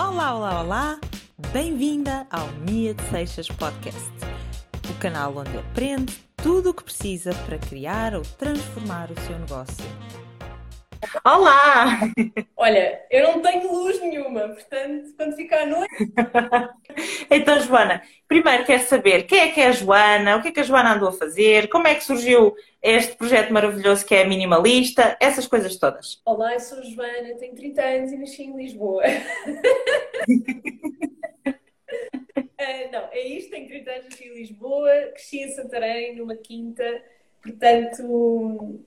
Olá, olá, olá! Bem-vinda ao Mia de Seixas Podcast, o canal onde aprende tudo o que precisa para criar ou transformar o seu negócio. Olá! Olha, eu não tenho luz nenhuma, portanto, quando ficar à noite. então, Joana, primeiro quero saber quem é que é a Joana, o que é que a Joana andou a fazer, como é que surgiu este projeto maravilhoso que é Minimalista, essas coisas todas. Olá, eu sou a Joana, tenho 30 anos e nasci em Lisboa. uh, não, é isto, tenho 30 anos, nasci em Lisboa, cresci em Santarém, numa quinta, portanto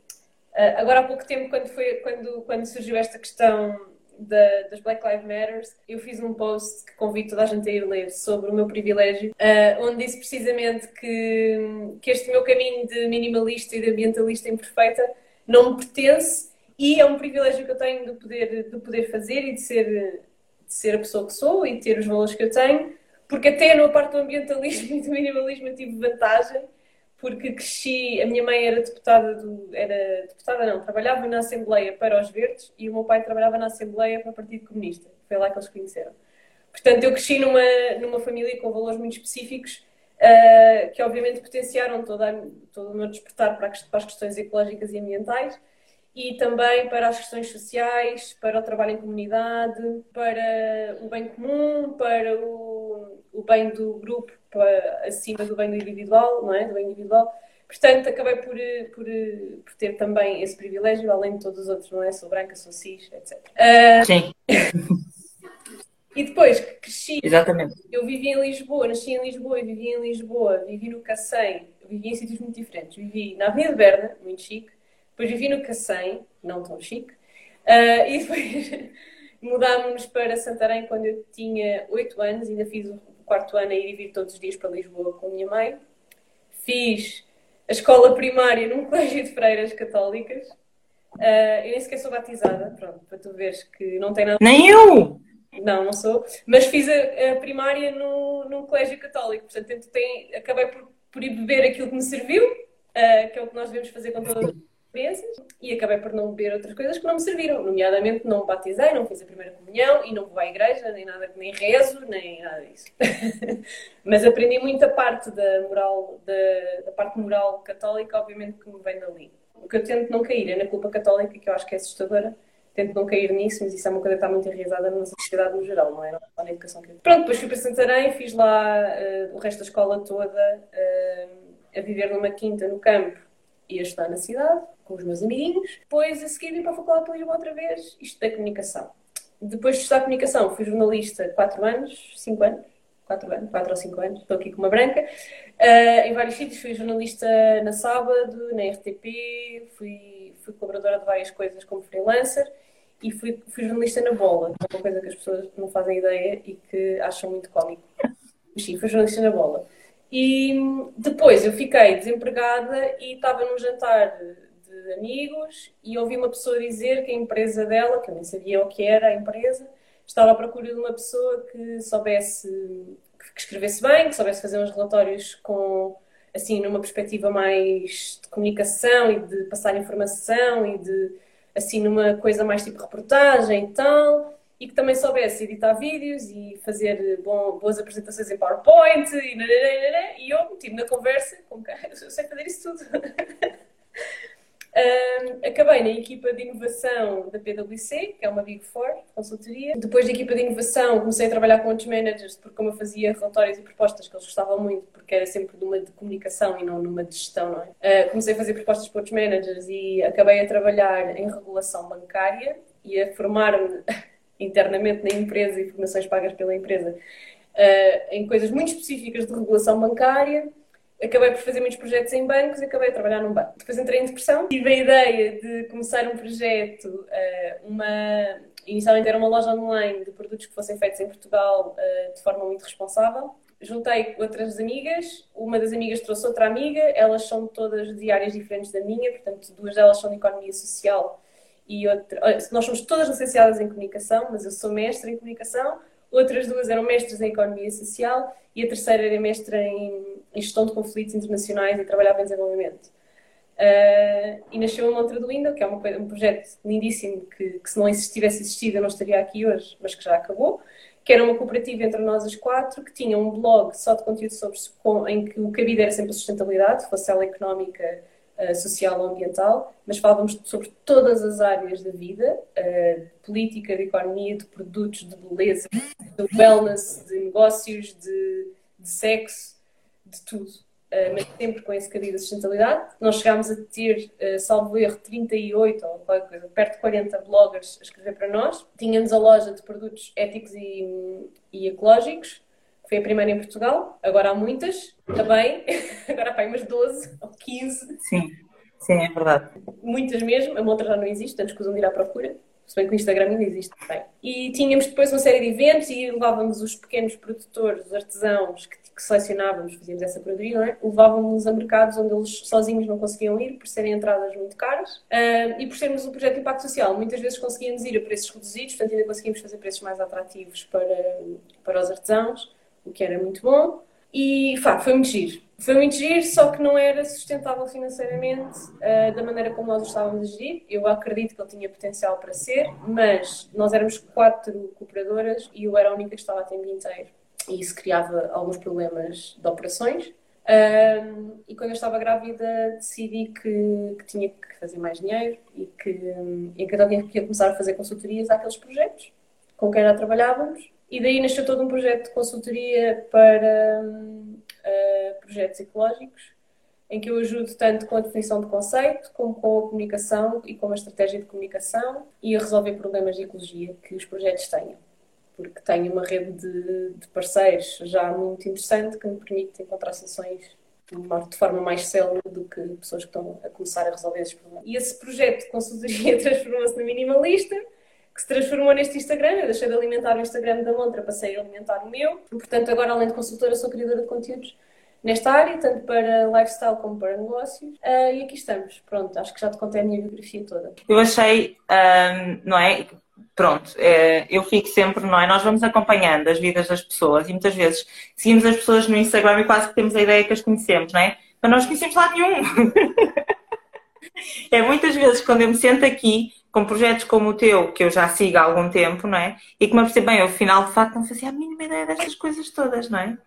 agora há pouco tempo, quando, foi, quando, quando surgiu esta questão da, das Black Lives Matter, eu fiz um post que convido toda a gente a ir ler sobre o meu privilégio, uh, onde disse precisamente que, que este meu caminho de minimalista e de ambientalista imperfeita não me pertence e é um privilégio que eu tenho de poder, de poder fazer e de ser, de ser a pessoa que sou e de ter os valores que eu tenho, porque até na parte do ambientalismo e do minimalismo eu tive vantagem porque cresci, a minha mãe era deputada do, era deputada não, trabalhava na Assembleia para os Verdes e o meu pai trabalhava na Assembleia para o Partido Comunista. Foi lá que eles conheceram. Portanto, eu cresci numa, numa família com valores muito específicos uh, que obviamente potenciaram toda todo o meu despertar para, para as questões ecológicas e ambientais e também para as questões sociais, para o trabalho em comunidade, para o bem comum, para o, o bem do grupo para, acima do bem do individual, não é? Do bem individual. Portanto, acabei por, por, por ter também esse privilégio, além de todos os outros, não é? Sou branca, sou cis, etc. Uh... Ah, Sim. e depois cresci. Exatamente. Eu vivi em Lisboa, nasci em Lisboa e vivi em Lisboa, vivi no Cacém, vivi em sítios muito diferentes. Vivi na Avenida Berna, muito chique, depois vivi no Cacém, não tão chique, uh, e depois mudámos-nos para Santarém quando eu tinha 8 anos, ainda fiz o quarto ano a ir e vir todos os dias para Lisboa com a minha mãe. Fiz a escola primária num colégio de freiras católicas. Uh, eu nem sequer sou batizada, pronto, para tu veres que não tem nada. Nem eu! Não, não sou. Mas fiz a, a primária no, num colégio católico, portanto, tem, acabei por, por ir beber aquilo que me serviu, uh, que é o que nós devemos fazer com todas as e acabei por não beber outras coisas que não me serviram. Nomeadamente, não batizei, não fiz a primeira comunhão e não vou à igreja, nem nada, nem rezo, nem nada disso. Mas aprendi muita parte da moral, da, da, parte moral católica, obviamente, que me vem dali. O que eu tento não cair é na culpa católica, que eu acho que é assustadora. Tento não cair nisso, mas isso é uma coisa que está muito enraizada na sociedade no geral, não é? Não na educação que eu Pronto, depois fui para Santarém, fiz lá uh, o resto da escola toda uh, a viver numa quinta no campo e a estudar na cidade com os meus amiguinhos. Depois, a seguir, vim para a Faculdade de Lisboa outra vez e estudei comunicação. Depois de estudar comunicação, fui jornalista 4 anos, 5 anos, 4 anos, 4 ou 5 anos, estou aqui com uma branca, uh, em vários sítios. Fui jornalista na Sábado, na RTP, fui, fui colaboradora de várias coisas como freelancer e fui, fui jornalista na Bola, que é uma coisa que as pessoas não fazem ideia e que acham muito cómico. Mas sim, fui jornalista na Bola. E depois eu fiquei desempregada e estava num jantar de amigos e ouvi uma pessoa dizer que a empresa dela, que eu nem sabia o que era a empresa, estava à procura de uma pessoa que soubesse, que escrevesse bem, que soubesse fazer uns relatórios com, assim, numa perspectiva mais de comunicação e de passar informação e de, assim, numa coisa mais tipo reportagem e tal, e que também soubesse editar vídeos e fazer bom, boas apresentações em PowerPoint e, e eu meti-me na conversa com eu sei fazer isso tudo. Um, acabei na equipa de inovação da PwC, que é uma Big Four, consultoria. Depois da equipa de inovação, comecei a trabalhar com outros managers, porque como eu fazia relatórios e propostas que eles gostavam muito, porque era sempre numa de comunicação e não numa de gestão, não é? Uh, comecei a fazer propostas para outros managers e acabei a trabalhar em regulação bancária e a formar-me internamente na empresa e formações pagas pela empresa uh, em coisas muito específicas de regulação bancária acabei por fazer muitos projetos em bancos e acabei a trabalhar num banco. Depois entrei em depressão, tive a ideia de começar um projeto, eh, uma inicialmente era uma loja online de produtos que fossem feitos em Portugal eh, de forma muito responsável. Juntei outras amigas, uma das amigas trouxe outra amiga, elas são todas de áreas diferentes da minha, portanto, duas delas são de economia social e outra. Nós somos todas licenciadas em comunicação, mas eu sou mestre em comunicação, outras duas eram mestres em economia social e a terceira era mestra em em gestão de conflitos internacionais e trabalhava em desenvolvimento. Uh, e nasceu a Montra do Window, que é uma, um projeto lindíssimo que, que, se não tivesse existido eu não estaria aqui hoje, mas que já acabou. que era uma cooperativa entre nós as quatro, que tinha um blog só de conteúdo sobre, em que o cabido era sempre a sustentabilidade, fosse ela económica, uh, social ou ambiental, mas falávamos sobre todas as áreas da vida, uh, de política, de economia, de produtos, de beleza, de wellness, de negócios, de, de sexo, de tudo. Uh, mas sempre com esse cabido de sustentabilidade. Nós chegámos a ter, salvo erro, 38 ou qualquer coisa, perto de 40 bloggers a escrever para nós. Tínhamos a loja de produtos éticos e, e ecológicos, foi a primeira em Portugal, agora há muitas também, agora há umas 12 ou 15. Sim, sim, é verdade. Muitas mesmo, a montra já não existe, antes que usam de ir à procura. Se bem que o Instagram ainda existe bem. E tínhamos depois uma série de eventos e levávamos os pequenos produtores, os artesãos que, que selecionávamos, fazíamos essa curadoria, não é? Levávamos a mercados onde eles sozinhos não conseguiam ir, por serem entradas muito caras. Uh, e por sermos um projeto de impacto social, muitas vezes conseguíamos ir a preços reduzidos, portanto ainda conseguimos fazer preços mais atrativos para, para os artesãos o que era muito bom. E pá, foi muito giro. Foi muito giro, só que não era sustentável financeiramente uh, da maneira como nós estávamos a gerir. Eu acredito que ele tinha potencial para ser, mas nós éramos quatro cooperadoras e eu era a única que estava a tempo inteiro. E isso criava alguns problemas de operações. Uh, e quando eu estava grávida, decidi que, que, tinha que fazer mais dinheiro e que, e que então tinha que começar a fazer consultorias àqueles projetos com quem já trabalhávamos e daí nasceu todo um projeto de consultoria para uh, projetos ecológicos, em que eu ajudo tanto com a definição de conceito, como com a comunicação e com a estratégia de comunicação e a resolver problemas de ecologia que os projetos tenham. Porque tenho uma rede de, de parceiros já muito interessante que me permite encontrar soluções de forma mais célere do que pessoas que estão a começar a resolver esses problemas. E esse projeto de consultoria transformou-se no Minimalista que se transformou neste Instagram. Eu deixei de alimentar o Instagram da Montra, passei a alimentar o meu. Portanto, agora, além de consultora, sou criadora de conteúdos nesta área, tanto para lifestyle como para negócios. Uh, e aqui estamos. Pronto, acho que já te contei a minha biografia toda. Eu achei, um, não é? Pronto, é, eu fico sempre, não é? Nós vamos acompanhando as vidas das pessoas e muitas vezes seguimos as pessoas no Instagram e quase que temos a ideia que as conhecemos, não é? Mas nós conhecemos lá nenhum. é muitas vezes quando eu me sento aqui com projetos como o teu, que eu já sigo há algum tempo, não é? E que me apercebo, bem, eu afinal de facto não fazia a mínima ideia destas coisas todas, não é?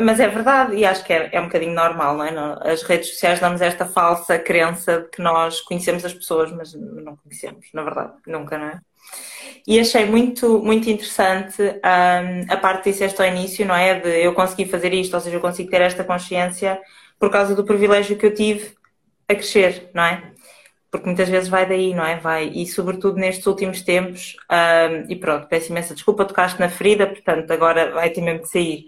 Mas é verdade, e acho que é, é um bocadinho normal, não é? As redes sociais dão-nos esta falsa crença de que nós conhecemos as pessoas, mas não conhecemos, na verdade, nunca, não é? E achei muito, muito interessante um, a parte que disseste ao início, não é? De eu conseguir fazer isto, ou seja, eu consigo ter esta consciência por causa do privilégio que eu tive a crescer, não é? Porque muitas vezes vai daí, não é? Vai, e sobretudo nestes últimos tempos, um, e pronto, peço imensa desculpa, tocaste na ferida, portanto agora vai ter mesmo de sair.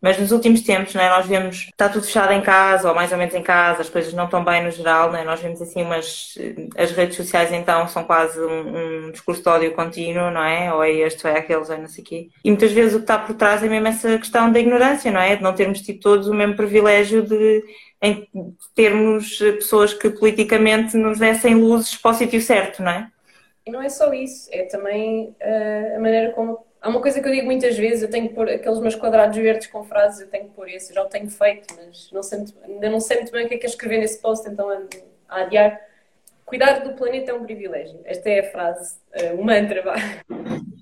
Mas nos últimos tempos, não é? Nós vemos, está tudo fechado em casa, ou mais ou menos em casa, as coisas não estão bem no geral, não é? Nós vemos assim umas, as redes sociais então são quase um, um discurso de ódio contínuo, não é? Ou é este, ou é aqueles, ou é não sei o quê. E muitas vezes o que está por trás é mesmo essa questão da ignorância, não é? De não termos tido todos o mesmo privilégio de em termos pessoas que politicamente nos dessem luzes para o sítio certo, não é? E não é só isso, é também uh, a maneira como. Há uma coisa que eu digo muitas vezes, eu tenho que pôr aqueles meus quadrados verdes com frases, eu tenho que pôr esse, já o tenho feito, mas não sei muito, ainda não sei muito bem o que é que é escrever nesse post, então ando a adiar. Cuidar do planeta é um privilégio. Esta é a frase, uh, um mantra, vá.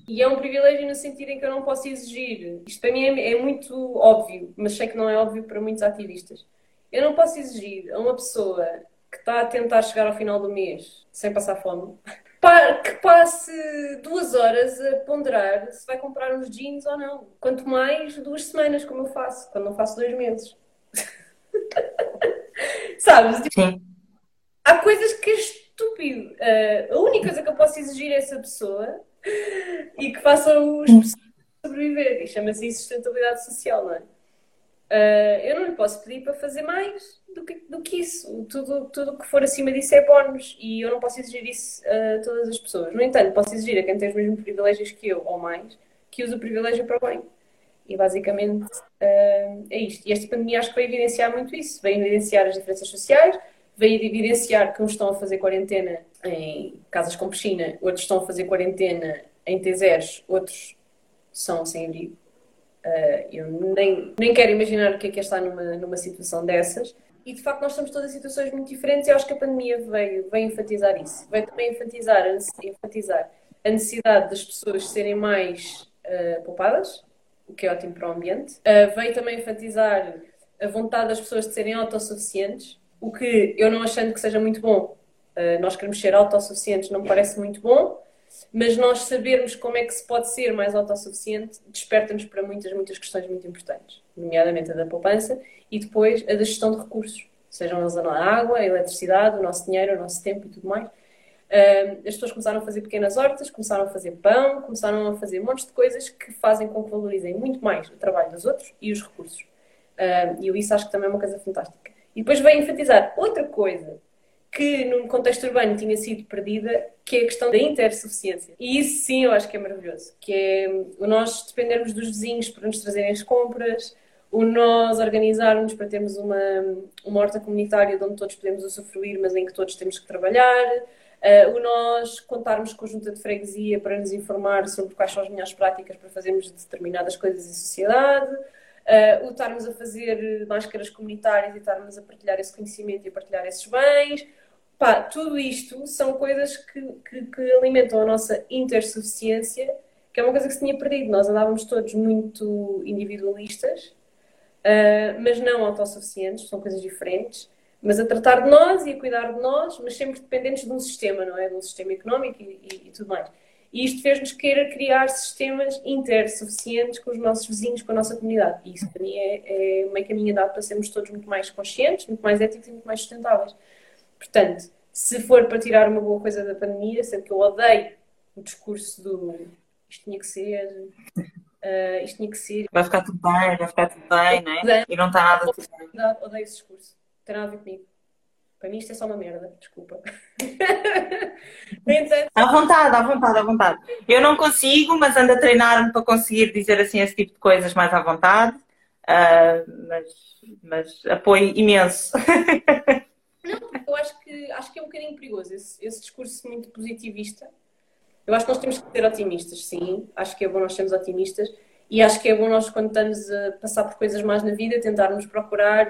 E é um privilégio no sentido em que eu não posso exigir. Isto para mim é, é muito óbvio, mas sei que não é óbvio para muitos ativistas eu não posso exigir a uma pessoa que está a tentar chegar ao final do mês sem passar fome que passe duas horas a ponderar se vai comprar uns jeans ou não. Quanto mais duas semanas, como eu faço, quando não faço dois meses. Sabes? Sim. Há coisas que é estúpido. Uh, a única coisa que eu posso exigir a essa pessoa e que faça os sobreviver. E chama-se sustentabilidade social, não é? Uh, eu não lhe posso pedir para fazer mais do que, do que isso. Tudo, tudo que for acima disso é bónus e eu não posso exigir isso a todas as pessoas. No entanto, posso exigir a quem tem os mesmos privilégios que eu ou mais que use o privilégio para o bem. E basicamente uh, é isto. E esta pandemia acho que veio evidenciar muito isso. Veio evidenciar as diferenças sociais, veio evidenciar que uns estão a fazer quarentena em casas com piscina, outros estão a fazer quarentena em T0, outros são sem abrigo Uh, eu nem, nem quero imaginar o que é que é estar numa, numa situação dessas. E de facto, nós estamos todas em situações muito diferentes e acho que a pandemia veio, veio enfatizar isso. Veio também enfatizar, enfatizar a necessidade das pessoas serem mais uh, poupadas, o que é ótimo para o ambiente. Uh, veio também enfatizar a vontade das pessoas de serem autossuficientes, o que eu não achando que seja muito bom, uh, nós queremos ser autossuficientes, não me parece muito bom, mas nós sabermos como é que se pode ser mais autossuficiente desperta-nos para muitas, muitas questões muito importantes, nomeadamente a da poupança e depois a da gestão de recursos, sejam eles a água, a eletricidade, o nosso dinheiro, o nosso tempo e tudo mais. as pessoas começaram a fazer pequenas hortas, começaram a fazer pão, começaram a fazer montes de coisas que fazem com que valorizem muito mais o trabalho dos outros e os recursos. E eu isso acho que também é uma coisa fantástica. E depois veio enfatizar outra coisa que num contexto urbano tinha sido perdida, que é a questão da intersuficiência. E isso sim eu acho que é maravilhoso, que é o nós dependermos dos vizinhos para nos trazerem as compras, o nós organizarmos para termos uma, uma horta comunitária de onde todos podemos usufruir, mas em que todos temos que trabalhar, uh, o nós contarmos com a junta de freguesia para nos informar sobre quais são as melhores práticas para fazermos determinadas coisas em sociedade, uh, o estarmos a fazer máscaras comunitárias e estarmos a partilhar esse conhecimento e a partilhar esses bens, Pá, tudo isto são coisas que, que, que, alimentam a nossa intersuficiência, que é uma coisa que se tinha perdido. Nós andávamos todos muito individualistas, uh, mas não autossuficientes, são coisas diferentes. Mas a tratar de nós e a cuidar de nós, mas sempre dependentes de um sistema, não é? De um sistema económico e, e, e tudo mais. E isto fez-nos querer criar sistemas intersuficientes com os nossos vizinhos, com a nossa comunidade. E isso para mim é, é meio caminho andado para sermos todos muito mais conscientes, muito mais éticos e muito mais sustentáveis. Portanto, se for para tirar uma boa coisa da pandemia, sendo que eu odeio o discurso do isto tinha que ser, uh, isto tinha que ser. Vai ficar tudo bem, vai ficar tudo bem, não é? E não está nada tudo bem. Odeio esse discurso. Não tem nada a ver comigo. Para mim isto é só uma merda, desculpa. à vontade, à vontade, à vontade. Eu não consigo, mas ando a treinar-me para conseguir dizer assim esse tipo de coisas mais à vontade. Uh, mas, mas apoio imenso. Não, porque eu acho que, acho que é um bocadinho perigoso esse, esse discurso muito positivista. Eu acho que nós temos que ser otimistas, sim. Acho que é bom nós sermos otimistas. E acho que é bom nós, quando estamos a passar por coisas mais na vida, tentarmos procurar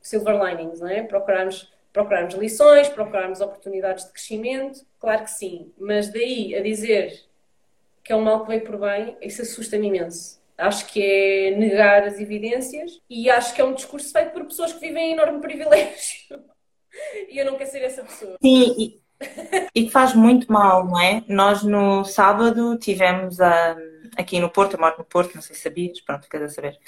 silver linings, não é? Procurarmos, procurarmos lições, procurarmos oportunidades de crescimento. Claro que sim. Mas daí a dizer que é um mal que veio por bem, isso assusta-me imenso. Acho que é negar as evidências e acho que é um discurso feito por pessoas que vivem em enorme privilégio. E eu não quero ser essa pessoa. Sim, e, e faz muito mal, não é? Nós no sábado tivemos a, aqui no Porto, eu moro no Porto, não sei se sabias, pronto, ficas a saber.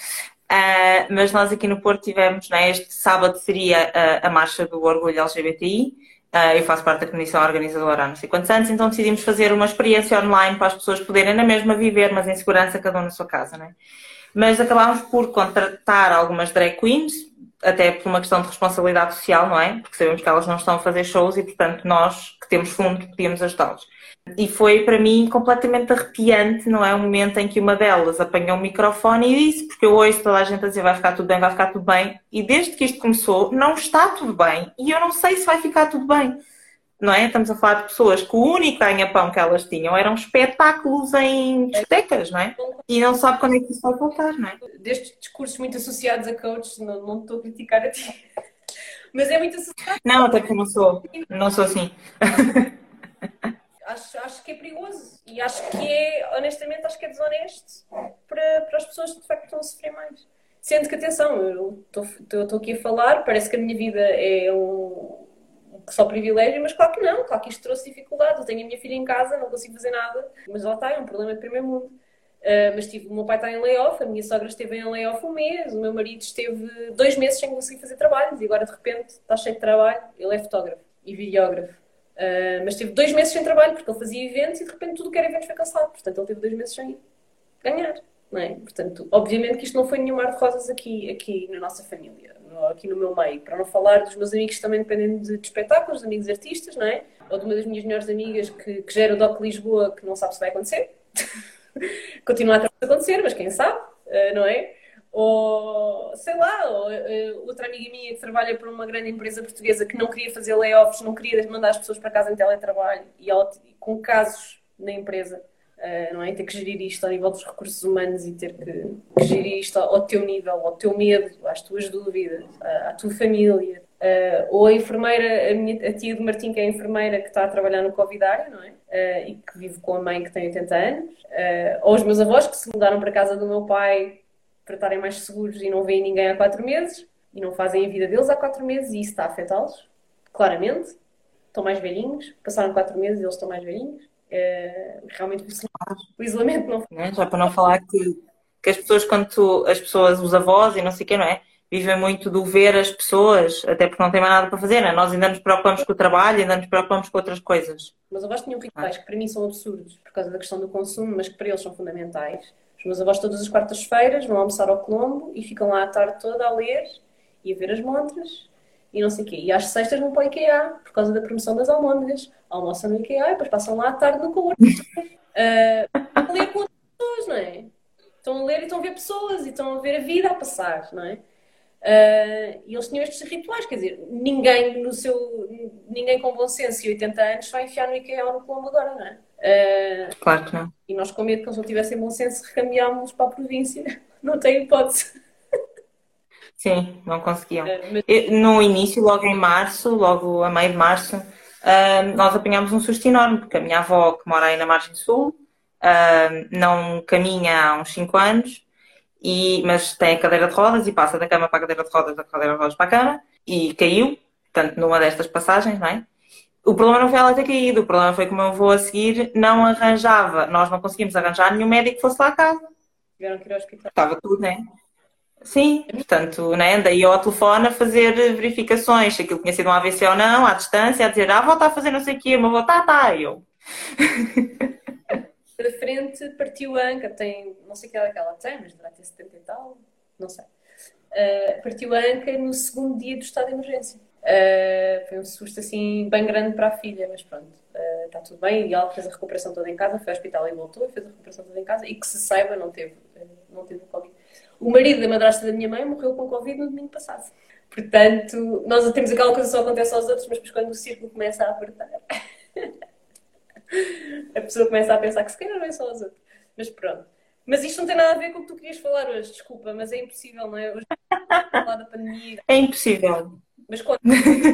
Uh, mas nós aqui no Porto tivemos, é? este sábado seria a, a marcha do orgulho LGBTI. Uh, ah, eu faço parte da comissão organizadora há não sei quantos anos, então decidimos fazer uma experiência online para as pessoas poderem na mesma viver, mas em segurança, cada um na sua casa, não é? Mas acabámos por contratar algumas drag queens, até por uma questão de responsabilidade social, não é? Porque sabemos que elas não estão a fazer shows e, portanto, nós que temos fundo podíamos ajudá-los. E foi para mim completamente arrepiante, não é? Um momento em que uma delas apanhou um microfone e disse, porque eu ouço toda a gente a dizer vai ficar tudo bem, vai ficar tudo bem, e desde que isto começou, não está tudo bem. E eu não sei se vai ficar tudo bem não é? Estamos a falar de pessoas que o único ganha-pão que elas tinham eram espetáculos em discotecas, não é? E não sabe quando é que isso vai voltar, não é? Destes discursos muito associados a coaches, não, não estou a criticar a ti. Mas é muito associado. Não, até que não sou. Não sou assim. acho, acho que é perigoso. E acho que é, honestamente, acho que é desonesto para, para as pessoas que de facto estão a sofrer mais. Sendo que, atenção, eu estou aqui a falar, parece que a minha vida é um, só privilégio, mas claro que não, claro que isto trouxe dificuldades. Eu tenho a minha filha em casa, não consigo fazer nada, mas lá está, é um problema de primeiro mundo. Uh, mas tive, o meu pai está em layoff, a minha sogra esteve em layoff um mês, o meu marido esteve dois meses sem conseguir fazer trabalhos e agora de repente está cheio de trabalho. Ele é fotógrafo e videógrafo. Uh, mas teve dois meses sem trabalho porque ele fazia eventos e de repente tudo que era eventos foi cancelado. Portanto, ele teve dois meses sem ganhar. Não é? Portanto, obviamente que isto não foi nenhum mar de rosas aqui, aqui na nossa família aqui no meu meio, para não falar dos meus amigos que também dependem de, de espetáculos, amigos artistas, não é? Ou de uma das minhas melhores amigas que, que gera o DOC Lisboa, que não sabe se vai acontecer. Continua a acontecer, mas quem sabe, uh, não é? Ou, sei lá, ou, uh, outra amiga minha que trabalha para uma grande empresa portuguesa que não queria fazer layoffs, não queria mandar as pessoas para casa em teletrabalho e ela, com casos na empresa Uh, não é? Ter que gerir isto ao nível dos recursos humanos e ter que, que gerir isto ao, ao, teu nível, ao teu medo, às tuas dúvidas, à, à tua família. Uh, ou a enfermeira, a, minha, a tia do Martim, que é enfermeira que está a trabalhar no Covidário, não é? uh, e que vive com a mãe que tem 80 anos, ou os meus avós que se mudaram para a casa do meu pai para estarem mais seguros e não veem ninguém há 4 meses e não fazem a vida deles há 4 meses e isso está a afetá-los, claramente. Estão mais velhinhos, passaram 4 meses e eles estão mais velhinhos. Uh, realmente o isolamento não. É, já para não falar que, que as pessoas, quando tu, as pessoas, os avós e não sei o que, não é? vivem muito do ver as pessoas, até porque não tem mais nada para fazer, né? Nós ainda nos preocupamos com o trabalho, ainda nos preocupamos com outras coisas. Mas avós tinham rituais que para mim são absurdos por causa da questão do consumo, mas que para eles são fundamentais. Os meus avós todas as quartas-feiras vão almoçar ao Colombo e ficam lá a tarde toda a ler e a ver as montras e não sei o quê. E às sextas vão para o IKEA por causa da promoção das almôndegas. Almoçam no IKEA e depois passam lá à tarde no Colombo. Uh, a ler com outras pessoas, não é? Estão a ler e estão a ver pessoas e estão a ver a vida a passar, não é? Uh, e eles tinham estes rituais, quer dizer, ninguém no seu, ninguém com bom senso e 80 anos vai enfiar no IKEA ou no Colombo agora, não é? Uh, claro que não. E nós, com medo que eles não tivessem bom senso, recambiámos para a província. Não tem hipótese. Sim, não conseguiam. Uh, mas... No início, logo em março, logo a meio de março, nós apanhámos um susto enorme, porque a minha avó, que mora aí na margem sul, não caminha há uns 5 anos e, mas tem a cadeira de rodas e passa da cama para a cadeira de rodas, da cadeira de rodas para a cama e caiu, portanto, numa destas passagens, não é? O problema não foi ela ter caído, o problema foi que o meu avô a seguir não arranjava, nós não conseguimos arranjar nenhum médico que fosse lá a casa. Tiveram que ir ao hospital. Estava tudo, né? Sim, portanto, né, daí ao telefone a fazer verificações, se aquilo tinha sido um AVC ou não, à distância, a dizer, ah, vou estar a fazer não sei o quê, o meu avô, tá, eu. da frente partiu a anca, tem, não sei que ela, que ela tem, mas deverá ter 70 e tal, não sei. Uh, partiu a anca no segundo dia do estado de emergência. Uh, foi um susto assim bem grande para a filha, mas pronto, uh, está tudo bem. E ela fez a recuperação toda em casa, foi ao hospital e voltou, fez a recuperação toda em casa. E que se saiba, não teve, não teve Covid. O marido da madrasta da minha mãe morreu com Covid no domingo passado. Portanto, nós temos aquela coisa que só acontece aos outros, mas depois quando o círculo começa a apertar. a pessoa começa a pensar que se calhar não é só as outras. Mas pronto. Mas isto não tem nada a ver com o que tu querias falar hoje, desculpa, mas é impossível, não é? Hoje falar da pandemia. É impossível. Mas conta,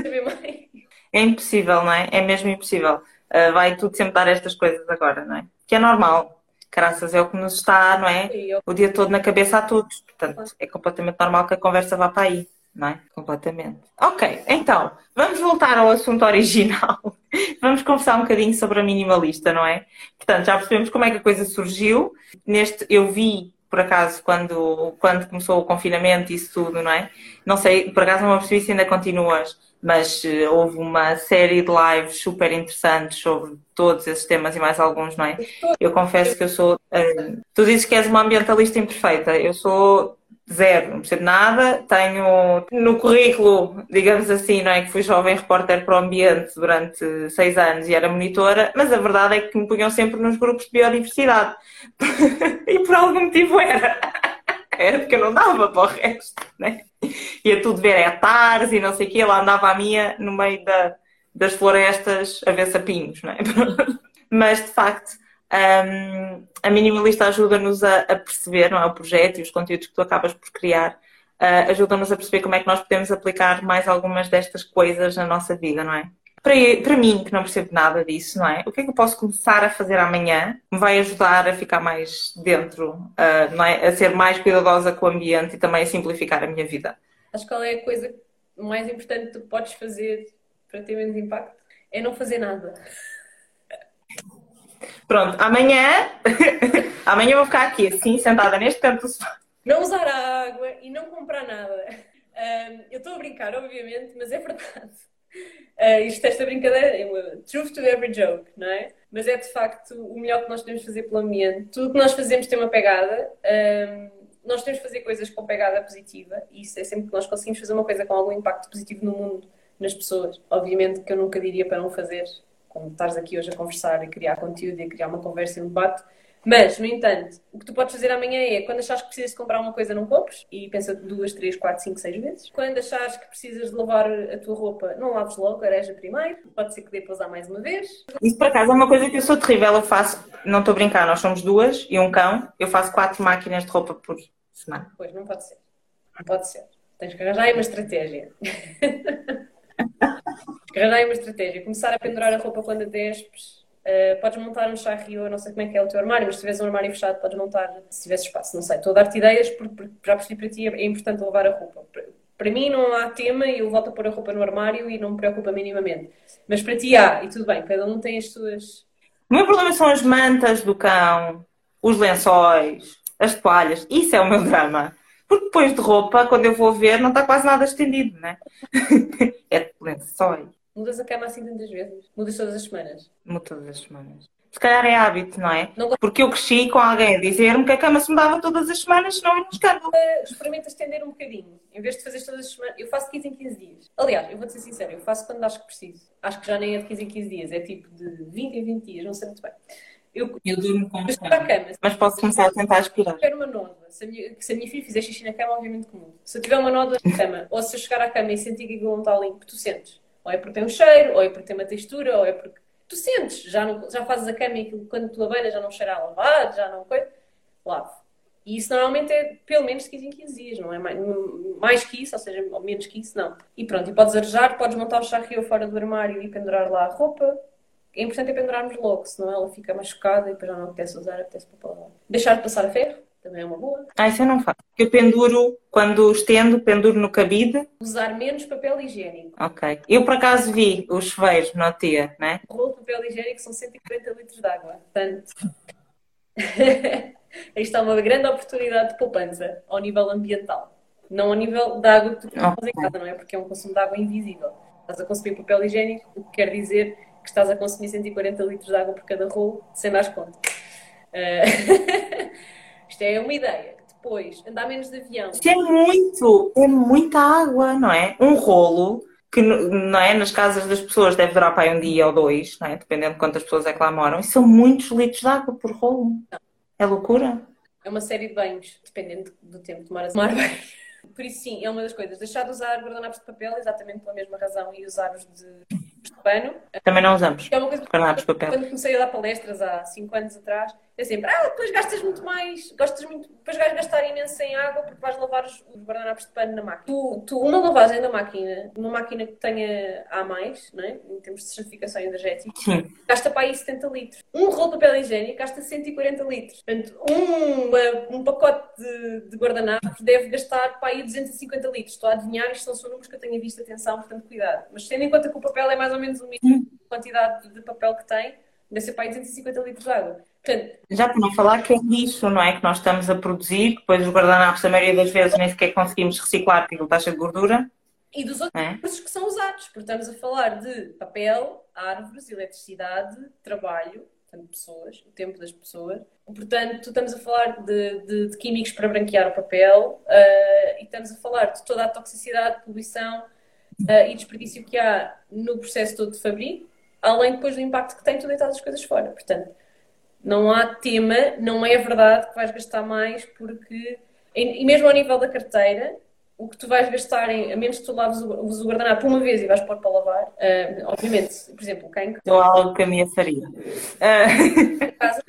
saber mais. É impossível, não é? É mesmo impossível. Uh, vai tudo sempre dar estas coisas agora, não é? Que é normal. Graças é o que nos está, não é? O dia todo na cabeça a todos. Portanto, é completamente normal que a conversa vá para aí não é? Completamente. Ok, então, vamos voltar ao assunto original. vamos conversar um bocadinho sobre a minimalista, não é? Portanto, já percebemos como é que a coisa surgiu. Neste, eu vi, por acaso, quando, quando começou o confinamento e isso tudo, não é? Não sei, por acaso não percebi se ainda continuas, mas uh, houve uma série de lives super interessantes sobre todos esses temas e mais alguns, não é? Eu confesso que eu sou. Uh, tu dizes que és uma ambientalista imperfeita. Eu sou Zero, não percebo nada. Tenho no currículo, digamos assim, não é? Que fui jovem repórter para o ambiente durante seis anos e era monitora, mas a verdade é que me punham sempre nos grupos de biodiversidade. e por algum motivo era. Era porque eu não dava para o resto, né? Ia tudo ver hectares e não sei o quê. Lá andava a minha no meio da, das florestas a ver sapinhos, não é? mas de facto um, a minimalista ajuda-nos a, a, perceber, não é? O projeto e os conteúdos que tu acabas por criar uh, ajudam-nos a perceber como é que nós podemos aplicar mais algumas destas coisas na nossa vida, não é? Para, para mim, que não percebo nada disso, não é? O que é que eu posso começar a fazer amanhã me vai ajudar a ficar mais dentro, uh, não é? A ser mais cuidadosa com o ambiente e também a simplificar a minha vida? Acho que qual é a coisa mais importante que tu podes fazer para ter menos impacto? É não fazer nada. Pronto, amanhã, amanhã eu vou ficar aqui, assim, sentada neste canto do sofá. Não usar a água e não comprar nada. Um, eu estou a brincar, obviamente, mas é verdade. Uh, isto, esta brincadeira é uma truth to every joke, não é? Mas é de facto o melhor que nós podemos fazer pelo ambiente. Tudo que nós fazemos tem uma pegada. Um, nós temos que fazer coisas com pegada positiva e isso é sempre que nós conseguimos fazer uma coisa com algum impacto positivo no mundo, nas pessoas. Obviamente que eu nunca diria para não fazer como estás aqui hoje a conversar e criar conteúdo e criar uma conversa e um debate. Mas, no entanto, o que tu podes fazer amanhã é, quando achares que precisas de comprar uma coisa, não compres. E pensa duas, três, quatro, cinco, seis vezes. Quando achares que precisas de lavar a tua roupa, não laves logo, areja primeiro. Pode ser que dê para usar mais uma vez. Isso, por acaso, é uma coisa que eu sou terrível. Eu faço, não estou a brincar, nós somos duas e um cão. Eu faço quatro máquinas de roupa por semana. Pois, não pode ser. Não pode ser. Tens que arranjar aí uma estratégia. Arranjar uma estratégia. Começar a pendurar a roupa quando a despes Uh, podes montar um charrio, eu não sei como é que é o teu armário, mas se tiveres um armário fechado, podes montar, se tiveres espaço, não sei. Estou a dar-te ideias, porque, porque já percebi para ti é importante levar a roupa. Para, para mim não há tema e eu volto a pôr a roupa no armário e não me preocupa minimamente. Mas para ti há, e tudo bem, cada um tem as suas. O meu problema são as mantas do cão, os lençóis, as toalhas. Isso é o meu drama. Porque depois de roupa, quando eu vou ver, não está quase nada estendido, né? é lençóis. Mudas a cama assim tantas vezes? Mudas todas as semanas? Mudo todas as semanas. Se calhar é hábito, não é? Não... Porque eu cresci com alguém a dizer-me que a cama se mudava todas as semanas, senão eu não escândalo. Uh, experimenta estender um bocadinho. Em vez de fazer todas as semanas, eu faço 15 em 15 dias. Aliás, eu vou-te ser sincera, eu faço quando acho que preciso. Acho que já nem é de 15 em 15 dias, é tipo de 20 em 20 dias, não sei muito bem. Eu, eu durmo com a cama. Mas posso começar a tentar aspirar. Se eu uma nódoa, se a, minha, se a minha filha fizer xixi na cama, obviamente comum. Se eu tiver uma nódoa na cama, ou se eu chegar à cama e sentir que aquilo não está limpo, tu sentes. Ou é porque tem um cheiro, ou é porque tem uma textura, ou é porque tu sentes, já, não, já fazes a cama e aquilo, quando tu abelhas já não cheira a lavado, já não coisa, lave. E isso normalmente é pelo menos de 15 em 15 dias, não é mais, mais que isso, ou seja, ou menos que isso, não. E pronto, e podes arejar, podes montar o charrio fora do armário e pendurar lá a roupa. É importante é pendurarmos logo, senão ela fica machucada e depois já não apetece usar, apetece para lavar. Deixar de passar a ferro, também é uma boa. Ah, isso eu não faço. Eu penduro, quando estendo, penduro no cabide. Usar menos papel higiênico. Ok. Eu, por acaso, vi os chuveiros no dia, né? O rolo de papel higiênico são 140 litros de água. Portanto, aí está uma grande oportunidade de poupança ao nível ambiental. Não ao nível da água que tu okay. em casa, não é? Porque é um consumo de água invisível. Estás a consumir papel higiênico, o que quer dizer que estás a consumir 140 litros de água por cada rolo, sem dar conta. Uh... Isto é uma ideia. Depois, andar menos de avião. Isto é muito, é muita água, não é? Um rolo que não é, nas casas das pessoas deve durar para aí um dia ou dois, não é? dependendo de quantas pessoas é que lá moram, e são muitos litros de água por rolo. Não. É loucura. É uma série de banhos, dependendo do tempo que demoras a tomar banho. Por isso, sim, é uma das coisas. Deixar de usar guardanapos de papel, exatamente pela mesma razão, e usar os de, de pano. Também não usamos. É uma coisa de papel. Quando comecei a dar palestras há 5 anos atrás, é sempre, ah, depois gastas muito mais, gostas muito, depois vais gastar imenso em água porque vais lavar os, os guardanapos de pano na máquina. Tu, tu, uma lavagem da máquina, uma máquina que tenha A mais, não é? em termos de certificação energética, Sim. gasta para aí 70 litros. Um rolo de papel higiênico gasta 140 litros. Portanto, um, um pacote de, de guardanapos deve gastar para aí 250 litros. Estou a adivinhar, isto são só números que eu tenha visto, atenção, portanto, cuidado. Mas tendo em conta que o papel é mais ou menos o mesmo quantidade de papel que tem, deve ser para aí 250 litros de água. Portanto, Já para não falar que é lixo, não é? Que nós estamos a produzir, depois os guardanapos, a maioria das vezes, nem sequer conseguimos reciclar está cheio de gordura. E dos outros é? recursos que são usados, porque estamos a falar de papel, árvores, eletricidade, trabalho, portanto, pessoas, o tempo das pessoas. Portanto, estamos a falar de, de, de químicos para branquear o papel uh, e estamos a falar de toda a toxicidade, poluição uh, e desperdício que há no processo todo de fabrico, além depois do impacto que tem tu deitar as coisas fora. Portanto, não há tema, não é verdade que vais gastar mais, porque, e mesmo ao nível da carteira, o que tu vais gastar, em, a menos que tu laves o, o guardanapo uma vez e vais pôr para lavar, uh, obviamente, por exemplo, quem que. Não algo que a minha faria. Uh... casa,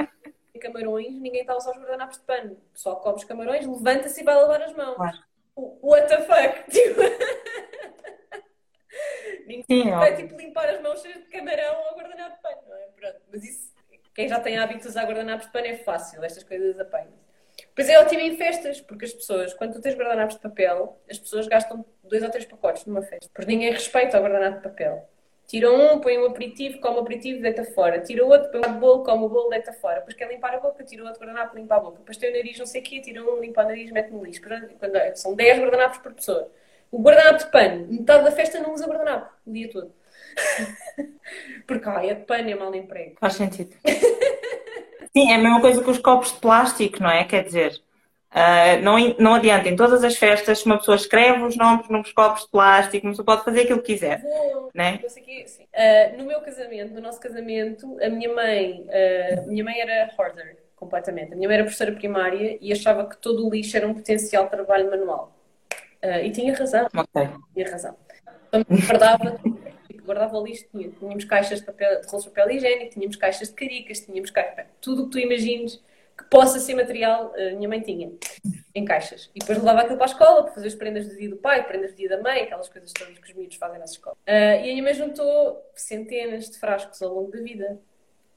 camarões, ninguém está a usar os guardanapos de pano. O pessoal come os camarões, levanta-se e vai lavar as mãos. Claro. What the fuck? Tipo... ninguém Sim, vai tipo, limpar as mãos cheias de camarão ao guardanapo de pano, não é? Pronto, mas isso quem já tem hábitos a guardanapos de pano é fácil, estas coisas apanham. Pois é ótimo em festas, porque as pessoas, quando tu tens guardanapos de papel, as pessoas gastam dois ou três pacotes numa festa. Porque ninguém respeita o guardanapo de papel. Tira um, põe um aperitivo, come o aperitivo, deita fora. Tira outro, põe um bolo, come o bolo, deita fora. Depois quer limpar a boca, tira outro guardanapo, limpa a boca. Depois tem o nariz, não sei o quê, tira um, limpa o nariz, mete no lixo. É, são 10 guardanapos por pessoa. O guardanapo de pano, metade da festa não usa guardanapo o dia todo. Porque, é de pano, é mau emprego. Faz sentido. Sim, é a mesma coisa que os copos de plástico, não é? Quer dizer, uh, não, não adianta, em todas as festas, uma pessoa escreve os nomes nos copos de plástico, uma pessoa pode fazer aquilo que quiser. Vou, né? Aqui, uh, no meu casamento, no nosso casamento, a minha mãe, uh, minha mãe era hoarder, completamente. A minha mãe era professora primária e achava que todo o lixo era um potencial trabalho manual. e tinha razão. Okay. Tinha razão. Então, guardava guardava lixo, tínhamos caixas de, papel, de rolos de papel higiênico, tínhamos caixas de caricas, tínhamos caixas, tudo o que tu imagines que possa ser material, a minha mãe tinha em caixas. E depois levava aquilo para a escola para fazer as prendas do dia do pai, prendas do dia da mãe, aquelas coisas todas que os miúdos fazem na escola. Uh, e a minha mãe juntou centenas de frascos ao longo da vida.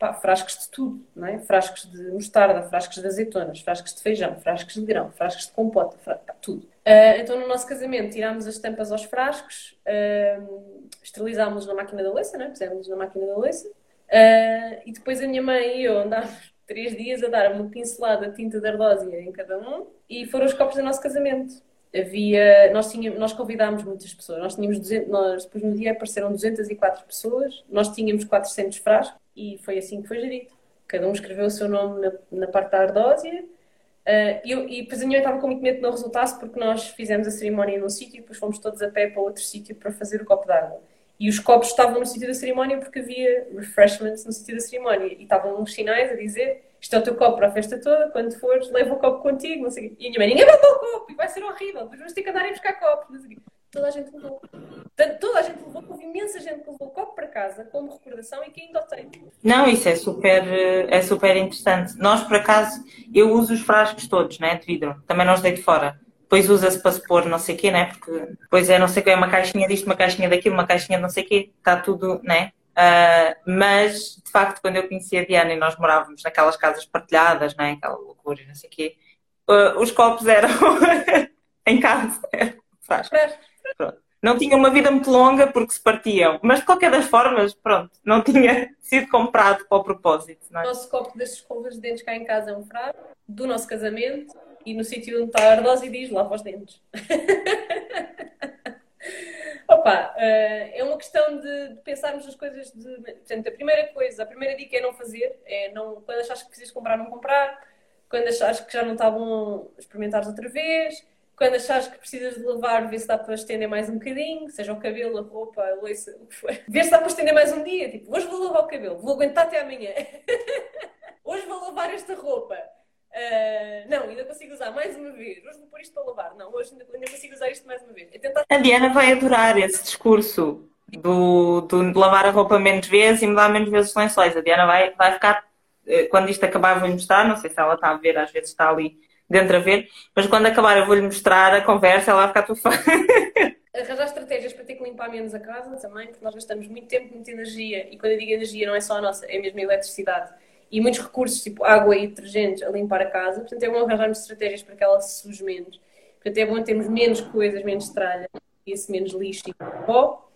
Pá, frascos de tudo, não é? Frascos de mostarda, frascos de azeitonas, frascos de feijão, frascos de grão, frascos de compota, pá, tudo. Uh, então, no nosso casamento, tirámos as tampas aos frascos, uh, esterilizámos na máquina da louça, não é? Pusemos na máquina da louça. Uh, e depois a minha mãe e eu andámos três dias a dar uma pincelada de tinta de ardósia em cada um e foram os copos do nosso casamento havia, nós, tínhamos, nós convidámos muitas pessoas, nós tínhamos 200, nós, depois no dia apareceram 204 pessoas, nós tínhamos 400 frascos e foi assim que foi gerido. Cada um escreveu o seu nome na, na parte da ardósia uh, e, eu, e depois a minha estava com muito medo de não resultasse porque nós fizemos a cerimónia num sítio e depois fomos todos a pé para outro sítio para fazer o copo d'água. E os copos estavam no sítio da cerimónia porque havia refreshments no sítio da cerimónia e estavam uns sinais a dizer isto é o teu copo para a festa toda, quando fores, leva o copo contigo, não sei E a minha mãe, ninguém vai o copo, e vai ser horrível, depois vamos ter que andar a buscar copos, não sei Toda a gente levou. Toda a gente levou, houve imensa gente que levou o copo para casa como recordação e que ainda o tem. Não, isso é super, é super interessante. Nós, por acaso, eu uso os frascos todos, né, de vidro. Também não os deito fora. Depois usa-se para se pôr não sei o quê, né? Porque depois é não sei o quê, é uma caixinha disto, uma caixinha daquilo, uma caixinha de não sei o quê. Está tudo, né? Uh, mas, de facto, quando eu conheci a Diana e nós morávamos naquelas casas partilhadas, né? aquela loucura e não sei o quê, uh, os copos eram em casa. Faz. Não tinha uma vida muito longa porque se partiam, mas de qualquer das formas, pronto, não tinha sido comprado para o propósito. Não é? O nosso copo das escovas de dentes cá em casa é um fraco do nosso casamento e no sítio onde está a ardose diz lava os dentes. Opa, uh, é uma questão de, pensarmos as coisas de. Portanto, a primeira coisa, a primeira dica é não fazer, é não, quando achares que precisas comprar, não comprar, quando achares que já não está bom, experimentares outra vez, quando achares que precisas de lavar, ver se dá para estender mais um bocadinho, seja o cabelo, a roupa, a louça, o que for. Ver se dá para estender mais um dia, tipo, hoje vou lavar o cabelo, vou aguentar até amanhã. hoje vou lavar esta roupa. Uh, não, ainda consigo usar mais uma vez. Hoje vou pôr isto para lavar. Não, hoje ainda, ainda consigo usar isto mais uma vez. É tentar... A Diana vai adorar esse discurso do, do, lavar a roupa menos vezes e mudar menos vezes os lençóis. A Diana vai, vai ficar, eh, quando isto acabar, vou-lhe mostrar. Não sei se ela está a ver, às vezes está ali dentro a ver, mas quando acabar, eu vou-lhe mostrar a conversa. Ela vai ficar tudo fã. Arranjar estratégias para ter que limpar menos a casa também, porque nós gastamos muito tempo, muita energia. E quando eu digo energia, não é só a nossa, é mesmo a eletricidade e muitos recursos, tipo água e detergentes, a limpar a casa. Portanto, é bom arranjarmos estratégias para que ela se suje menos. Portanto, é bom termos menos coisas, menos tralha, e esse menos lixo e pó.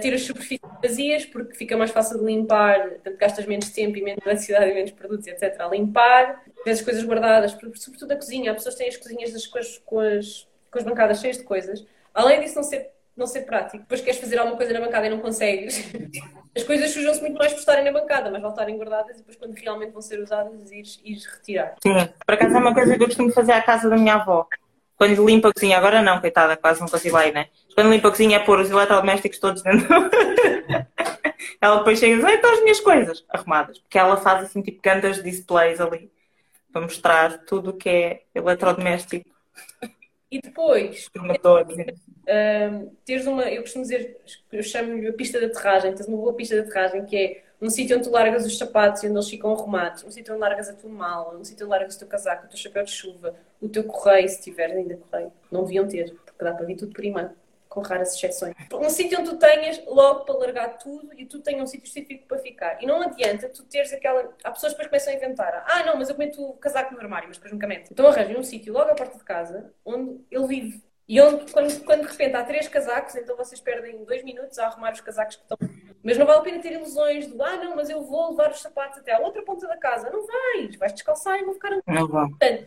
Ter as superfícies vazias, porque fica mais fácil de limpar, portanto, gastas menos tempo e menos eletricidade e menos produtos, etc. a limpar. Ter as coisas guardadas, sobretudo a cozinha. Há pessoas têm as cozinhas das, com, as, com, as, com as bancadas cheias de coisas. Além disso, não ser não ser prático. Depois queres fazer alguma coisa na bancada e não consegues. As coisas sujam-se muito mais por estarem na bancada, mas voltarem guardadas e depois quando realmente vão ser usadas, ires, ires retirar. Sim, por acaso é uma coisa que eu costumo fazer à casa da minha avó. Quando limpa a cozinha, agora não, coitada, quase não consigo lá ir, né? Quando limpa a cozinha é pôr os eletrodomésticos todos dentro. ela depois chega e diz, estão as minhas coisas arrumadas. Porque ela faz assim, tipo, grandes displays ali para mostrar tudo o que é eletrodoméstico. E depois, um, teres uma, eu costumo dizer, eu chamo-lhe a pista de aterragem, tens uma boa pista de aterragem que é um sítio onde tu largas os sapatos e onde eles ficam arrumados, um sítio onde largas a tua mala, um sítio onde largas o teu casaco, o teu chapéu de chuva, o teu correio, se tiveres ainda correio. Não deviam ter, porque dá para vir tudo por imã, com raras exceções. Um sítio onde tu tenhas logo para largar tudo e tu tenhas um sítio específico para ficar. E não adianta tu teres aquela. Há pessoas que depois começam a inventar. Ah, não, mas eu meto o casaco no armário, mas depois nunca meto. Então arranjem um sítio logo à porta de casa onde ele vive e onde, quando, quando de repente há três casacos, então vocês perdem dois minutos a arrumar os casacos que estão. Mas não vale a pena ter ilusões de, ah, não, mas eu vou levar os sapatos até à outra ponta da casa. Não vais, vais descalçar e vão ficar. Não vão. Portanto,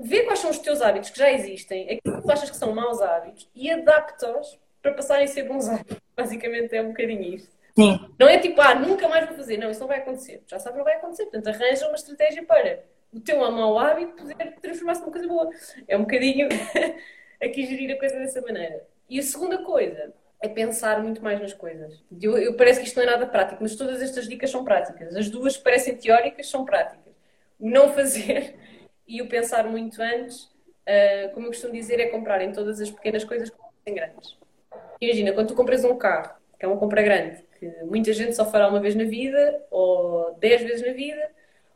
vê quais são os teus hábitos que já existem, aquilo que tu achas que são maus hábitos e adapta-os para passarem a ser bons hábitos. Basicamente é um bocadinho isto. Sim. Não é tipo, ah, nunca mais vou fazer. Não, isso não vai acontecer. Já sabe que não vai acontecer. Portanto, arranja uma estratégia para o teu mau hábito poder transformar-se numa coisa boa. É um bocadinho aqui gerir a coisa dessa maneira. E a segunda coisa é pensar muito mais nas coisas. Eu, eu, parece que isto não é nada prático, mas todas estas dicas são práticas. As duas parecem teóricas, são práticas. O não fazer e o pensar muito antes, uh, como eu costumo dizer, é comprar em todas as pequenas coisas como em grandes. Imagina, quando tu compras um carro, que é uma compra grande, que muita gente só fará uma vez na vida, ou dez vezes na vida,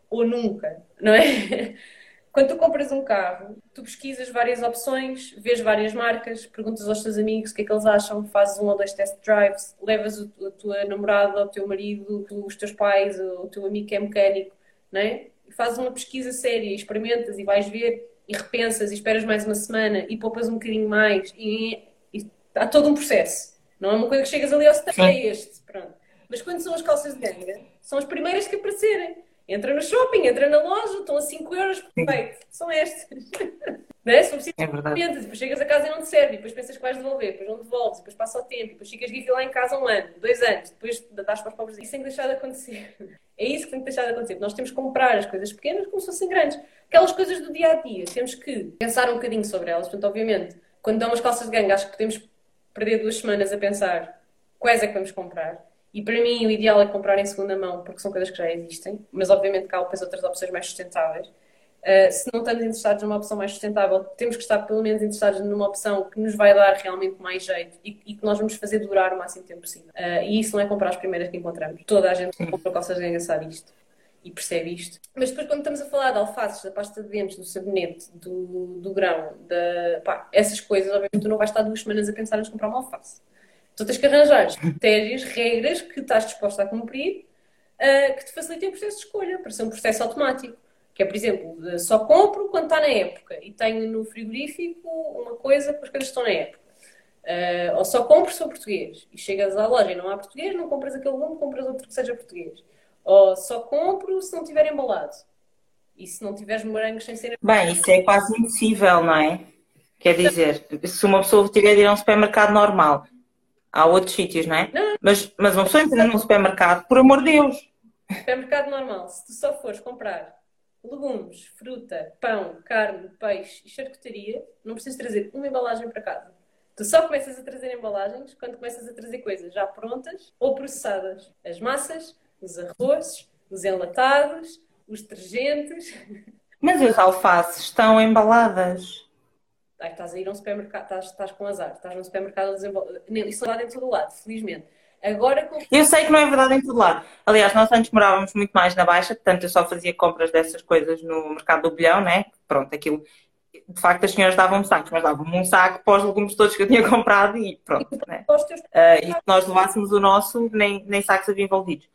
ou nunca, não é? Quando tu compras um carro, tu pesquisas várias opções, vês várias marcas, perguntas aos teus amigos o que é que eles acham, fazes um ou dois test drives, levas a tua namorada, o teu marido, os teus pais, o teu amigo que é mecânico, não é? Fazes uma pesquisa séria, experimentas e vais ver e repensas e esperas mais uma semana e poupas um bocadinho mais e, e há todo um processo. Não é uma coisa que chegas ali ao step, é este, pronto. Mas quando são as calças de ganga, são as primeiras que aparecerem. Entra no shopping, entra na loja, estão a 5 euros, perfeito. São estas. Não é? Se preciso, é verdade. depois chegas a casa e não te serve, depois pensas que vais devolver, depois não devolves, depois passa o tempo, depois ficas aqui lá em casa um ano, dois anos, depois dás para os pobres. Isso tem que deixar de acontecer. É isso que tem que deixar de acontecer. Nós temos que comprar as coisas pequenas como se fossem grandes. Aquelas coisas do dia a dia, temos que pensar um bocadinho sobre elas. Portanto, obviamente, quando dão umas calças de gangue, acho que podemos perder duas semanas a pensar quais é que vamos comprar e para mim o ideal é comprar em segunda mão, porque são coisas que já existem, mas obviamente cá há depois outras opções mais sustentáveis. Uh, se não estamos interessados numa opção mais sustentável, temos que estar pelo menos interessados numa opção que nos vai dar realmente mais jeito e, e que nós vamos fazer durar o máximo tempo possível. Uh, e isso não é comprar as primeiras que encontramos. Toda a gente que compra calças de ganga sabe isto e percebe isto. Mas depois, quando estamos a falar de alfaces, da pasta de dentes, do sabonete, do, do grão, da, pá, essas coisas, obviamente tu não vais estar duas semanas a pensar em comprar uma alface. Tu tens que arranjar critérios, regras que estás disposta a cumprir uh, que te facilitem o processo de escolha, para ser um processo automático. Que é, por exemplo, só compro quando está na época e tenho no frigorífico uma coisa que as coisas estão na época. Uh, ou só compro se for português e chegas à loja e não há português, não compras aquele lume, compras outro que seja português. Ou só compro se não tiver embalado. E se não tiveres morangos sem ser Bem, isso é quase impossível, não é? Quer dizer, se uma pessoa tiver de ir a um supermercado normal Há outros sítios, não é? Não. Mas, mas uma pessoa entra num supermercado, por amor de Deus. Supermercado normal, se tu só fores comprar legumes, fruta, pão, carne, peixe e charcutaria, não precisas trazer uma embalagem para casa. Tu só começas a trazer embalagens quando começas a trazer coisas já prontas ou processadas. As massas, os arrozes, os enlatados, os detergentes. Mas as alfaces estão embaladas. Ai, estás a ir a um supermercado, estás, estás com azar, estás num supermercado a desenvolver. Isso é verdade em todo lado, felizmente. Agora com... Eu sei que não é verdade em todo lado. Aliás, nós antes morávamos muito mais na Baixa, portanto eu só fazia compras dessas coisas no mercado do bilhão, né? Pronto, aquilo. De facto, as senhoras davam-me sacos, mas davam-me um saco para os legumes todos que eu tinha comprado e pronto, né? Uh, e se nós levássemos o nosso, nem, nem sacos havia envolvidos.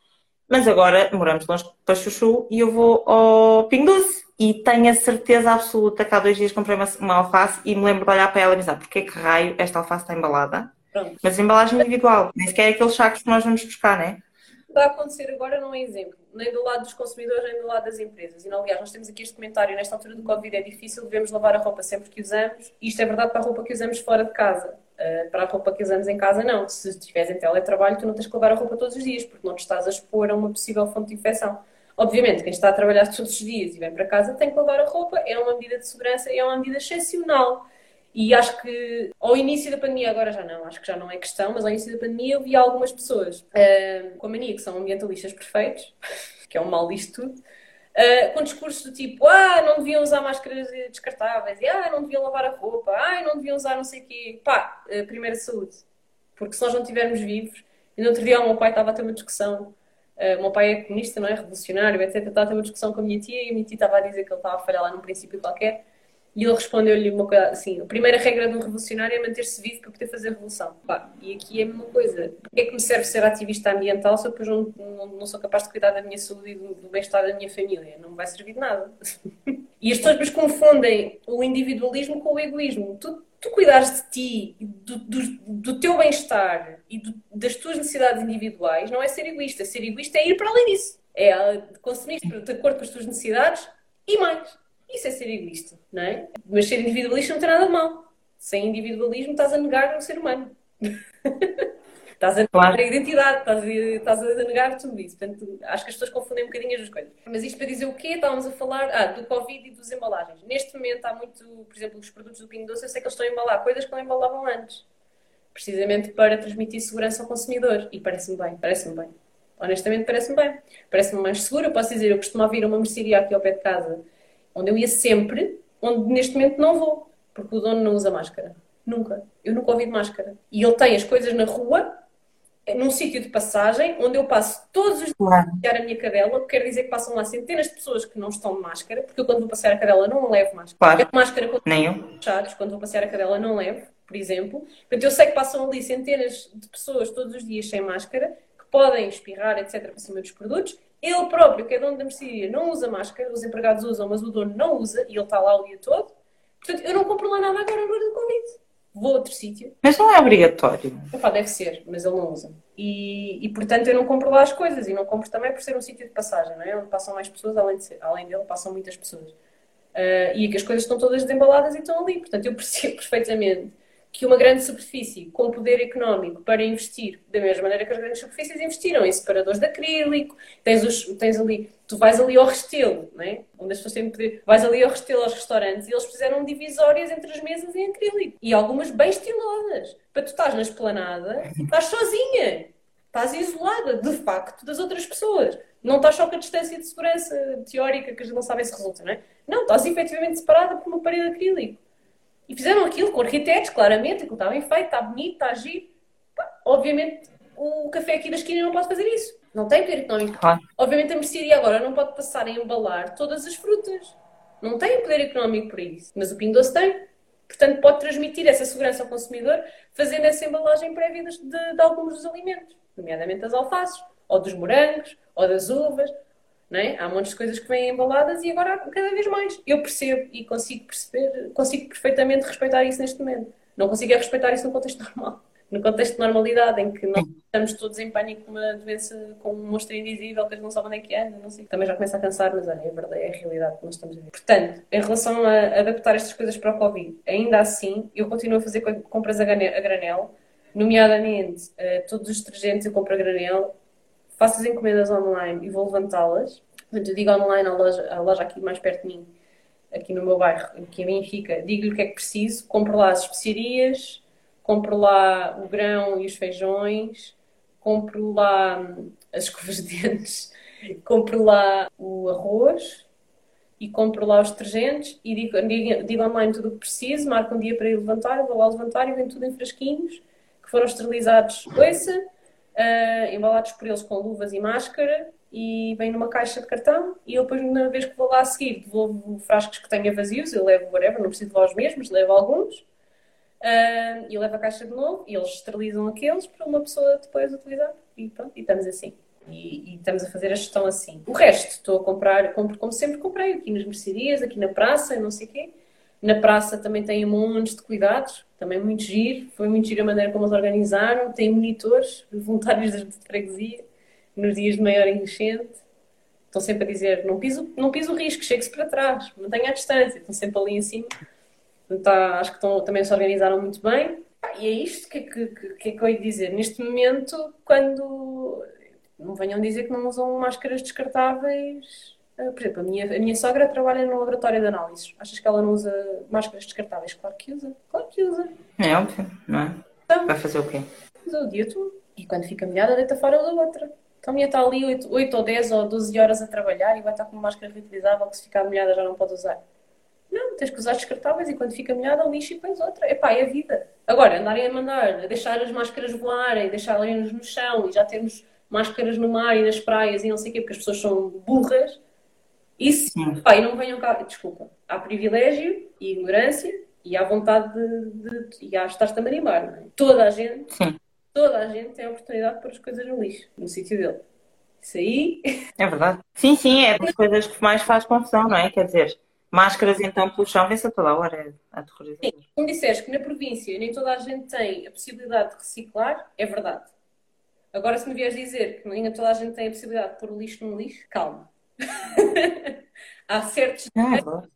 Mas agora moramos longe para Chuchu e eu vou ao Pingo Doce e tenho a certeza absoluta que há dois dias comprei uma, uma alface e me lembro de olhar para ela e dizer porque é que raio esta alface está embalada? Pronto. Mas embalagem individual, nem sequer é aqueles sacos que nós vamos buscar, né? Vai acontecer agora não é exemplo, nem do lado dos consumidores, nem do lado das empresas. E, aliás, nós temos aqui este comentário, nesta altura do Covid é difícil, devemos lavar a roupa sempre que usamos. Isto é verdade para a roupa que usamos fora de casa. Uh, para a roupa que usamos em casa, não. Se estiveres em teletrabalho, tu não tens que lavar a roupa todos os dias, porque não te estás a expor a uma possível fonte de infecção. Obviamente, quem está a trabalhar todos os dias e vem para casa tem que lavar a roupa, é uma medida de segurança e é uma medida excepcional. E acho que ao início da pandemia, agora já não, acho que já não é questão, mas ao início da pandemia eu vi algumas pessoas uh, com a mania que são ambientalistas perfeitos, que é um mal disto tudo, uh, com discursos do tipo, ah, não deviam usar máscaras descartáveis, e ah, não deviam lavar a roupa, ah, não deviam usar não sei o quê. Pá, uh, primeira saúde. Porque se nós não estivermos vivos, e no outro dia o meu pai estava a ter uma discussão Uh, o meu pai é comunista, não é? Revolucionário, etc. Estava a ter uma discussão com a minha tia e a minha tia estava a dizer que ele estava a falhar lá num princípio qualquer. E ele respondeu-lhe uma coisa assim: a primeira regra de um revolucionário é manter-se vivo para poder fazer revolução. Pá, e aqui é a mesma coisa. Por que é que me serve ser ativista ambiental se eu depois não, não, não sou capaz de cuidar da minha saúde e do, do bem-estar da minha família? Não me vai servir de nada. e as pessoas confundem o individualismo com o egoísmo. Tu, tu cuidares de ti, do, do, do teu bem-estar e do, das tuas necessidades individuais, não é ser egoísta. Ser egoísta é ir para além disso. É consumir de acordo com as tuas necessidades e mais. Isso é ser egoísta, não é? Mas ser individualista não tem nada de mal. Sem individualismo estás a negar o ser humano. Estás a negar claro. a identidade, estás a, estás a negar tudo isso. Portanto, acho que as pessoas confundem um bocadinho as coisas. Mas isto para dizer o quê? Estávamos a falar ah, do Covid e dos embalagens. Neste momento há muito, por exemplo, os produtos do Pingo Doce, eu sei que eles estão a embalar coisas que não embalavam antes. Precisamente para transmitir segurança ao consumidor. E parece-me bem, parece-me bem. Honestamente, parece-me bem. Parece-me mais seguro. Eu posso dizer, eu costumo vir a uma mercearia aqui ao pé de casa, onde eu ia sempre, onde neste momento não vou, porque o dono não usa máscara. Nunca. Eu nunca ouvi de máscara. E ele tem as coisas na rua num sítio de passagem onde eu passo todos os dias Claro. a passear a minha cadela, quer dizer que passam lá centenas de pessoas que não estão de máscara, porque eu quando vou passear a cadela não levo máscara. Claro. Levo máscara quando Nem eu. fechados, quando vou passear a cadela não levo, por exemplo. Portanto, eu sei que passam ali centenas de pessoas todos os dias sem máscara, que podem espirrar, etc., para cima dos produtos. Ele próprio, que é dono da mercearia, não usa máscara, os empregados usam, mas o dono não usa, e ele está lá o dia todo. Portanto, eu não compro lá nada agora agora do Covid. Vou a outro sítio. Mas não é obrigatório. Epá, deve ser, mas ele não usa. E, e, portanto eu não compro lá as coisas e não compro também por ser um sítio de passagem, não é? Onde passam mais pessoas, além, de ser, além dele, passam muitas pessoas. Uh, e que as coisas estão todas desembaladas e estão ali. Portanto, eu percebo perfeitamente que uma grande superfície com poder económico para investir, da mesma maneira que as grandes superfícies investiram em separadores de acrílico, tens, os, tens ali, tu vais ali ao Restelo, não é? onde as pessoas têm poder, vais ali ao Restelo aos restaurantes e eles fizeram divisórias entre as mesas em acrílico e algumas bem estilosas, para tu estás na esplanada, estás sozinha, estás isolada, de facto, das outras pessoas. Não estás só com a distância de segurança teórica que gente não sabe se resulta, não é? Não, estás efetivamente separada por uma parede de acrílico. E fizeram aquilo com arquitetos, claramente, aquilo está bem feito, está bonito, está giro. Obviamente, o café aqui da esquina não pode fazer isso. Não tem poder económico. Obviamente, a mercearia agora não pode passar a embalar todas as frutas. Não tem poder económico para isso. Mas o Pingo Doce tem. Portanto, pode transmitir essa segurança ao consumidor fazendo essa embalagem prévia de, de alguns dos alimentos, nomeadamente das alfaces, ou dos morangos, ou das uvas. É? Há montes de coisas que vêm embaladas e agora cada vez mais. Eu percebo e consigo perceber, consigo perfeitamente respeitar isso neste momento. Não consigo é respeitar isso no contexto normal. No contexto de normalidade, em que nós estamos todos em pânico com uma doença, com um monstro invisível que gente não sabe onde é que anda, não sei. Também já começa a cansar, mas olha, é verdade, é a realidade que nós estamos a ver. Portanto, em relação a adaptar estas coisas para o Covid, ainda assim, eu continuo a fazer compras a granel, nomeadamente todos os detergentes eu compro a granel, faço as encomendas online e vou levantá-las. Portanto, eu digo online à loja, à loja aqui mais perto de mim, aqui no meu bairro, aqui em Benfica, digo-lhe o que é que preciso, compro lá as especiarias, compro lá o grão e os feijões, compro lá hum, as escovas de dentes, compro lá o arroz e compro lá os detergentes e digo, digo, digo online tudo o que preciso, marco um dia para ir levantar, vou lá levantar e vem tudo em frasquinhos que foram esterilizados, ouça, uh, embalados por eles com luvas e máscara e vem numa caixa de cartão e eu depois, na vez que vou lá a seguir, devolvo frascos que tenha vazios, eu levo whatever, não preciso levar os mesmos, levo alguns uh, e eu levo a caixa de novo e eles esterilizam aqueles para uma pessoa depois utilizar e pronto, e estamos assim. E, e, estamos a fazer a gestão assim. O resto, estou a comprar, compro como sempre comprei, aqui nas mercearias, aqui na praça, não sei o quê. Na praça também tem um monte de cuidados, também muito giro. Foi muito giro a maneira como eles organizaram. Tem monitores, voluntários de freguesia, nos dias de maior enchente. Estão sempre a dizer: não piso, não piso o risco, chegue-se para trás, mantenha a distância. Estão sempre ali em cima. Então, acho que estão, também se organizaram muito bem. E é isto que, que, que, que eu ia dizer. Neste momento, quando. Não venham dizer que não usam máscaras descartáveis por exemplo, a minha, a minha sogra trabalha no laboratório de análises. Achas que ela não usa máscaras descartáveis? Claro que usa. Claro que usa. É óbvio, não é? Então, Vai fazer o quê? usa o dia todo. E quando fica molhada, deita fora da outra. Então a minha está ali 8, 8 ou 10 ou 12 horas a trabalhar e vai estar com uma máscara reutilizável que se ficar molhada já não pode usar. Não, tens que usar descartáveis e quando fica molhada, lixa e pões outra. Epá, é a vida. Agora, andarem a mandar, a deixar as máscaras voarem, deixarem-nos no chão e já termos máscaras no mar e nas praias e não sei o quê, porque as pessoas são burras, isso, pá, e não venham cá, desculpa, há privilégio e ignorância e há vontade de, de e há estar-se a marimbar, não é? Toda a gente, Sim. toda a gente tem a oportunidade de pôr as coisas no lixo, no sítio dele. Isso aí, É verdade. Sim, sim, é das coisas que mais faz confusão, não é? Quer dizer, máscaras então pelo chão, vê-se a toda a hora. É aterrorizador. como disseste que na província nem toda a gente tem a possibilidade de reciclar, é verdade. Agora, se me vieres dizer que nem toda a gente tem a possibilidade de pôr o lixo no lixo, calma. Há certos que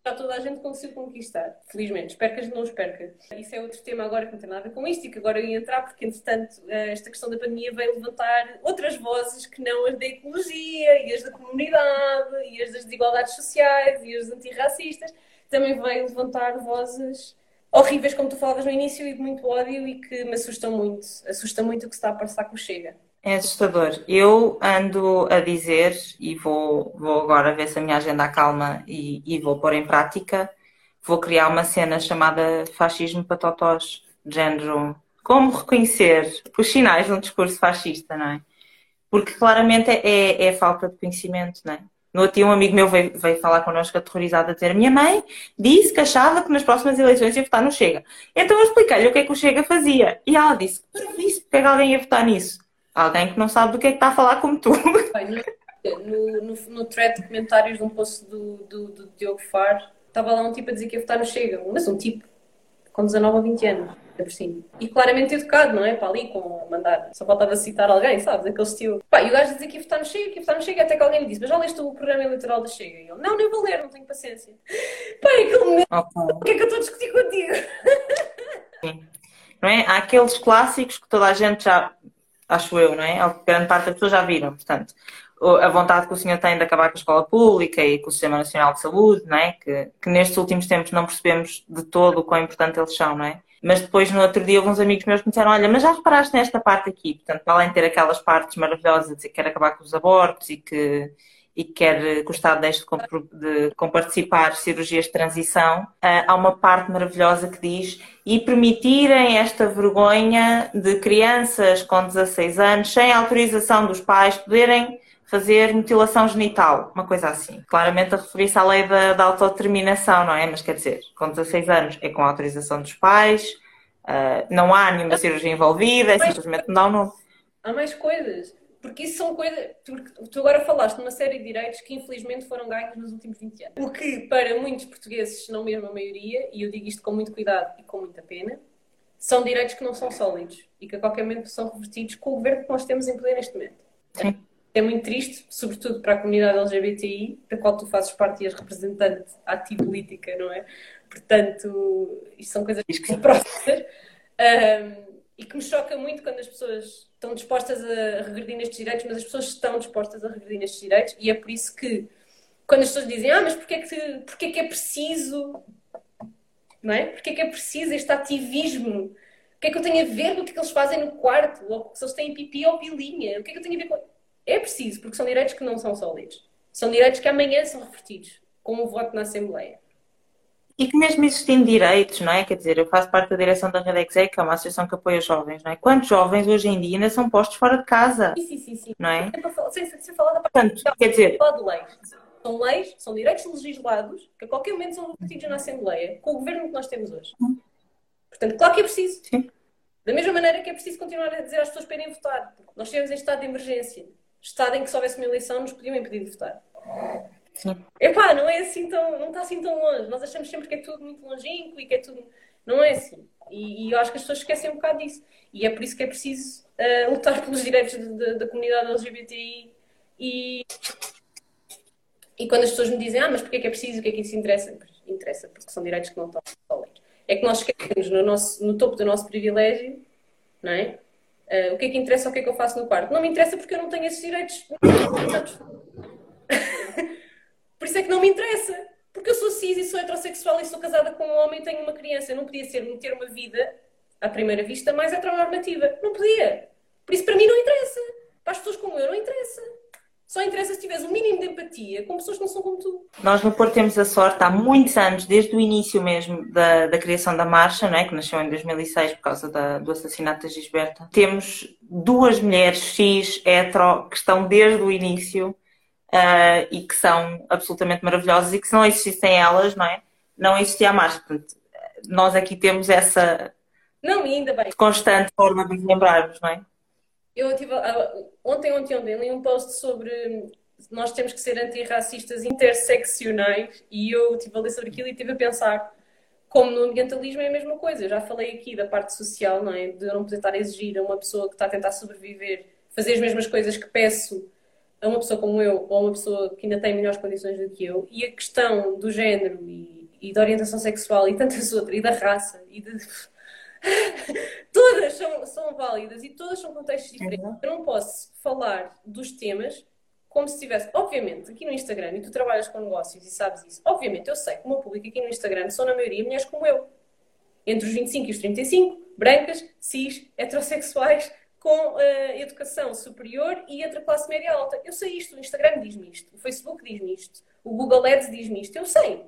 já toda a gente conseguiu conquistar. Felizmente. Espero que a gente não os perca. Isso é outro tema agora que não tem nada a ver com isto e que agora eu ia entrar porque, entretanto, eh, esta questão da pandemia veio levantar outras vozes que não as da ecologia e as da comunidade e as das desigualdades sociais e as antirracistas. Também veio levantar vozes horríveis, como tu falavas no início, e de muito ódio e que me assustam muito. Assusta muito o que se está a passar com o Chega. É assustador. Eu ando a dizer, e vou, vou agora ver se a minha agenda acalma e, e vou pôr em prática, vou criar uma cena chamada Fascismo para Totós, de género como reconhecer os sinais de um discurso fascista, não é? Porque claramente é, é falta de conhecimento, não é? No outro dia um amigo meu veio, veio falar connosco aterrorizado a dizer minha mãe disse que achava que nas próximas eleições ia votar no Chega. Então eu expliquei-lhe o que é que o Chega fazia. E ela disse, para isso, que alguém ia votar nisso? Alguém que não sabe do que é que está a falar como tu. No, no, no thread de comentários de um post do, do, do Diogo Far, estava lá um tipo a dizer que ia votar no Chega. Mas um tipo com 19 ou 20 anos por cima. E claramente educado, não é? Para ali, com mandar. Só faltava citar alguém, sabes? Aquele estilo. Pá, e o gajo dizia que ia votar no Chega, que ia votar no Chega, até que alguém lhe disse: Mas já leste o programa eleitoral da Chega? E ele: Não, nem vou ler, não tenho paciência. Pá, é aquele momento. Okay. O que é que eu estou a discutir contigo? Sim. Não é? Há aqueles clássicos que toda a gente já. Acho eu, não é? Grande parte das pessoas já viram, portanto a vontade que o senhor tem de acabar com a escola pública e com o Sistema Nacional de Saúde, não é? que, que nestes últimos tempos não percebemos de todo o quão importante eles são, não é? Mas depois, no outro dia, alguns amigos meus me disseram: Olha, mas já reparaste nesta parte aqui? Portanto, além de ter aquelas partes maravilhosas de dizer que quer acabar com os abortos e que, e que quer que o Estado deixe de, comparticipar cirurgias de transição, uh, há uma parte maravilhosa que diz: e permitirem esta vergonha de crianças com 16 anos, sem autorização dos pais, poderem fazer mutilação genital, uma coisa assim. Claramente a referir-se à lei da, da, autodeterminação, não é? Mas quer dizer, com 16 anos é com a autorização dos pais, uh, não há nenhuma cirurgia envolvida, é simplesmente não, não. Há mais coisas. Porque isso são coisas. Tu agora falaste numa série de direitos que infelizmente foram ganhos nos últimos 20 anos. O que, para muitos portugueses, não mesmo a maioria, e eu digo isto com muito cuidado e com muita pena, são direitos que não são sólidos e que a qualquer momento são revertidos com o governo que nós temos em poder neste momento. Sim é muito triste, sobretudo para a comunidade LGBTI, da qual tu fazes parte e és representante ativa política, não é? Portanto, isto são coisas que são próximas. Um, e que me choca muito quando as pessoas estão dispostas a regredir nestes direitos, mas as pessoas estão dispostas a regredir nestes direitos, e é por isso que, quando as pessoas dizem, ah, mas porquê é que, porquê é, que é preciso, não é? Porquê é que é preciso este ativismo? O que é que eu tenho a ver com o que, é que eles fazem no quarto? Ou se eles têm pipi ou pilinha? O que é que eu tenho a ver com é preciso, porque são direitos que não são sólidos. São direitos que amanhã são revertidos, com o voto na Assembleia. E que mesmo existindo direitos, não é? Quer dizer, eu faço parte da direção da Redexe, que é uma associação que apoia jovens, não é? Quantos jovens hoje em dia ainda são postos fora de casa? Sim, sim, sim. sim. Não é? Sem, sem falar da parte Portanto, quer dizer... de leis. São leis, são direitos legislados, que a qualquer momento são revertidos na Assembleia, com o governo que nós temos hoje. Hum. Portanto, claro que é preciso. Sim. Da mesma maneira que é preciso continuar a dizer às pessoas para irem votar. Nós temos em estado de emergência. Estado em que se houvesse uma eleição nos podiam impedir de votar. Epá, não é assim tão, não está assim tão longe. Nós achamos sempre que é tudo muito longínquo e que é tudo. Não é assim. E, e eu acho que as pessoas esquecem um bocado disso. E é por isso que é preciso uh, lutar pelos direitos de, de, da comunidade LGBTI e, e quando as pessoas me dizem, ah, mas porquê é que é preciso, o que é que isso interessa? Interessa, porque são direitos que não estão sólidos. É que nós esquecemos no, nosso, no topo do nosso privilégio, não é? Uh, o que é que interessa o que é que eu faço no quarto? Não me interessa porque eu não tenho esses direitos. Por isso é que não me interessa. Porque eu sou cis e sou heterossexual e sou casada com um homem e tenho uma criança. Eu não podia ser ter uma vida, à primeira vista, mais heteronormativa. Não podia. Por isso, para mim, não interessa. Para as pessoas como eu, não interessa. Só interessa se tiveres um mínimo de empatia com pessoas que não são como tu. Nós no Porto temos a sorte, há muitos anos, desde o início mesmo da, da criação da marcha, não é? que nasceu em 2006 por causa da, do assassinato da Gisberta, temos duas mulheres cis, hetero, que estão desde o início uh, e que são absolutamente maravilhosas e que se não existissem elas, não é? Não existia a marcha. Portanto, nós aqui temos essa não, ainda bem. constante forma de nos lembrarmos, não é? Eu tive, ontem, ontem, ontem, li um post sobre nós temos que ser antirracistas interseccionais e eu estive a ler sobre aquilo e estive a pensar como no ambientalismo é a mesma coisa. Eu já falei aqui da parte social, não é? De eu não poder estar a exigir a uma pessoa que está a tentar sobreviver fazer as mesmas coisas que peço a uma pessoa como eu ou a uma pessoa que ainda tem melhores condições do que eu. E a questão do género e, e da orientação sexual e tantas outras, e da raça e de todas são, são válidas e todas são contextos diferentes. Uhum. Eu não posso falar dos temas como se estivesse, obviamente, aqui no Instagram, e tu trabalhas com negócios e sabes isso, obviamente eu sei que o meu público aqui no Instagram são na maioria mulheres como eu, entre os 25 e os 35, brancas, cis, heterossexuais, com uh, educação superior e entre a classe média alta. Eu sei isto, o Instagram diz-me isto, o Facebook diz-me isto, o Google Ads diz-me isto, eu sei.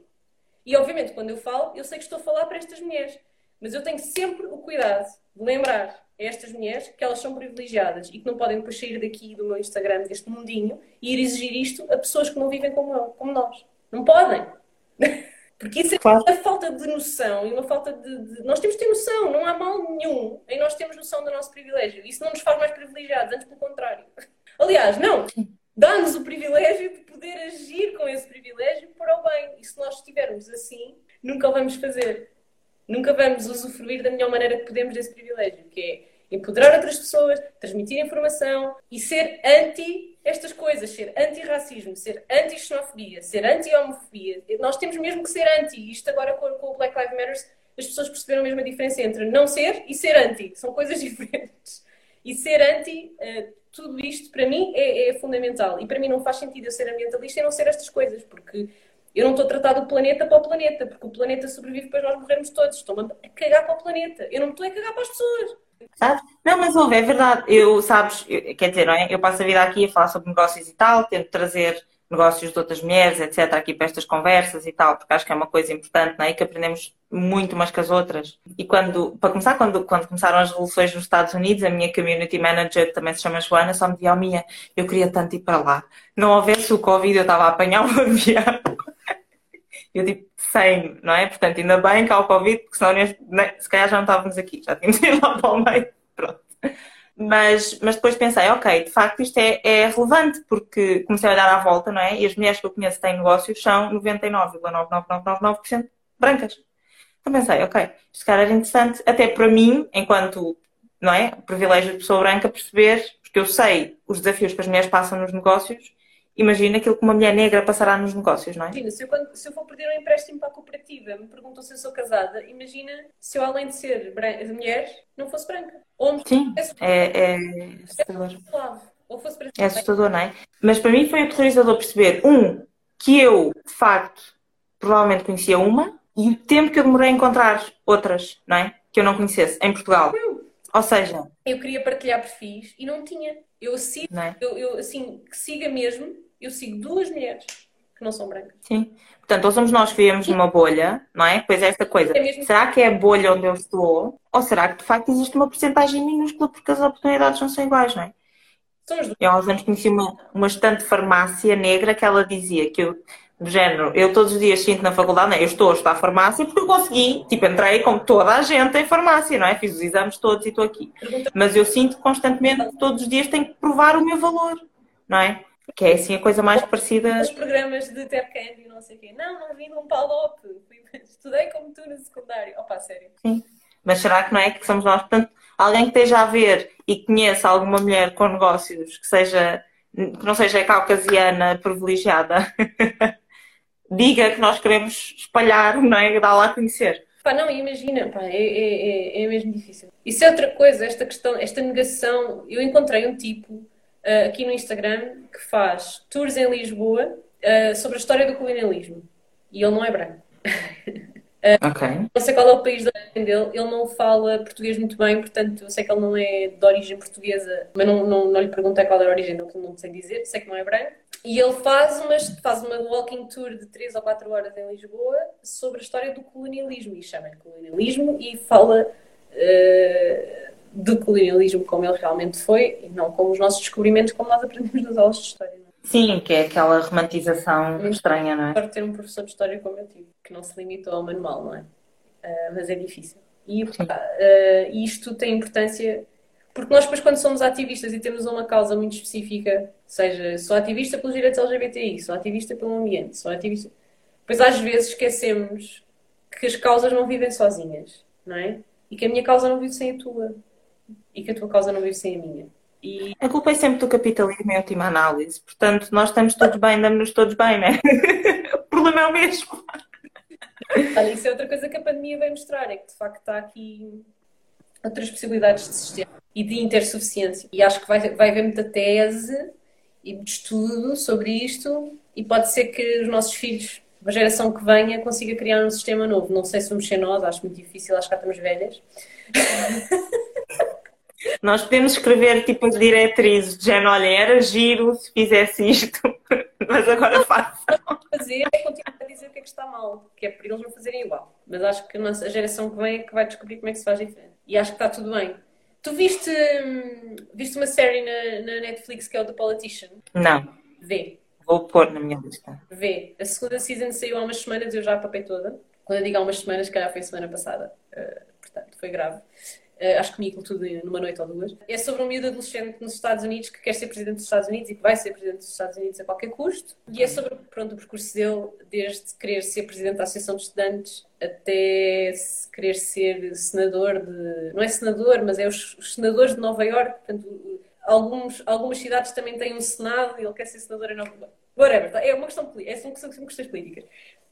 E obviamente, quando eu falo, eu sei que estou a falar para estas mulheres. Mas eu tenho sempre o cuidado de lembrar a estas mulheres que elas são privilegiadas e que não podem depois sair daqui do meu Instagram, deste mundinho, e ir exigir isto a pessoas que não vivem como, eu, como nós. Não podem. Porque isso é claro. uma falta de noção e uma falta de, de, Nós temos de ter noção, não há mal nenhum em nós termos noção do nosso privilégio. Isso não nos faz mais privilegiados, antes pelo contrário. Aliás, não, dá-nos o privilégio de poder agir com esse privilégio para o bem. E se nós estivermos assim, nunca o vamos fazer. Nunca vamos usufruir da melhor maneira que podemos desse privilégio, que é empoderar outras pessoas, transmitir informação e ser anti estas coisas, ser anti-racismo, ser anti-xenofobia, ser anti-homofobia, nós temos mesmo que ser anti. Isto agora com, com o Black Lives Matter, as pessoas perceberam mesmo a diferença entre não ser e ser anti. São coisas diferentes. E ser anti, uh, tudo isto para mim é, é, fundamental. E para mim não faz sentido eu ser ambientalista e não ser estas coisas, porque eu não estou a tratar do planeta para o planeta, porque o planeta sobrevive para nós morrermos todos. Estou-me a cagar para o planeta. Eu não me estou a cagar para as pessoas. Sabes? Não, mas ouve, é verdade. Eu, sabes, eu, quer dizer, não é? Eu passo a vida aqui a falar sobre negócios e tal, tento trazer negócios de outras mulheres, etc., aqui para estas conversas e tal, porque acho que é uma coisa importante, não é? Que aprendemos muito umas com as outras. E quando, para começar, quando, quando começaram as revoluções nos Estados Unidos, a minha community manager, que também se chama Joana, só me dizia, oh, minha, eu queria tanto ir para lá. Não houvesse o Covid, eu estava a apanhar um avião. Eu tipo, sem, não é? Portanto, ainda bem que há o Covid, porque senão né, se calhar já não estávamos aqui, já tínhamos ido lá para o meio. Pronto. Mas, mas depois pensei, ok, de facto isto é, é relevante, porque comecei a olhar à volta, não é? E as mulheres que eu conheço que têm negócios são 99,99999% brancas. Então pensei, ok, isto cara era interessante, até para mim, enquanto, não é? Privilégio de pessoa branca, perceber, porque eu sei os desafios que as mulheres passam nos negócios imagina aquilo que uma mulher negra passará nos negócios, não é? Imagina, se eu, quando, se eu for perder um empréstimo para a cooperativa, me perguntam se eu sou casada, imagina se eu, além de ser branca, de mulher, não fosse branca. Ou Sim, é, é assustador. Ou fosse é assustador, não é? Mas para mim foi aterrorizador perceber, um, que eu, de facto, provavelmente conhecia uma, e o tempo que eu demorei a encontrar outras, não é? Que eu não conhecesse, em Portugal. Ou seja... Eu queria partilhar perfis e não tinha. Eu sigo, é? eu, eu, assim, que siga mesmo, eu sigo duas mulheres que não são brancas. Sim. Portanto, ou somos nós que vivemos numa bolha, não é? Pois é esta coisa. É será que é a bolha onde eu estou? Ou será que de facto existe uma porcentagem minúscula porque as oportunidades não são iguais, não é? Eu há uns anos conheci uma, uma estante de farmácia negra que ela dizia que eu, do género, eu todos os dias sinto na faculdade, não, é? eu estou a estudar farmácia porque eu consegui, tipo, entrei como toda a gente em farmácia, não é? Fiz os exames todos e estou aqui. Mas eu sinto constantemente que todos os dias tenho que provar o meu valor, não é? Que é assim a coisa mais parecida. Os programas de Ted Candy, não sei o quê. Não, não vim de um palop. Estudei como tu no secundário. Opa, sério. Sim. Mas será que não é que somos nós? Portanto, alguém que esteja a ver e conheça alguma mulher com negócios que seja que não seja caucasiana privilegiada, diga que nós queremos espalhar, não é? Dá lá a conhecer. Pá, não, imagina, pá, é, é, é, é mesmo difícil. Isso é outra coisa, esta questão, esta negação. Eu encontrei um tipo uh, aqui no Instagram que faz tours em Lisboa uh, sobre a história do colonialismo. E ele não é branco. uh, ok. Não sei qual é o país de origem dele. Ele não fala português muito bem, portanto, eu sei que ele não é de origem portuguesa, mas não, não, não lhe perguntei qual é a origem não sei dizer, sei que não é branco. E ele faz uma, faz uma walking tour de 3 ou 4 horas em Lisboa sobre a história do colonialismo. E chama-lhe colonialismo e fala uh, do colonialismo como ele realmente foi e não como os nossos descobrimentos como nós aprendemos nas aulas de história. Não? É? Sim, que é aquela romantização Muito estranha, não é? Para ter um professor de história como eu tive, que não se limitou ao manual, não é? Uh, mas é difícil. E uh, isto tem importância porque nós depois quando somos ativistas e temos uma causa muito específica, seja, sou ativista pelos direitos LGBTI, sou ativista pelo ambiente, sou ativista... Pois às vezes esquecemos que as causas não vivem sozinhas, não é? E que a minha causa não vive sem a tua e que a tua causa não vive sem a minha. E... A culpa é sempre do capitalismo em última análise. Portanto, nós estamos todos bem, andamos todos bem, não é? o problema é o mesmo. Olha, isso é outra coisa que a pandemia vai mostrar, é que de facto está aqui outras possibilidades de sistema e de intersuficiência. E acho que vai, vai haver muita tese e de estudo sobre isto e pode ser que os nossos filhos, a geração que venha, consiga criar um sistema novo. Não sei se vamos ser nós, acho muito difícil, acho que já estamos velhas. Nós podemos escrever tipo as diretrizes de género, olha, era giro se fizesse isto, mas agora façam. Fazer é continuar a dizer o que é que está mal, que é para eles não fazerem igual. Mas acho que a geração que vem é que vai descobrir como é que se faz diferente. E acho que está tudo bem. Tu viste, hum, viste uma série na, na Netflix que é o The Politician? Não. Vê. Vou pôr na minha lista. Vê. A segunda season saiu há umas semanas, eu já papei toda. Quando eu digo há umas semanas, calhar foi semana passada. Uh, portanto, foi grave. Uh, acho que aquilo tudo numa noite ou duas. É sobre um miúdo adolescente nos Estados Unidos que quer ser presidente dos Estados Unidos e que vai ser presidente dos Estados Unidos a qualquer custo. E é sobre pronto, o percurso dele, desde querer ser presidente da Associação de Estudantes até querer ser senador de. Não é senador, mas é os, os senadores de Nova York. Portanto, alguns, algumas cidades também têm um Senado e ele quer ser senador em Nova York. Whatever, tá? é uma questão, é, são, são questões políticas.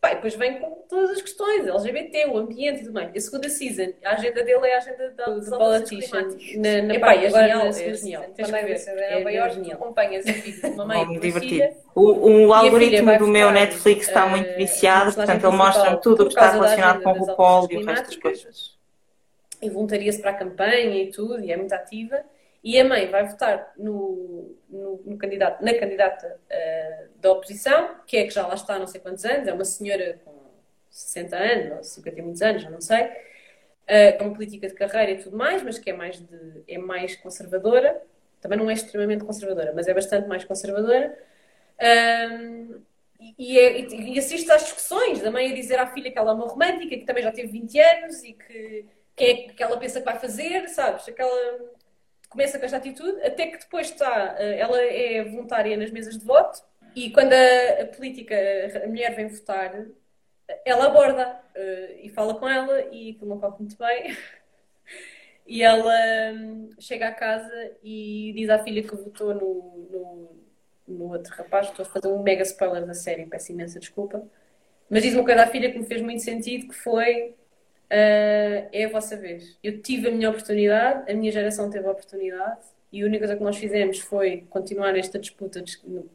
Pai, depois vem com todas as questões, LGBT, o ambiente e tudo mais. A segunda season, a agenda dele é a agenda da, do Politician. Na, na, Epá, é agora genial, na é genial. Tens que ver. É, Nova é York, genial. acompanhas a vida de uma mãe divertir. filha. O, o filha algoritmo do meu Netflix está eh, muito viciado, personagem portanto ele mostra tudo o que está relacionado com o das RuPaul e o resto das coisas. e voluntaria-se para a campanha e tudo, e é muito ativa. E a mãe vai votar no, no, no candidato, na candidata eh, da oposição, que é que já lá está há não sei quantos anos, é uma senhora com 60 anos, ou 50 e muitos anos, já não sei, eh, com política de carreira e tudo mais, mas que é mais, de, é mais conservadora. Também não é extremamente conservadora, mas é bastante mais conservadora. Ahm, e, é- e, e assiste às discussões da mãe a dizer à filha que ela é uma romântica, que também já teve 20 anos e que, que é que ela pensa que vai fazer, sabes? Aquela, começa com esta atitude, até que depois está, eh, ela é voluntária nas mesas de voto e quando a, política, a mulher vem votar, ela aborda eh, e fala com ela e aquilo não corre muito bem. E ela hum, chega à casa e diz à filha que votou no, no, no outro rapaz. Estou a fazer um mega spoiler da série, peço imensa desculpa. Mas diz uma coisa à filha que me fez muito sentido, que foi ah, é a vossa vez. Eu tive a minha oportunidade, a minha geração teve a oportunidade e a única coisa que nós fizemos foi continuar esta disputa,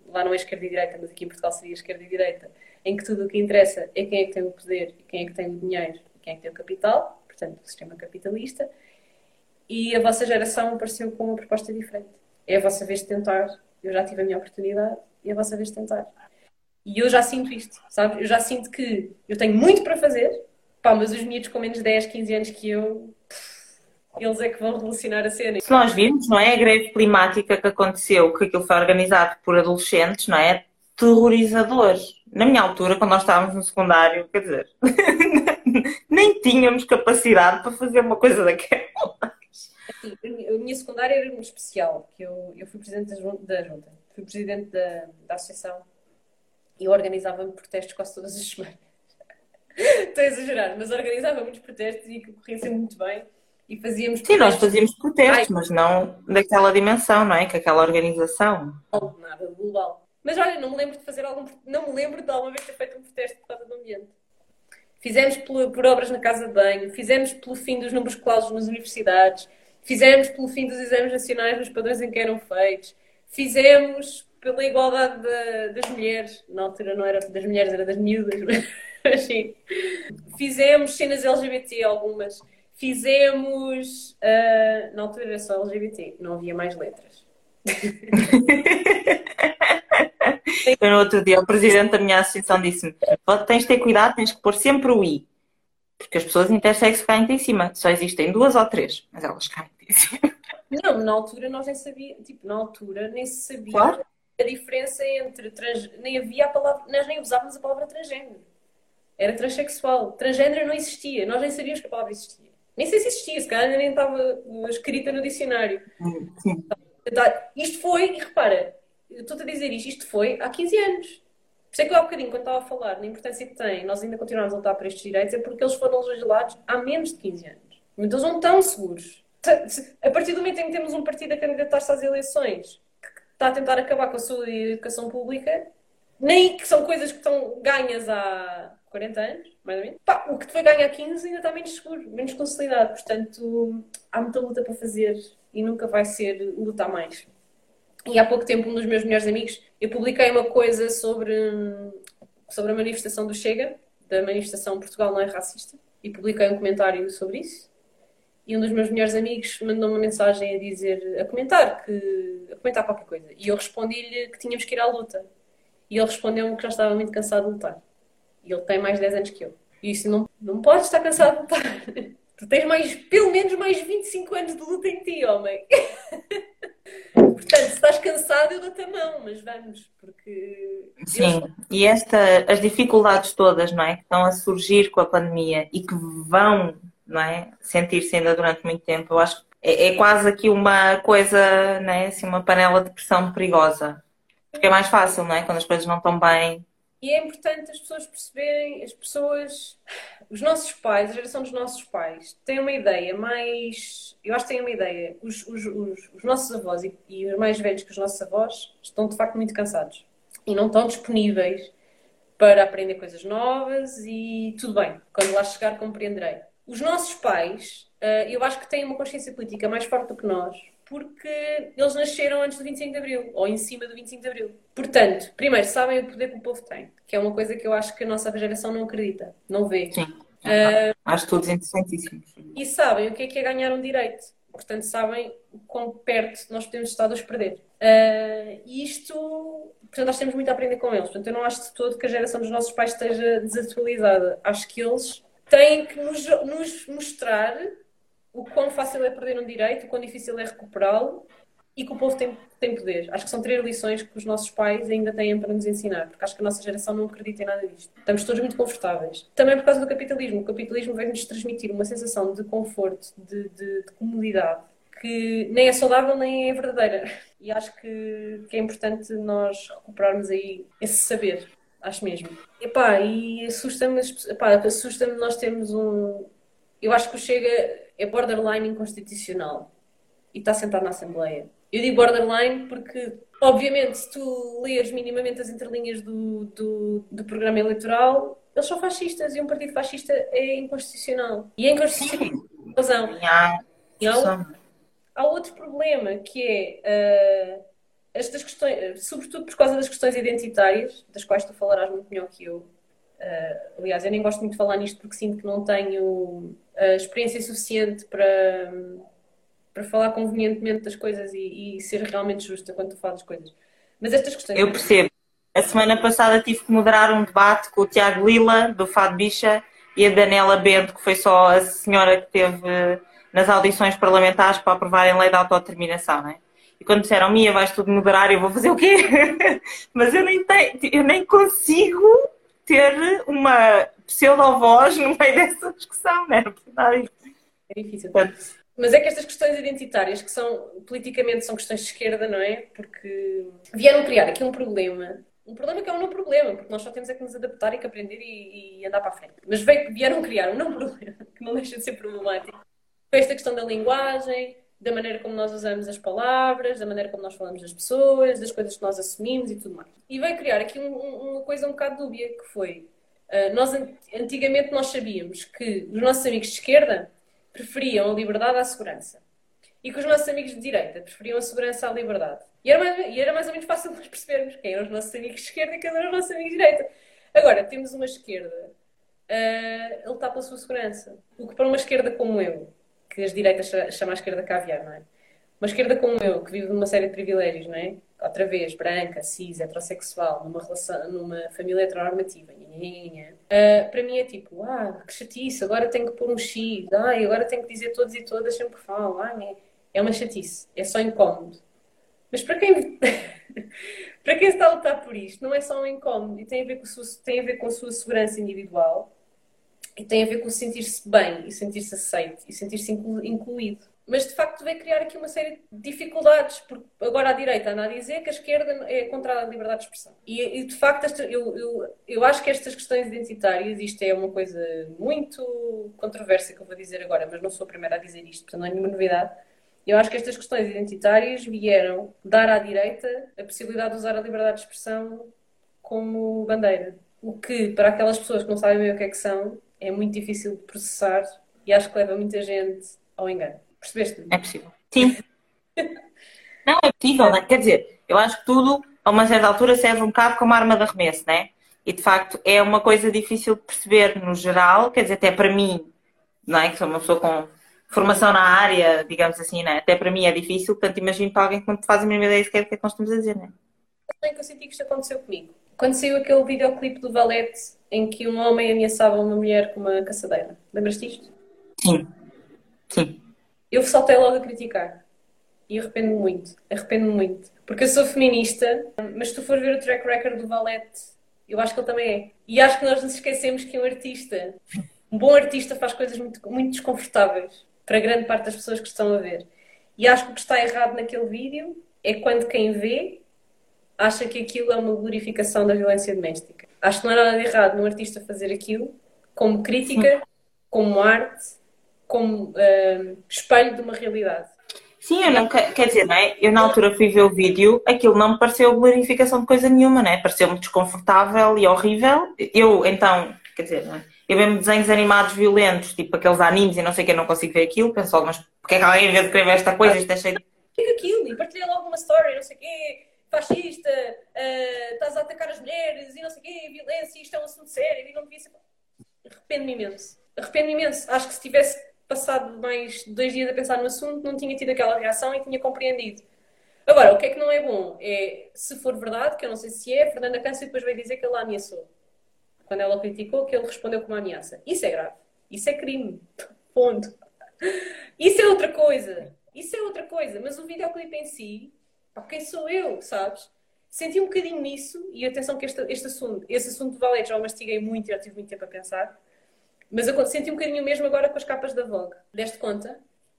lá não é esquerda e direita, mas aqui em Portugal seria esquerda e direita, em que tudo o que interessa é quem é que tem o poder, quem é que tem o dinheiro, quem é que tem o capital, portanto, o sistema capitalista. E a vossa geração apareceu com uma proposta diferente. É a vossa vez de tentar. Eu já tive a minha oportunidade e é a vossa vez de tentar. E eu já sinto isto, sabe? Eu já sinto que eu tenho muito para fazer, pá, mas os miúdos com menos de 10, 15 anos que eu, eles é que vão revolucionar a cena. Se nós virmos, não é? A greve climática que aconteceu, que aquilo foi organizado por adolescentes, não é? Terrorizador. Na minha altura, quando nós estávamos no secundário, quer dizer, nem tínhamos capacidade para fazer uma coisa daquela. Assim, a minha secundária era muito especial, que eu, eu fui presidente da jun- da junta, fui presidente da, da associação e eu organizava protestos quase todas as semanas. Estou a exagerar, mas organizava muitos protestos e que corriam sempre muito bem e fazíamos Sim, nós fazíamos protestos, mas não daquela dimensão, não é? Que aquela organização. nada global. Mas olha, não me lembro de fazer algum, não me lembro de alguma vez ter feito um protesto por causa do ambiente. Fizemos por, por obras na casa de banho, fizemos pelo fim dos números clausos nas universidades, fizemos pelo fim dos exames nacionais nos padrões em que eram feitos, fizemos pela igualdade da- das mulheres, na altura não era das mulheres, era das miúdas, mas sim. Fizemos cenas LGBT algumas, fizemos, ah, na altura era só LGBT, não havia mais letras. Eu, no outro dia, o presidente da minha associação disse-me: "Ó, tens de ter cuidado, tens que pôr sempre o I. Porque as pessoas intersexo caem em cima. Só existem duas ou três, mas elas caem em cima. Não, na altura nós nem sabíamos, tipo, na altura nem se sabia Claro. a diferença entre trans, nem havia a palavra, nós nem usávamos a palavra transgênero. Era transexual. Transgênero não existia, nós nem sabíamos que a palavra existia. Nem sei se existia, se calhar nem estava escrita no dicionário. Sim. Tá, Isto foi, e repara, estou-te a dizer isto, isto foi há 15 anos. Por isso é que eu há bocadinho, quando estava a falar na importância que tem, nós ainda continuamos a lutar por estes direitos, é porque eles foram legislados há menos de 15 anos. Então eles não estão seguros. A partir do momento em que temos um partido a candidatar-se às eleições que está a tentar acabar com a saúde e a educação pública, nem que são coisas que estão ganhas há 40 anos, mais ou menos, pá, o que te foi ganho há 15 ainda está menos seguro, menos consolidado. Portanto, há muita luta para fazer e nunca vai ser lutar mais. E há pouco tempo, um dos meus melhores amigos, eu publiquei uma coisa sobre, sobre a manifestação do Chega, da manifestação Portugal não é racista, e publiquei um comentário sobre isso. e um dos meus melhores amigos mandou uma mensagem a dizer, a comentar, que, a comentar qualquer coisa. E eu respondi-lhe que tínhamos que ir à luta. E ele respondeu-me que já estava muito cansado de lutar. E ele tem mais 10 anos que eu. E disse, não, não podes estar cansado de lutar. Tu tens mais, pelo menos mais 25 anos de luta em ti, homem. Portanto, se estás cansado, eu dou-te a mão, mas vamos, porque. Sim, e esta, as dificuldades todas, não é? Que estão a surgir com a pandemia e que vão, não é? Sentir-se ainda durante muito tempo, eu acho que é, é quase aqui uma coisa, não é? Assim, uma panela de pressão perigosa. Porque é mais fácil, não é? Quando as coisas não estão bem. E é importante as pessoas perceberem, as pessoas, os nossos pais, a geração dos nossos pais, têm uma ideia mais. Eu acho que têm uma ideia. Os, os, os, os nossos avós e, e os mais velhos que os nossos avós estão de facto muito cansados e não estão disponíveis para aprender coisas novas e tudo bem, quando lá chegar compreenderei. Os nossos pais, eh, eu acho que têm uma consciência política mais forte do que nós, porque eles nasceram antes do 25 de Abril, ou em cima do 25 de Abril. Portanto, primeiro, sabem o poder que o povo tem, que é uma coisa que eu acho que a nossa geração não acredita, não vê. Sim. Uh, acho todos interessantíssimos. E sabem o que é que é ganhar um direito. Portanto, sabem o quão perto nós podemos estar de os perder. Uh, e isto, portanto, nós temos muito a aprender com eles. Portanto, eu não acho de todo que a geração dos nossos pais esteja desatualizada. Acho que eles têm que nos, nos mostrar o quão fácil é perder um direito, o quão difícil é recuperá-lo e que o povo tem, tem poder. Acho que são três lições que os nossos pais ainda têm para nos ensinar, porque acho que a nossa geração não acredita em nada disto. Estamos todos muito confortáveis. Também por causa do capitalismo. O capitalismo vem-nos transmitir uma sensação de conforto, de, de, de, comodidade, que nem é saudável nem é verdadeira. E acho que, que é importante nós recuperarmos aí esse saber. Acho mesmo. Epá, e assusta-me assusta nós temos um. Eu acho que o Chega é borderline inconstitucional e está sentado na Assembleia. Eu digo borderline porque, obviamente, se tu leres minimamente as entrelinhas do, do, do programa eleitoral, eles são fascistas e um partido fascista é inconstitucional. E é inconstitucional. Razão. E há, há outro problema que é uh, estas questões, sobretudo por causa das questões identitárias, das quais tu falarás muito melhor que eu. Uh, aliás, eu nem gosto muito de falar nisto porque sinto que não tenho uh, experiência suficiente para para falar convenientemente das coisas e, e, ser realmente justa quando tu falas coisas. Mas estas questões. Eu percebo. A semana passada tive que moderar um debate com o Tiago Lila, do Fado Bicha, e a Daniela Bento, que foi só a senhora que teve nas audições parlamentares para aprovarem a lei da autodeterminação, não é? E quando disseram, Mia, vais tudo moderar, eu vou fazer o quê? Mas eu nem, tenho, eu nem consigo ter uma pseudo-voz no meio dessa discussão, não é? É difícil. Portanto, mas é que estas questões identitárias, que são politicamente são questões de esquerda, não é? Porque vieram criar aqui um problema. Um problema que é um não problema, porque nós só temos é que nos adaptar e que aprender e, e andar para a frente. Mas vieram criar um não problema, que não deixa de ser problemático. Com esta questão da linguagem, da maneira como nós usamos as palavras, da maneira como nós falamos das pessoas, das coisas que nós assumimos e tudo mais. E veio criar aqui um, uma coisa um bocado dúbia, que foi... Uh, nós, antigamente nós sabíamos que os nossos amigos de esquerda preferiam a liberdade à segurança. E que os nossos amigos de direita preferiam a segurança à liberdade. E era mais, e era mais ou menos fácil nós percebermos quem eram os nossos amigos de esquerda e quem eram os nossos amigos de direita. Agora, temos uma esquerda, uh, ele está pela sua segurança. O que para uma esquerda como eu, que as direitas chamam a esquerda caviar, não é? Uma esquerda como eu, que vive numa série de privilégios, não é? Outra vez, branca, cis, heterossexual, numa, relação, numa família heteronormativa, uh, para mim é tipo, ah, que chatice, agora tenho que pôr um X, ah, agora tenho que dizer todos e todas sempre falo, ah, é, é uma chatice, é só incómodo. Mas para quem, para quem está a lutar por isto, não é só um incómodo, e tem a ver com sua, tem a, ver com a sua segurança individual, e tem a ver com sentir-se bem, e sentir-se aceito, e sentir-se incluído mas de facto vai criar aqui uma série de dificuldades, porque agora a direita anda a dizer que a esquerda é contra a liberdade de expressão. E, e de facto, esta, eu, eu, eu acho que estas questões identitárias, isto é uma coisa muito controversa que eu vou dizer agora, mas não sou a primeira a dizer isto, portanto não é nenhuma novidade. Eu acho que estas questões identitárias vieram dar à direita a possibilidade de usar a liberdade de expressão como bandeira. O que, para aquelas pessoas que não sabem bem o que é que são, é muito difícil de processar e acho que leva muita gente ao engano. Percebeste? É possível. Sim. Não, é possível, né? quer dizer, eu acho que tudo, a uma certa altura, serve um bocado como arma de arremesso, né? E de facto é uma coisa difícil de perceber no geral, quer dizer, até para mim, não é? Que sou uma pessoa com formação na área, digamos assim, né? Até para mim é difícil, portanto imagino para alguém que não faz a mesma ideia sequer do que é que nós estamos a dizer, né? Também que eu senti que isto aconteceu comigo. Quando saiu aquele videoclipe do Valete em que um homem ameaçava uma mulher com uma caçadeira. Lembras-te disto? Sim. Sim. Eu saltei logo a criticar. E arrependo-me muito. Arrependo-me muito. Porque eu sou feminista, mas se tu fores ver o track record do Valete, eu acho que ele também é. E acho que nós nos esquecemos que um artista, um bom artista, faz coisas muito, muito desconfortáveis para grande parte das pessoas que estão a ver. E acho que o que está errado naquele vídeo é quando quem vê acha que aquilo é uma glorificação da violência doméstica. Acho que não há nada de errado num artista fazer aquilo como crítica, como arte, como uh, espelho de uma realidade. Sim, eu não quer dizer, não é? Eu na altura fui ver o vídeo, aquilo não me pareceu glorificação de coisa nenhuma, não é? Pareceu-me desconfortável e horrível. Eu, então, quer dizer, não é? Eu mesmo desenhos animados violentos, tipo aqueles animes e não sei o que, eu não consigo ver aquilo, penso logo, mas porque é que alguém vê escrever esta coisa? Isto é cheio de. Aquilo e partilha logo uma story, não sei o quê, fascista, uh, estás a atacar as mulheres e não sei o quê, violência, isto é um assunto sério e não devia ser. Arrependo-me imenso. Arrependo-me imenso. Acho que se tivesse passado mais dois dias a pensar no assunto, não tinha tido aquela reação e tinha compreendido. Agora, o que é que não é bom? É, se for verdade, que eu não sei se é, Fernanda Câncer depois veio dizer que ele a ameaçou. Quando ela criticou, que ele respondeu com uma ameaça. Isso é grave. Isso é crime. Ponto. Isso é outra coisa. Isso é outra coisa. Mas o videoclipe em si, quem sou eu, sabes? Senti um bocadinho nisso, e atenção que este, este assunto, esse assunto de Valete já o mastiguei muito já tive muito tempo a pensar. Mas eu senti um bocadinho mesmo agora com as capas da Vogue. Deste conta?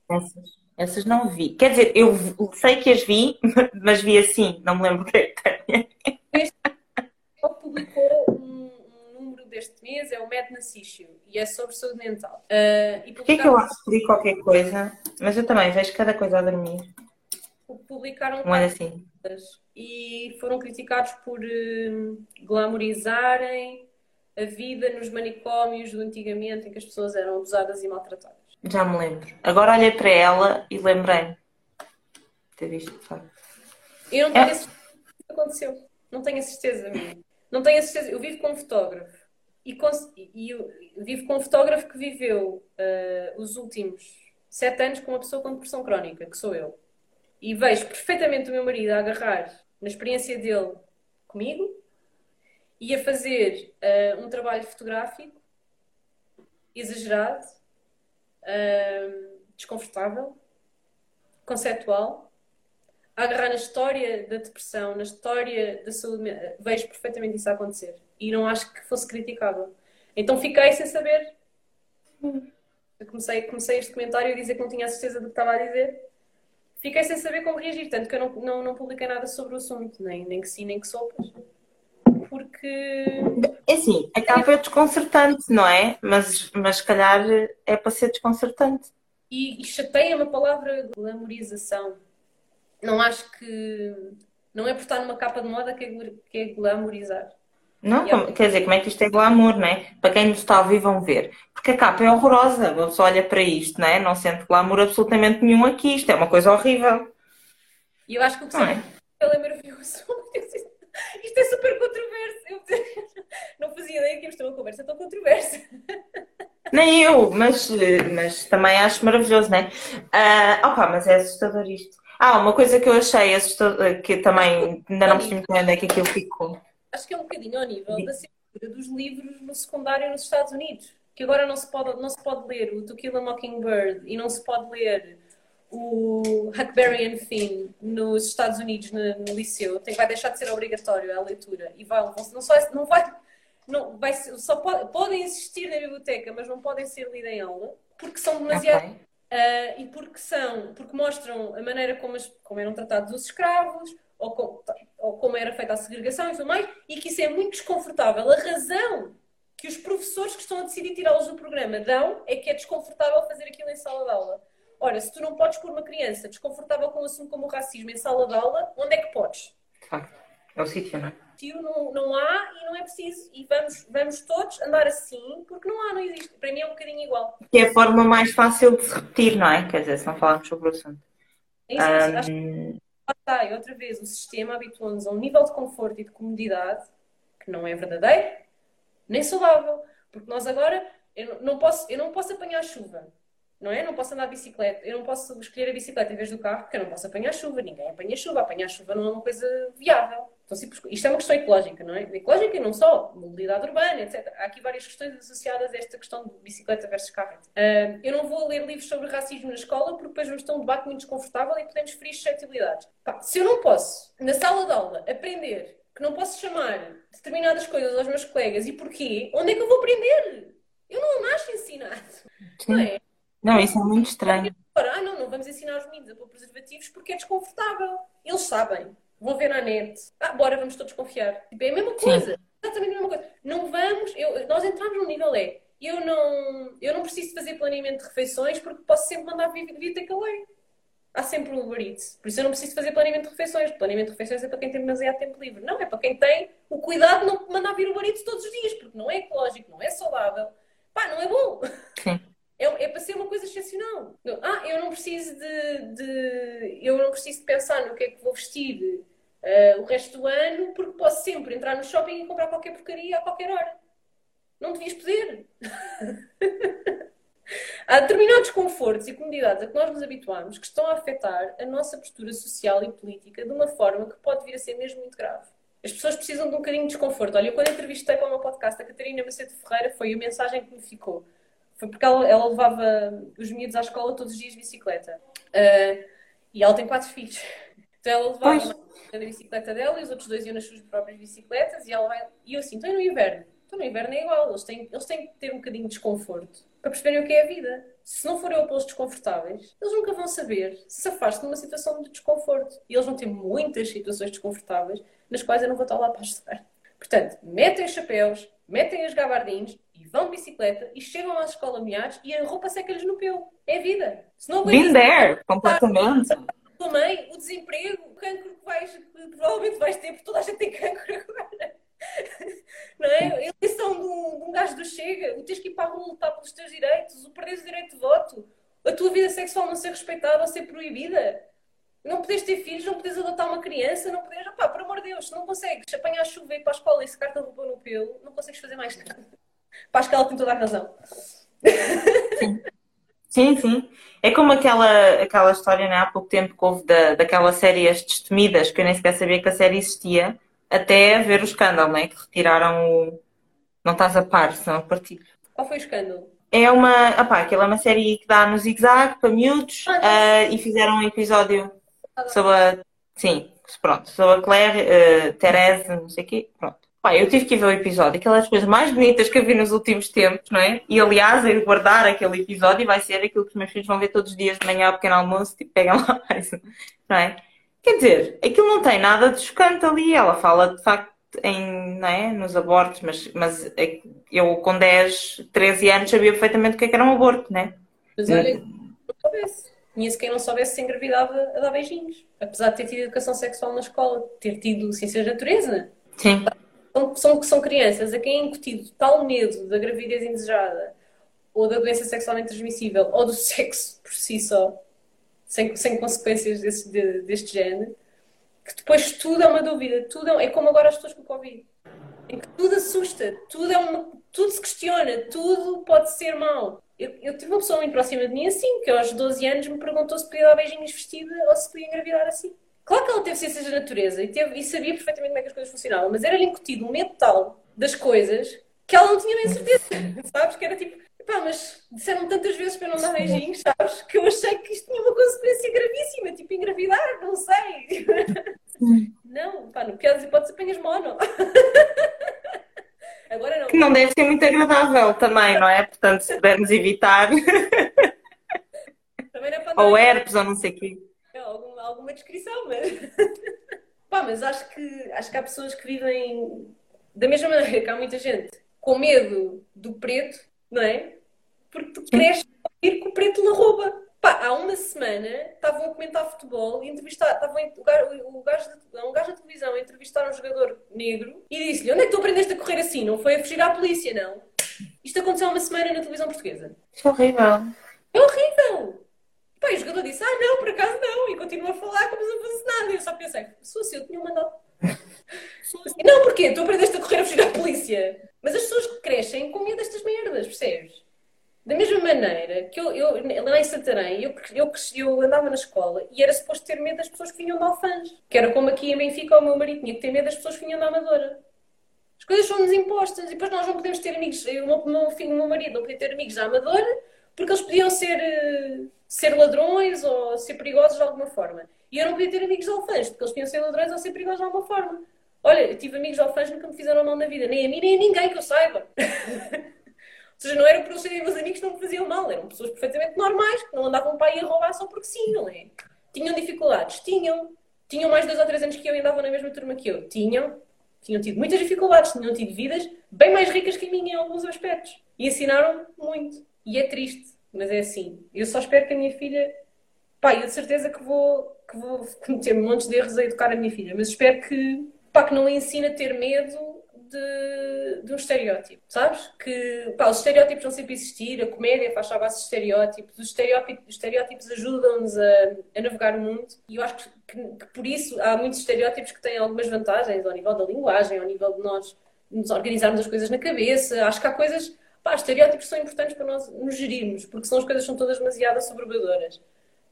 Essas, essas não vi. Quer dizer, eu sei que as vi, mas vi assim, não me lembro o que é que Este publicou um, um, número deste mês, é o Madness Issue, e é sobre saúde mental. Uh, e Porquê que eu acho que li qualquer coisa, mas eu também vejo cada coisa a dormir. Publicaram um assim. e foram criticados por uh, glamourizarem a vida nos manicômios do antigamente em que as pessoas eram abusadas e maltratadas. Já me lembro. Agora olhei para ela e lembrei-me de ter visto, sabe? Eu não tenho é. a certeza que aconteceu. Não tenho a certeza mesmo. Não tenho a certeza. Eu vivo com um fotógrafo. E, com, e eu vivo com um fotógrafo que viveu uh, os últimos sete anos com uma pessoa com depressão crónica, que sou eu. E vejo perfeitamente o meu marido a agarrar na experiência dele comigo ia fazer uh, um trabalho fotográfico exagerado, uh, desconfortável, conceptual, a agarrar na história da depressão, na história da saúde, vejo perfeitamente isso a acontecer e não acho que fosse criticável. Então fiquei sem saber. Eu comecei, comecei este comentário a dizer que não tinha a certeza do que estava a dizer. Fiquei sem saber como reagir, tanto que eu não, não, não publiquei nada sobre o assunto, nem, nem que sim, nem que sopas porque. É assim, a capa é desconcertante, não é? Mas, mas se calhar é para ser desconcertante. E, e chateia-me a palavra glamorização. Não acho que. Não é por estar numa capa de moda que é, que é glamorizar. Não, como, quer dizer, como é que isto é glamour, não é? Para quem nos está a ouvir vão ver. Porque a capa é horrorosa, pessoa olha para isto, não é? Não sente glamour absolutamente nenhum aqui, isto é uma coisa horrível. E eu acho que o que é? é maravilhoso. Isto é super controverso. Eu não fazia ideia que íamos ter uma conversa tão controversa. Nem eu, mas, mas também acho maravilhoso, não é? Uh, opa, mas é assustador isto. Ah, uma coisa que eu achei assustador, que também ainda não percebi muito bem onde é que aquilo ficou. Acho que é um bocadinho ao nível da censura dos livros no secundário nos Estados Unidos. Que agora não se pode, não se pode ler o To Kill a Mockingbird e não se pode ler o Huckberry Finn nos Estados Unidos, no, no liceu, tem, vai deixar de ser obrigatório a leitura e vai, não, só, não vai, não, vai só pode, podem existir na biblioteca, mas não podem ser lidas em aula porque são demasiado okay. uh, e porque são, porque mostram a maneira como, as, como eram tratados os escravos ou, com, ou como era feita a segregação e tudo mais, e que isso é muito desconfortável. A razão que os professores que estão a decidir tirá-los do programa dão é que é desconfortável fazer aquilo em sala de aula. Ora, se tu não podes pôr uma criança desconfortável com um assunto como o racismo em sala de aula, onde é que podes? De facto, é o sítio, não é? Não, não há e não é preciso. E vamos, vamos todos andar assim, porque não há, não existe. Para mim é um bocadinho igual. Que é a forma mais fácil de se repetir, não é? Quer dizer, se não falarmos sobre o assunto. É isso, um... acho que outra vez, o sistema habituou-nos a um nível de conforto e de comodidade que não é verdadeiro, nem saudável. Porque nós agora, eu não posso, eu não posso apanhar chuva não é? Não posso andar de bicicleta, eu não posso escolher a bicicleta em vez do carro porque eu não posso apanhar chuva, ninguém apanha chuva, apanhar chuva não é uma coisa viável. Então, simples, isto é uma questão ecológica, não é? Ecológica e não só, mobilidade urbana, etc. Há aqui várias questões associadas a esta questão de bicicleta versus carro. Uh, eu não vou ler livros sobre racismo na escola porque depois vamos ter um debate muito desconfortável e podemos ferir suscetibilidades. Pá, se eu não posso, na sala de aula, aprender que não posso chamar determinadas coisas aos meus colegas e porquê, onde é que eu vou aprender? Eu não nasço ensinado, não é? Não, isso é muito estranho. Ah, não, não vamos ensinar os meninos a pôr preservativos porque é desconfortável. Eles sabem. Vão ver na net. Ah, bora, vamos todos confiar. Tipo, é a mesma coisa. Exatamente a mesma coisa. Não vamos. Eu, nós entramos no nível é. Eu não, eu não preciso fazer planeamento de refeições porque posso sempre mandar vir, vir takeaway. Há sempre o Uber Eats. Por isso eu não preciso fazer planeamento de refeições. Planeamento de refeições é para quem tem demasiado tempo livre. Não, é para quem tem o cuidado de não mandar vir o Uber Eats todos os dias, porque não é ecológico, não é saudável. Pá, não é bom. Sim. É, é para ser uma coisa excepcional. Ah, eu não preciso de, de, eu não preciso de pensar no que é que vou vestir uh, o resto do ano, porque posso sempre entrar no shopping e comprar qualquer porcaria a qualquer hora. Não devias poder. Há determinados confortos e comodidades a que nós nos habituamos que estão a afetar a nossa postura social e política de uma forma que pode vir a ser mesmo muito grave. As pessoas precisam de um bocadinho de desconforto. Olha, eu quando entrevistei para o meu podcast a Catarina Macedo Ferreira, foi a mensagem que me ficou. Foi porque ela, ela levava os miúdos à escola todos os dias de bicicleta. Uh, e ela tem quatro filhos. Então ela levava a bicicleta dela e os outros dois iam nas suas próprias bicicletas e ela vai... E eu assim, então no inverno? Então no inverno é igual, eles têm, eles têm que ter um bocadinho de desconforto para perceberem o que é a vida. Se não forem opolos desconfortáveis, eles nunca vão saber se se afastam de uma situação de desconforto. E eles vão ter muitas situações desconfortáveis nas quais eu não vou estar lá para ajudar. Portanto, metem os chapéus, metem os gabardins e vão de bicicleta e chegam à escola meados e a roupa seca-lhes no pelo. É vida. Se não Been there, completamente. Também o desemprego, o cancro que, vais, que provavelmente vais ter, porque toda a gente tem cancro agora. Não é? A eleição de um, de um gajo do Chega, o teres que ir para a rua lutar pelos teus direitos, o perderes o direito de voto, a tua vida sexual não ser respeitada ou ser proibida, não podes ter filhos, não podes adotar uma criança, não podes. Opá, por amor de Deus, se não consegues apanhar a chuva e ir para a escola e secar-te a roupa no pelo, não consegues fazer mais nada. Pá, acho que ela tem toda a razão. Sim. Sim, sim. É como aquela, aquela história, né, há pouco tempo que houve da, daquela série As Destemidas, que eu nem sequer sabia que a série existia, até ver o escândalo, né, que retiraram o. Não estás a par, senão partilho. Qual foi o escândalo? É uma. Opá, aquilo é uma série que dá no zig-zag para miúdos Ah, uh, e fizeram um episódio sobre a. Sim, pronto, sobre a Claire, uh, Therese, não sei o quê, pronto. Eu tive que ver o episódio, aquelas coisas mais bonitas que eu vi nos últimos tempos, não é? E aliás, eu guardar aquele episódio vai ser aquilo que os meus filhos vão ver todos os dias de manhã ao pequeno almoço, tipo, pegam lá mais não é? Quer dizer, aquilo não tem nada de chocante ali, ela fala de facto em, não é? nos abortos, mas, mas é- eu com 10, 13 anos sabia perfeitamente o que é que era um aborto, não é? Mas olha, soubesse. Conheço quem não soubesse se engravidava a dar beijinhos. Apesar de ter tido educação sexual na escola, ter tido ciências de natureza. Sim, São, são, são crianças a quem é incutido tal medo da gravidez indesejada, ou da doença sexualmente transmissível, ou do sexo por si só, sem, sem consequências desse, de- deste género, que depois tudo é uma dúvida. Tudo é, é como agora as pessoas com o Covid. Em que tudo assusta, tudo, é uma, tudo se questiona, tudo pode ser mau. Eu, eu tive uma pessoa muito próxima de mim assim, que aos 12 anos me perguntou se podia dar beijinhos vestida ou se podia engravidar assim. Claro que ela teve ciências da natureza e, teve, e sabia perfeitamente como é que as coisas funcionavam, mas era-lhe incutido um medo tal das coisas que ela não tinha bem certeza, sabes? Que era tipo, pá, mas disseram tantas vezes para eu não dar beijinhos, sabes? Que eu achei que isto tinha uma consequência gravíssima, tipo engravidar, não sei. Não, pá, no pior das hipóteses apanhas mono. Agora não. que não deve ser muito agradável também, não é? Portanto, se pudermos evitar, Também não é para ou herpes ou não sei o quê. É, alguma, alguma descrição, mas. Pá, mas acho que, acho que há pessoas que vivem da mesma maneira que há muita gente com medo do preto, não é? Porque tu cresces a ouvir que o preto lhe rouba. Pá, há uma semana estavam a comentar futebol e entrevistar, estavam o gajo, o gajo de- um gajo da televisão a entrevistar um jogador negro e disse-lhe: Onde é que tu aprendeste a correr assim? Não foi a fugir à polícia, não? Isto aconteceu há uma semana na televisão portuguesa. É horrível. É horrível! Pá, e o jogador disse, ah não, por acaso não, e continua a falar como se não fosse nada. E eu só pensei, se fosse eu, tinha mandado. Assim, não, porquê? Tu aprendeste a correr a fugir à polícia. Mas as pessoas crescem com medo destas merdas, percebes? Da mesma maneira que eu, eu lá em Santarém, eu, eu, eu andava na escola e era suposto ter medo das pessoas que vinham de Alfãs. Que era como aqui em Benfica o meu marido tinha que ter medo das pessoas que vinham da Amadora. As coisas são-nos impostas e depois nós não podemos ter amigos. O meu, filho, o meu marido não podia ter amigos da Amadora porque eles podiam ser, eh, ser ladrões ou ser perigosos de alguma forma. E eu não podia ter amigos de Alfãs porque eles podiam ser ladrões ou ser perigosos de alguma forma. Olha, eu tive amigos de Alfãs nunca me fizeram mal na vida, nem a mim nem a ninguém que eu saiba. Ou seja, não era por eles serem meus amigos que não me faziam mal, eram pessoas perfeitamente normais, que não andavam para aí a roubar só porque sim, não é? Tinham dificuldades? Tinham. Tinham mais dois ou três anos que eu e andavam na mesma turma que eu? Tinham. Tinham tido muitas dificuldades, tinham tido vidas bem mais ricas que a minha em alguns aspectos. E ensinaram muito. E é triste, mas é assim. Eu só espero que a minha filha. Pá, eu de certeza que vou, que vou cometer montes de erros a educar a minha filha, mas espero que, pá, que não a ensine a ter medo de, de um estereótipo, sabes? Que pá, os estereótipos vão sempre existir, a comédia faz só base de estereótipos, os estereótipos, os estereótipos ajudam-nos a, a, navegar o mundo e eu acho que, que, que, por isso há muitos estereótipos que têm algumas vantagens ao nível da linguagem, ao nível de nós nos organizarmos as coisas na cabeça. Acho que há coisas, pá, estereótipos são importantes para nós nos gerirmos, porque são as coisas são todas demasiado assoberbadoras.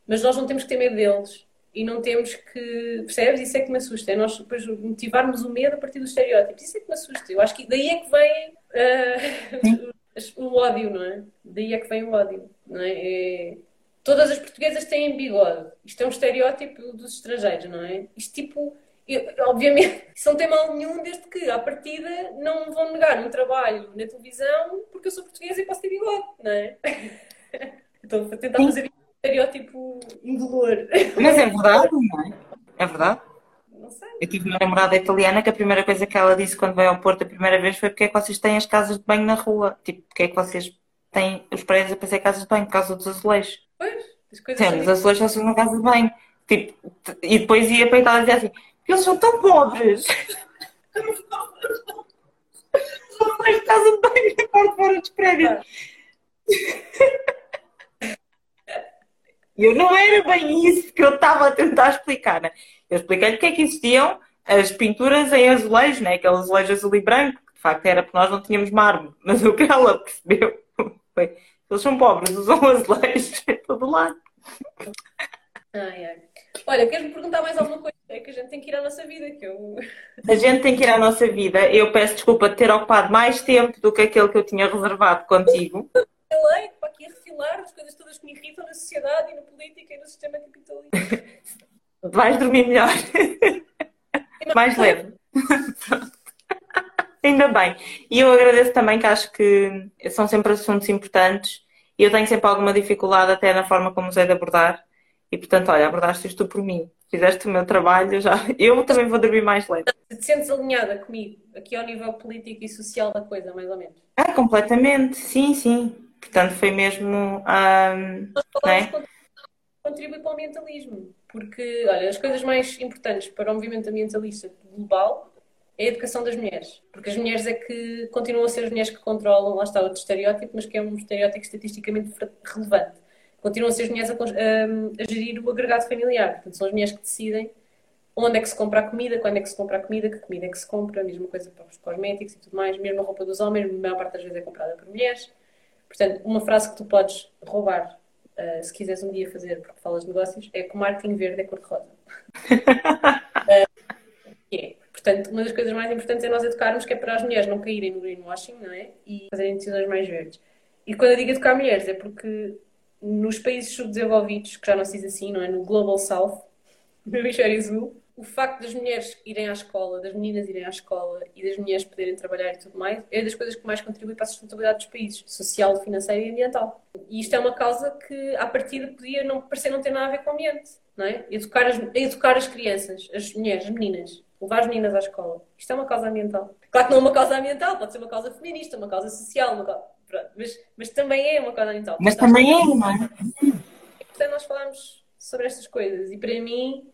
Mas nós não temos que ter medo deles e não temos que. Percebes? Isso é que me assusta. É nós depois motivarmos o medo a partir dos estereótipos. Isso é que me assusta. Eu acho que daí é que vem uh, o ódio, não é? Daí é que vem o ódio. Não é? é... Todas as portuguesas têm bigode. Isto é um estereótipo dos estrangeiros, não é? Isto tipo. Eu, obviamente, isso não tem mal nenhum, desde que, à partida, não me vão negar um trabalho na televisão porque eu sou portuguesa e posso ter bigode, não é? Estou a tentar fazer estereótipo indolor. Mas é verdade, não é? É verdade. Não sei. Eu tive uma namorada italiana que a primeira coisa que ela disse quando veio ao Porto a primeira vez foi porque é que vocês têm as casas de banho na rua? Tipo, porque é que vocês têm os prédios a pensar casas de banho por causa dos azulejos? Pois, as coisas Sim, os azulejos só são na casa de banho. Tipo, e depois ia para a Itália e dizia assim, eles são tão pobres. Só mais casa de banho na parte fora dos prédios. E eu não era bem isso que eu estava a tentar explicar, né? Eu expliquei-lhe que é que existiam as pinturas em azulejo, né? Aquele azulejo azul e branco, que de facto era porque nós não tínhamos mármore. Mas o que ela percebeu foi eles são pobres, usam azulejos em todo lado. Ai, ai. Olha, queres-me perguntar mais alguma coisa? É que a gente tem que ir à nossa vida, que eu... A gente tem que ir à nossa vida. Eu peço desculpa de ter ocupado mais tempo do que aquele que eu tinha reservado contigo. Falei para aqui refilar as coisas todas que me irritam na sociedade e na política e no sistema capitalista. Vais dormir melhor. mais leve. Ainda bem. E eu agradeço também que acho que são sempre assuntos importantes e eu tenho sempre alguma dificuldade até na forma como os é de abordar. E portanto, olha, abordaste isto por mim. Fizeste o meu trabalho, já. Eu também vou dormir mais leve. Se te sentes alinhada comigo, aqui ao nível político e social da coisa, mais ou menos. Ah, completamente, sim, sim. Portanto, foi mesmo. Um, né? Contribui para o ambientalismo, porque, olha, as coisas mais importantes para o movimento ambientalista global é a educação das mulheres, porque as mulheres é que continuam a ser as mulheres que controlam, lá está outro estereótipo, mas que é um estereótipo estatisticamente relevante. Continuam a ser as mulheres a, a, a gerir o agregado familiar, portanto, são as mulheres que decidem onde é que se compra a comida, quando é que se compra a comida, que comida é que se compra, a mesma coisa para os cosméticos e tudo mais, mesmo a roupa dos homens, a maior parte das vezes é comprada por mulheres. Portanto, uma frase que tu podes roubar uh, se quiseres um dia fazer, porque falas de negócios, é que o marketing verde é cor-de-rosa. uh, é. Portanto, uma das coisas mais importantes é nós educarmos que é para as mulheres não caírem no greenwashing, não é? E fazerem decisões mais verdes. E quando eu digo educar mulheres é porque nos países subdesenvolvidos, que já não se diz assim, não é? No Global South, no hemisfério azul, o facto das mulheres irem à escola, das meninas irem à escola e das mulheres poderem trabalhar e tudo mais, é das coisas que mais contribui para a sustentabilidade dos países, social, financeira e ambiental. E isto é uma causa que, à partida, podia não, parecer não ter nada a ver com o ambiente, não é? Educar as, educar as crianças, as mulheres, as meninas, levar as meninas à escola. Isto é uma causa ambiental. Claro que não é uma causa ambiental, pode ser uma causa feminista, uma causa social, uma causa... Mas, mas também é uma causa ambiental. Mas também é, não é? Portanto, nós falamos sobre estas coisas e para mim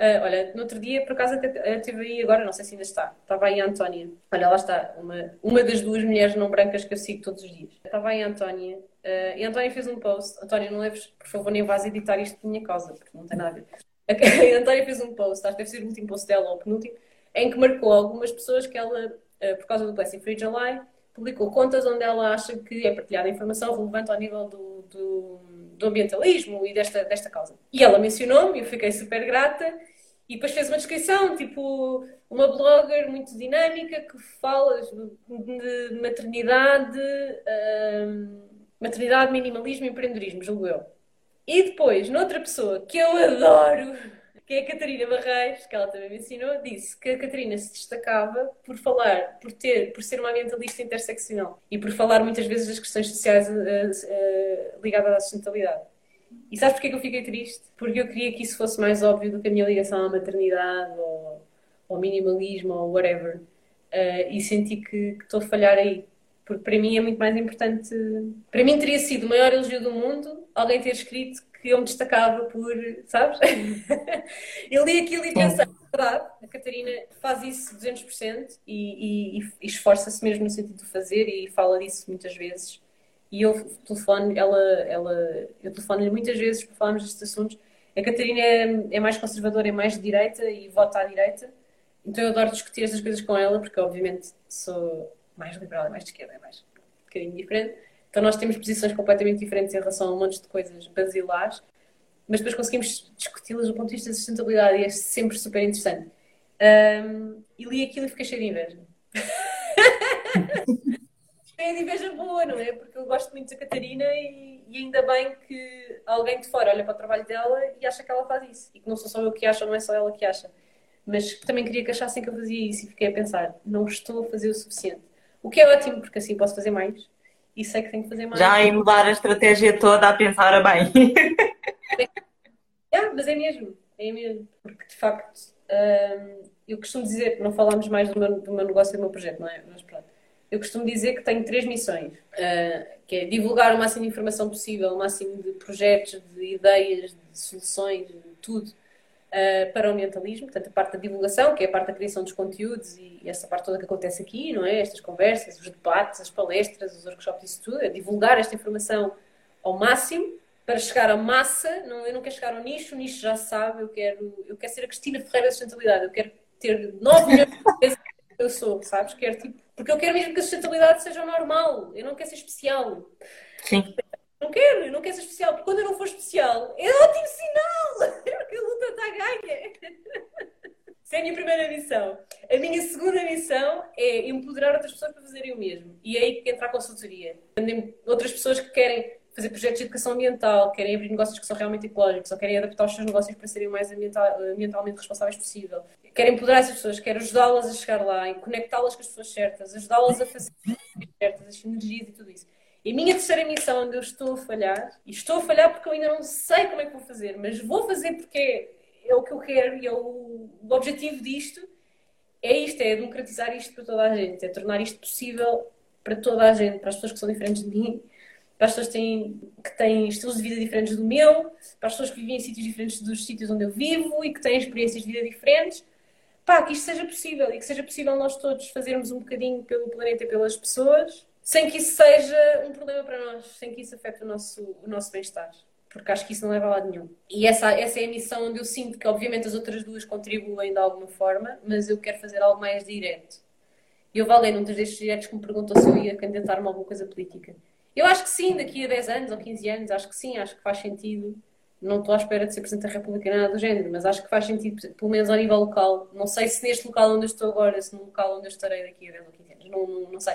Uh, olha, no outro dia, por acaso, até estive aí agora, não sei se ainda está. Estava aí a Antónia. Olha, lá está, uma, uma das duas mulheres não brancas que eu sigo todos os dias. Estava aí a Antónia. Uh, e a Antónia fez um post. Antónia, não leves, por favor, nem vás editar isto de minha causa, porque não tem nada a ver. A Antónia fez um post, acho que deve ser o último post dela ou o penúltimo, em que marcou algumas pessoas que ela, uh, por causa do Blessing Free July, publicou contas onde ela acha que é partilhada informação relevante ao nível do, do, do ambientalismo e desta, desta causa. E ela mencionou-me e eu fiquei super grata. E depois fez uma descrição, tipo, uma blogger muito dinâmica que fala de maternidade, hum, maternidade, minimalismo e empreendedorismo, julgo eu. E depois, noutra pessoa que eu adoro, que é a Catarina Barreiros, que ela também me ensinou, disse que a Catarina se destacava por falar, por ter, por ser uma ambientalista interseccional e por falar muitas vezes das questões sociais uh, uh, ligadas à sustentabilidade. E sabes porquê que eu fiquei triste? Porque eu queria que isso fosse mais óbvio do que a minha ligação à maternidade ou ao minimalismo ou whatever. Uh, e senti que, estou a falhar aí. Porque para mim é muito mais importante. Para mim teria sido o maior elogio do mundo alguém ter escrito que eu me destacava por, sabes? eu li aquilo e pensei, é verdade, a Catarina faz isso 200% e, e, e esforça-se mesmo no sentido de fazer e fala disso muitas vezes. E eu telefono, ela, ela, eu telefono-lhe muitas vezes para falarmos destes assuntos. A Catarina é, é mais conservadora, é mais de direita e vota à direita. Então eu adoro discutir estas coisas com ela, porque obviamente sou mais liberal e mais de esquerda, é mais um bocadinho diferente. Então nós temos posições completamente diferentes em relação a um monte de coisas basilares, mas depois conseguimos discuti-las do ponto de vista da sustentabilidade e é sempre super interessante. Um, e li aquilo e fiquei cheia de inveja. cheia de inveja boa, não é? Porque eu gosto muito da Catarina e, e, ainda bem que alguém de fora olha para o trabalho dela e acha que ela faz isso. E que não sou só eu que acho, não é só ela que acha. Mas também queria que achassem que eu fazia isso e fiquei a pensar, não estou a fazer o suficiente. O que é ótimo, porque assim posso fazer mais e sei que tenho que fazer mais. Já em mudar a estratégia toda a pensar bem. é, mas é mesmo, é mesmo. Porque de facto, hum, eu costumo dizer, não falámos mais do meu, do meu negócio e do meu projeto, não é? Mas pronto. Eu costumo dizer que tenho três missões, uh, que é divulgar o máximo de informação possível, o máximo de projetos, de ideias, de soluções, de tudo, uh, para o ambientalismo, portanto, a parte da divulgação, que é a parte da criação dos conteúdos e, essa parte toda que acontece aqui, não é? Estas conversas, os debates, as palestras, os workshops, isso tudo, é divulgar esta informação ao máximo para chegar à massa. Não, eu não quero chegar ao nicho, o nicho já sabe, eu quero, eu quero ser a Cristina Ferreira da sustentabilidade, eu quero ter 9 milhões de que eu sou, sabes? Quero, tipo, porque eu quero mesmo que a sustentabilidade seja normal, eu não quero ser especial. Sim. Não quero, eu não quero ser especial, porque quando eu não for especial, é ótimo sinal! Porque a luta está ganha. Essa é a minha primeira missão. A minha segunda missão é empoderar outras pessoas para fazerem o mesmo. E é aí que entra a consultoria. Outras pessoas que querem fazer projetos de educação ambiental, querem abrir negócios que são realmente ecológicos, ou querem adaptar os seus negócios para serem o mais ambiental, ambientalmente responsáveis possível. Querem empoderar essas pessoas, querem ajudá-las a chegar lá e conectá-las com as pessoas certas, ajudá-las a fazer as certas, as sinergias e tudo isso. E a minha terceira missão, onde eu estou a falhar, e estou a falhar porque eu ainda não sei como é que vou fazer, mas vou fazer porque é o que eu quero e é o, o objetivo disto, é isto, é democratizar isto para toda a gente, é tornar isto possível para toda a gente, para as pessoas que são diferentes de mim, para as pessoas que têm, que têm estilos de vida diferentes do meu, para as pessoas que vivem em sítios diferentes dos sítios onde eu vivo e que têm experiências de vida diferentes. Pá, que isto seja possível e que seja possível nós todos fazermos um bocadinho pelo planeta e pelas pessoas sem que isso seja um problema para nós, sem que isso afete o nosso, o nosso bem-estar. Porque acho que isso não leva a lado nenhum. E essa, essa é a missão onde eu sinto que, obviamente, as outras duas contribuem de alguma forma, mas eu quero fazer algo mais direto. E eu valei num destes diretos que me perguntou se eu ia candidatar-me a alguma coisa política. Eu acho que sim, daqui a 10 anos ou 15 anos, acho que sim, acho que faz sentido. Não estou à espera de ser Presidente da República nada do género, mas acho que faz sentido, pelo menos ao nível local. Não sei se neste local onde eu estou agora, se no local onde eu estarei daqui a 10 ou 15 anos, não, não, não sei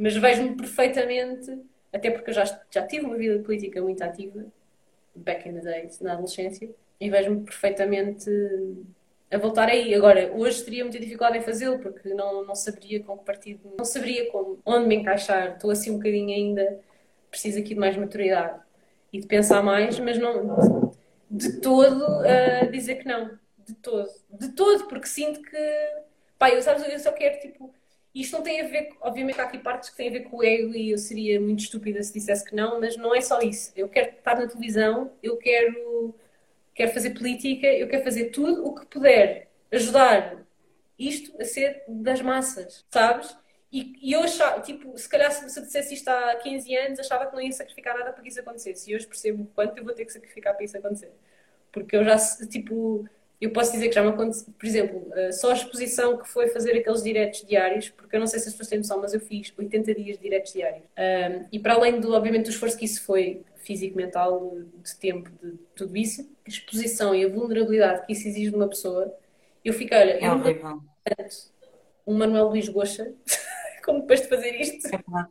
mas vejo-me perfeitamente, até porque eu já, já tive uma vida política muito ativa, back in the days, na adolescência, e vejo-me perfeitamente a voltar aí. Agora, hoje teria muita dificuldade em fazê-lo, porque não, não saberia com que partido, não saberia como, onde me encaixar. Estou assim um bocadinho ainda, preciso aqui de mais maturidade e de pensar mais, mas não de, todo uh, dizer que não. De todo. De todo, porque sinto que. Pá, eu, sabes, eu só quero tipo isto não tem a ver, obviamente há aqui partes que têm a ver com o ego e eu seria muito estúpida se dissesse que não, mas não é só isso. Eu quero estar na televisão, eu quero, quero fazer política, eu quero fazer tudo o que puder ajudar isto a ser das massas, sabes? E, e eu achava, tipo, se calhar se, se eu dissesse isto há 15 anos, achava que não ia sacrificar nada para que isso acontecesse. E hoje percebo o quanto eu vou ter que sacrificar para isso acontecer. Porque eu já, tipo, eu posso dizer que já me aconteceu, por exemplo, uh, só a exposição que foi fazer aqueles diretos diários, porque eu não sei se as pessoas têm noção, mas eu fiz 80 dias de diretos diários. Um, e para além do, obviamente, do esforço que isso foi físico, mental, de tempo, de tudo isso, a exposição e a vulnerabilidade que isso exige de uma pessoa, eu fico, olha, É eu não horrível. tanto um Manuel Luís Goxa, como depois de fazer isto. É verdade.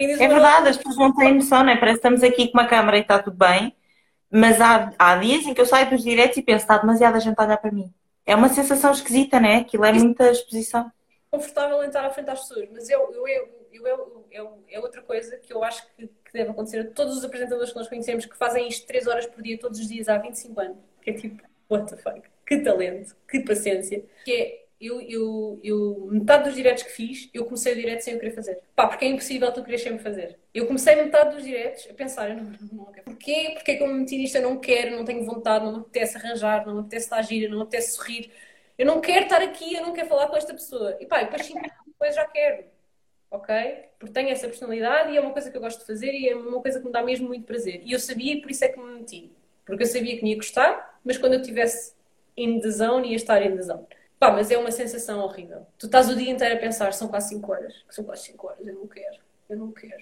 É verdade, as pessoas não têm noção, não é? Parece que estamos aqui com uma câmara e está tudo bem, mas há, há dias em que eu saio dos diretos e penso, está demasiada gente a olhar para mim. É uma sensação esquisita, não é? Aquilo é muita exposição. confortável em estar à frente das pessoas, mas eu, eu, eu, eu, eu, eu- é outra coisa que eu acho que, que deve acontecer a todos os apresentadores que nós conhecemos que fazem isto 3 horas por dia, todos os dias, há 25 anos. Que é tipo, what the fuck? Que talento, que paciência. Que é, eu, eu, eu, metade dos diretos que fiz, eu comecei o direto sem eu querer fazer. Pá, porque é impossível tu queres sempre fazer. Eu comecei metade dos diretos a pensar, não, não, não. Porquê? Porquê que eu me meti nisto? Eu não quero, não tenho vontade, não me apetece arranjar, não me apetece estar gira, não me apetece sorrir. Eu não quero estar aqui, eu não quero falar com esta pessoa. E pá, depois cinco minutos depois já quero. Ok? Porque tenho essa personalidade e é uma coisa que eu gosto de fazer e é uma coisa que me dá mesmo muito prazer. E eu sabia e por isso é que me meti. Porque eu sabia que me ia gostar, mas quando eu in the zone, ia estar the zone. Pá, mas é uma sensação horrível. Tu estás o dia inteiro a pensar, são quase 5 horas. São quase 5 horas, eu não quero. Eu não quero.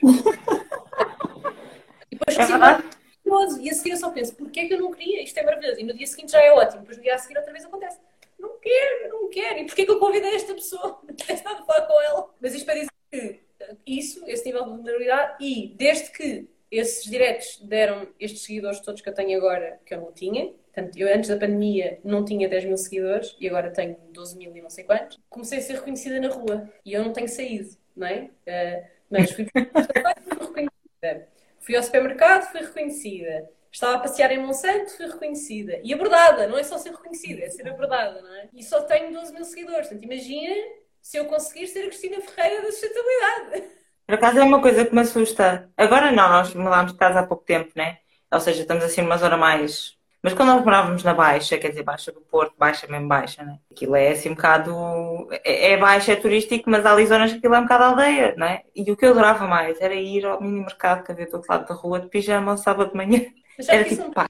e depois É assim, maravilhoso. E a seguir eu só penso, porquê é que eu não queria? Isto é maravilhoso. E no dia seguinte já é ótimo. Depois no dia a seguir outra vez acontece. Não quero, eu não quero. E porquê é que eu convidei esta pessoa? Não nada a falar com ela. Mas isto para dizer que isso, esse nível de vulnerabilidade, e desde que esses diretos deram estes seguidores todos que eu tenho agora, que eu não tinha, portanto, eu antes da pandemia não tinha 10 mil seguidores e agora tenho 12 mil e não sei quantos, comecei a ser reconhecida na rua e eu não tenho saído, não é? Eh, mas fui reconhecida. Fui ao supermercado, fui reconhecida. Estava a passear em Monsanto, fui reconhecida. E abordada, não é só ser reconhecida, é ser abordada, não é? E só tenho 12 mil seguidores. Portanto, imagina se eu conseguir ser a Cristina Ferreira da sustentabilidade. Por acaso é uma coisa que me assusta. Agora não, nós mudámos de casa há pouco tempo, né? Ou seja, estamos assim numa zona mais. Mas quando nós morávamos na Baixa, quer dizer, Baixa do Porto, Baixa mesmo Baixa, né? Aquilo é assim um bocado. É, é Baixa, é turístico, mas há ali zonas que aquilo é um bocado aldeia, não é? E o que eu adorava mais era ir ao mini mercado que havia do outro lado da rua de pijama ao sábado de manhã. Mas Era tipo, pá,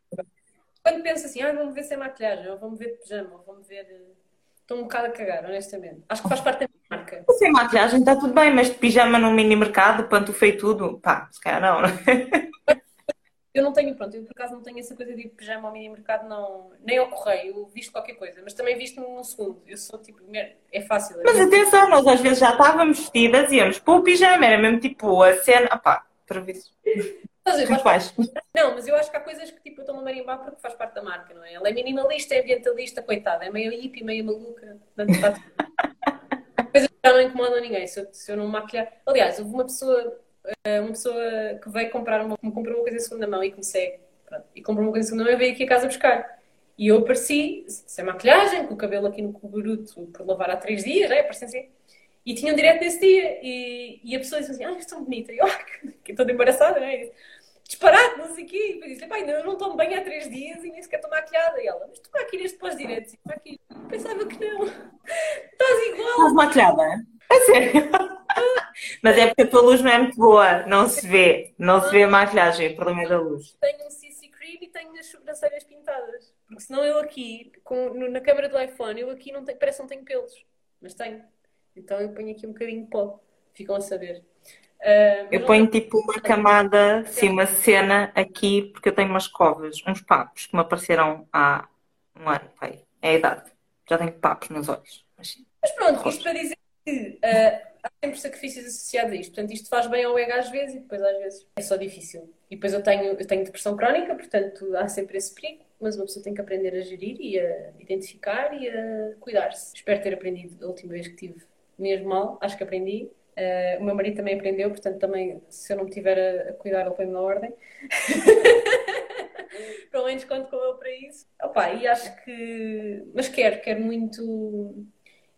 quando penso assim, ah, vou-me ver sem maquilhagem, ou vou-me ver de pijama, ou vou-me ver. eh, Estou um bocado a cagar, honestamente. Acho que faz parte da minha marca. sem maquilhagem está tudo bem, mas de pijama num mini mercado, pantufa e tudo, pá, se calhar não, não é? Eu não tenho, pronto, eu por acaso não tenho essa coisa de ir de pijama ao mini mercado, não, nem ao correio, eu visto qualquer coisa, mas também visto num segundo. Eu sou tipo, é fácil. Mas atenção, nós às vezes já estávamos vestidas e íamos pôr o pijama, era mesmo tipo a cena, opá, para ver Mas eu faz. Não, mas eu acho que há coisas que tipo, eu estou-me a marimbar porque faz parte da marca, não é? Ela é minimalista, é ambientalista, coitada, é meio hippie, meio maluca. Portanto, está tudo. Coisas que já não incomodam ninguém. Se eu, se eu não maquilhar. Aliás, houve uma pessoa, uma pessoa que veio comprar uma, comprou uma coisa em segunda mão e segue. Pronto, e comprou uma coisa em segunda mão e veio aqui a casa buscar. E eu apareci, sem maquilhagem, com o cabelo aqui no cuburuto por lavar há três dias, né? Apareci assim. E tinha um direto nesse dia. E, e a pessoa disse assim: Ah, estou bonita. E eu, ah, que estou embaraçada, né? Disparado, não sei o quê. E disse, pai, eu não tomo bem há três dias e nem sequer estou maquilhada. E ela, mas tu maquilhas depois direto? E eu, aqui. Pensava que não. Estás igual. Estás maquilhada? A sério? Mas é porque a tua luz não é muito boa, não se vê, não se vê a maquilhagem, o problema é da luz. Tenho um CC cream e tenho as sobrancelhas pintadas. Porque senão eu aqui, com, na câmera do iPhone, eu aqui não tenho, parece que não tenho pelos. Mas tenho. Então eu ponho aqui um bocadinho de pó. Ficam a saber. Mas Eu não ponho tipo uma camada, assim, uma cena aqui, porque eu tenho umas covas, uns papos que me apareceram há um ano, pai. É a idade. Já tenho papos nos olhos. Mas sim. Mas pronto, isto para dizer que ah, há sempre sacrifícios associados a isto. Portanto, isto faz bem ao ego às vezes e depois às vezes é só difícil. E depois eu tenho, eu tenho depressão crónica, portanto há sempre esse perigo, mas uma pessoa tem que aprender a gerir e a identificar e a cuidar-se. Espero ter aprendido da última vez que tive mesmo mal, acho que aprendi. Ah, o meu marido também aprendeu, portanto também se eu não me tiver a, a cuidar, ele põe-me na ordem. Pelo menos conto com ele para isso. Opa, e acho que. Mas quero, quero muito.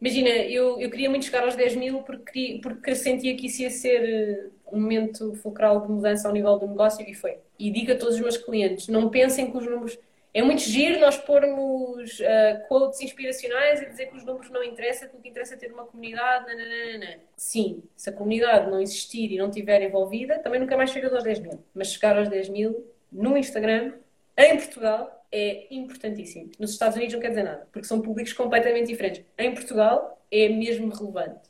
Imagina, eu, eu queria muito chegar aos 10 mil porque, porque sentia que isso ia ser eh, um momento fulcral de mudança ao nível do negócio e foi. E digo a todos os meus clientes: não pensem que os números. É muito giro nós pormos eh, quotes inspiracionais e dizer que os números não interessam, que o que interessa é ter uma comunidade. Nananana. Sim, se a comunidade não existir e não estiver envolvida, também nunca mais chegas aos 10 mil. Mas chegar aos 10 mil no Instagram, em Portugal, é importantíssimo. Nos Estados Unidos não quer dizer nada, porque são públicos completamente diferentes. Em Portugal é mesmo relevante.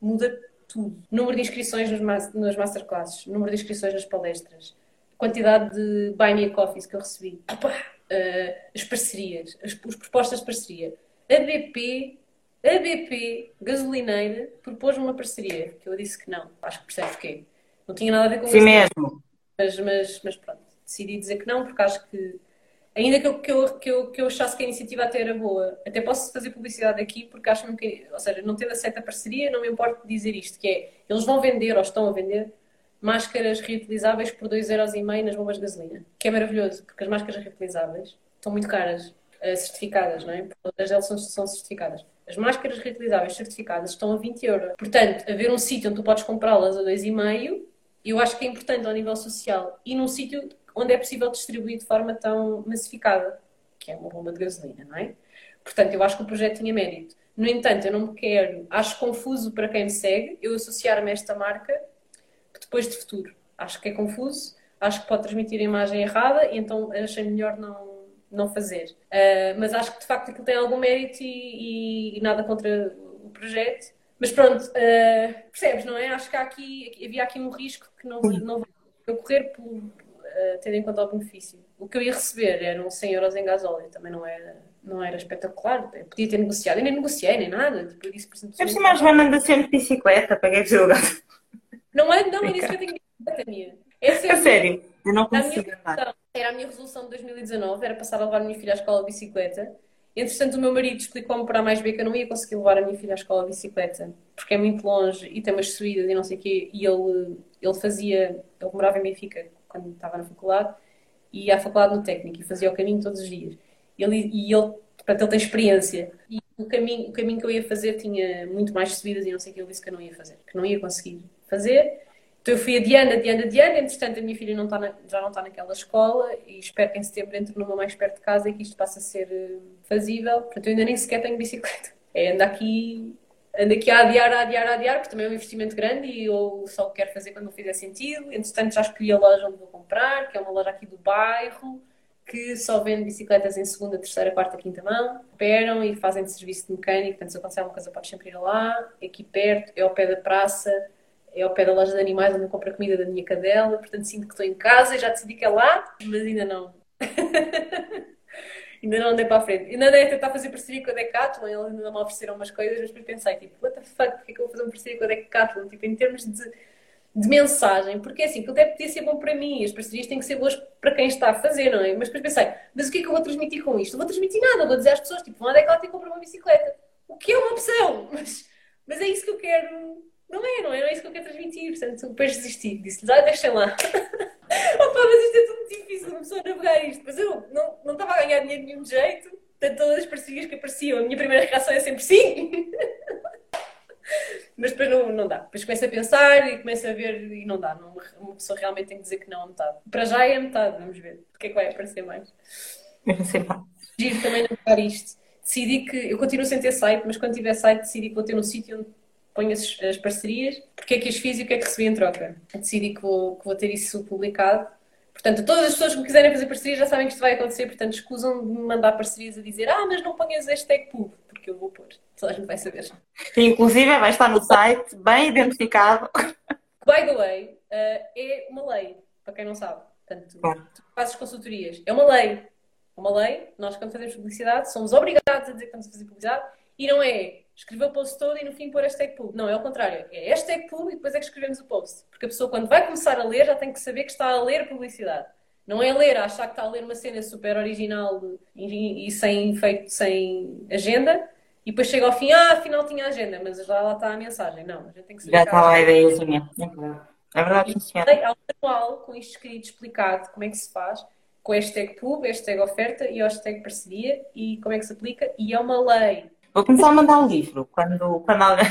Muda tudo. Número de inscrições nas, nas masterclasses, número de inscrições nas palestras, quantidade de buy me a coffees que eu recebi. Opa! Uh, as parcerias, as, as propostas de parceria. A BP a BP, gasolineira, propôs-me uma parceria, que eu disse que não. Acho que percebe porquê. Não tinha nada a ver com Sim isso. mesmo. Mas, mas, mas pronto, decidi dizer que não, porque acho que, ainda que eu, que, eu, que, eu, que eu achasse que a iniciativa até era boa, até posso fazer publicidade aqui, porque acho que, ou seja, não tendo aceito a parceria, não me importa dizer isto, que é, eles vão vender, ou estão a vender, máscaras reutilizáveis por 2,5€ nas bombas de gasolina, que é maravilhoso, porque as máscaras reutilizáveis estão muito caras, eh, certificadas, não é? Todas elas são, são certificadas. As máscaras reutilizáveis certificadas estão a 20 euros. Portanto, haver um sítio onde tu podes comprá-las a 2,5, eu acho que é importante ao nível social. E num sítio onde é possível distribuir de forma tão massificada, que é uma bomba de gasolina, não é? Portanto, eu acho que o projeto tinha mérito. No entanto, eu não me quero, acho confuso para quem me segue, eu associar-me a esta marca depois de futuro. Acho que é confuso, acho que pode transmitir a imagem errada e então achei melhor não, não fazer. Uh, mas acho que de facto aquilo tem algum mérito e, e nada contra o projeto. Mas pronto, uh, percebes, não é? Acho que aqui, havia aqui um risco que não, não vai ocorrer por, uh, tendo em conta o benefício. O que eu ia receber eram 100 euros em gasóleo, também não era, não era espetacular. Eu podia ter negociado, eu nem negociei, nem nada. Tipo, eu disse, por exemplo, Eu mais Joana anda sempre de bicicleta, paguei de jogar. Não é, não, é isso que eu tenho bicicleta minha. Essa é A sério, eu não minha consigo andar. era a minha resolução de 2019, era passar a levar a minha filha à escola de bicicleta. Entretanto, o meu marido explicou-me para mais B que eu não ia conseguir levar a minha filha à escola de bicicleta, porque é muito longe e tem umas subidas e não sei o quê. E ele, ele fazia, ele morava em Benfica quando estava na faculdade, e à faculdade no técnico e fazia o caminho todos os dias. Ele, e ele, portanto, ele tem experiência. E o caminho, o caminho que eu ia fazer tinha muito mais subidas e não sei o que. Ele disse que eu não ia fazer, que não ia conseguir fazer. Então eu fui adiando, adiando, adiando. Entretanto, a minha filha não está na- já não está naquela escola e espero que em setembro entre numa mais perto de casa e que isto passe a ser eh, fazível. Portanto, eu ainda nem sequer tenho bicicleta. É ando aqui, ando aqui a adiar, a adiar, a adiar, porque também é um investimento grande e eu só o quero fazer quando fizer sentido. Entretanto, já escolhi a loja onde vou comprar, que é uma loja aqui do bairro, que só vende bicicletas em segunda, terceira, quarta, quinta mão. Operam e fazem de serviço de mecânico. Portanto, se acontecer alguma coisa, podes sempre ir lá. Aqui perto, é ao pé da praça é ao pé da loja de animais onde eu compro a comida da minha cadela, portanto sinto que estou em casa e já decidi que é lá, mas ainda não. ainda não andei para a frente. Ainda andei a tentar fazer parceria com a Decathlon, eles ainda me ofereceram umas coisas, mas depois pensei, tipo, what the fuck, porque é que eu vou fazer uma parceria com a Decathlon? Tipo, em termos de, de mensagem, porque assim, aquilo até podia ser bom para mim, as parcerias têm que ser boas para quem está a fazer, não é? Mas depois pensei, mas o que é que eu vou transmitir com isto? Não vou transmitir nada, vou dizer às pessoas, tipo, vão à Decathlon e comprar uma bicicleta. O que é uma opção, mas, mas é isso que eu quero não é, não é, não é isso que eu quero transmitir. Portanto, depois desisti. Disse-lhes, ah, deixem lá. Opa, mas isto é tudo difícil, uma pessoa navegar isto. Mas eu não, não estava a ganhar dinheiro de nenhum jeito. Portanto, todas as parcerias que apareciam, a minha primeira reação é sempre sim. mas depois não, não dá. Depois começo a pensar e começo a ver e não dá. Não, uma pessoa realmente tem que dizer que não a metade. Para já é a metade, vamos ver. O que é que vai aparecer mais? Sei lá. Giro também navegar isto. Decidi que, eu continuo sem ter site, mas quando tiver site decidi que vou ter um sítio onde ponho as, as parcerias, porque é que as fiz e o que é que recebi em troca. Decidi que vou, que vou ter isso publicado. Portanto, todas as pessoas que me quiserem fazer parcerias já sabem que isto vai acontecer, portanto, escusam de me mandar parcerias a dizer ah, mas não ponhas hashtag pub, porque eu vou pôr. Toda a gente vai saber. Inclusive, vai estar no site, bem identificado. By the way, uh, é uma lei, para quem não sabe. Portanto, Claro. tu fazes consultorias. É uma lei. É uma lei. Nós, quando fazemos publicidade, somos obrigados a dizer que estamos a fazer publicidade e não é escrever o post todo e no fim pôr hashtag pub. Não, é ao contrário. É hashtag pub e depois é que escrevemos o post. Porque a pessoa, quando vai começar a ler, já tem que saber que está a ler publicidade. Não é ler, achar que está a ler uma cena super original e, e sem, feito, sem agenda e depois chega ao fim, ah, afinal tinha agenda, mas já lá está a mensagem. Não, a gente tem que saber Já está lá a ideiazinha. É verdade. É verdade, sim, senhora. Há um manual com isto escrito, explicado como é que se faz, com hashtag pub, hashtag oferta e hashtag parceria e como é que se aplica. E é uma lei. Vou começar a mandar o livro quando, quando alguém.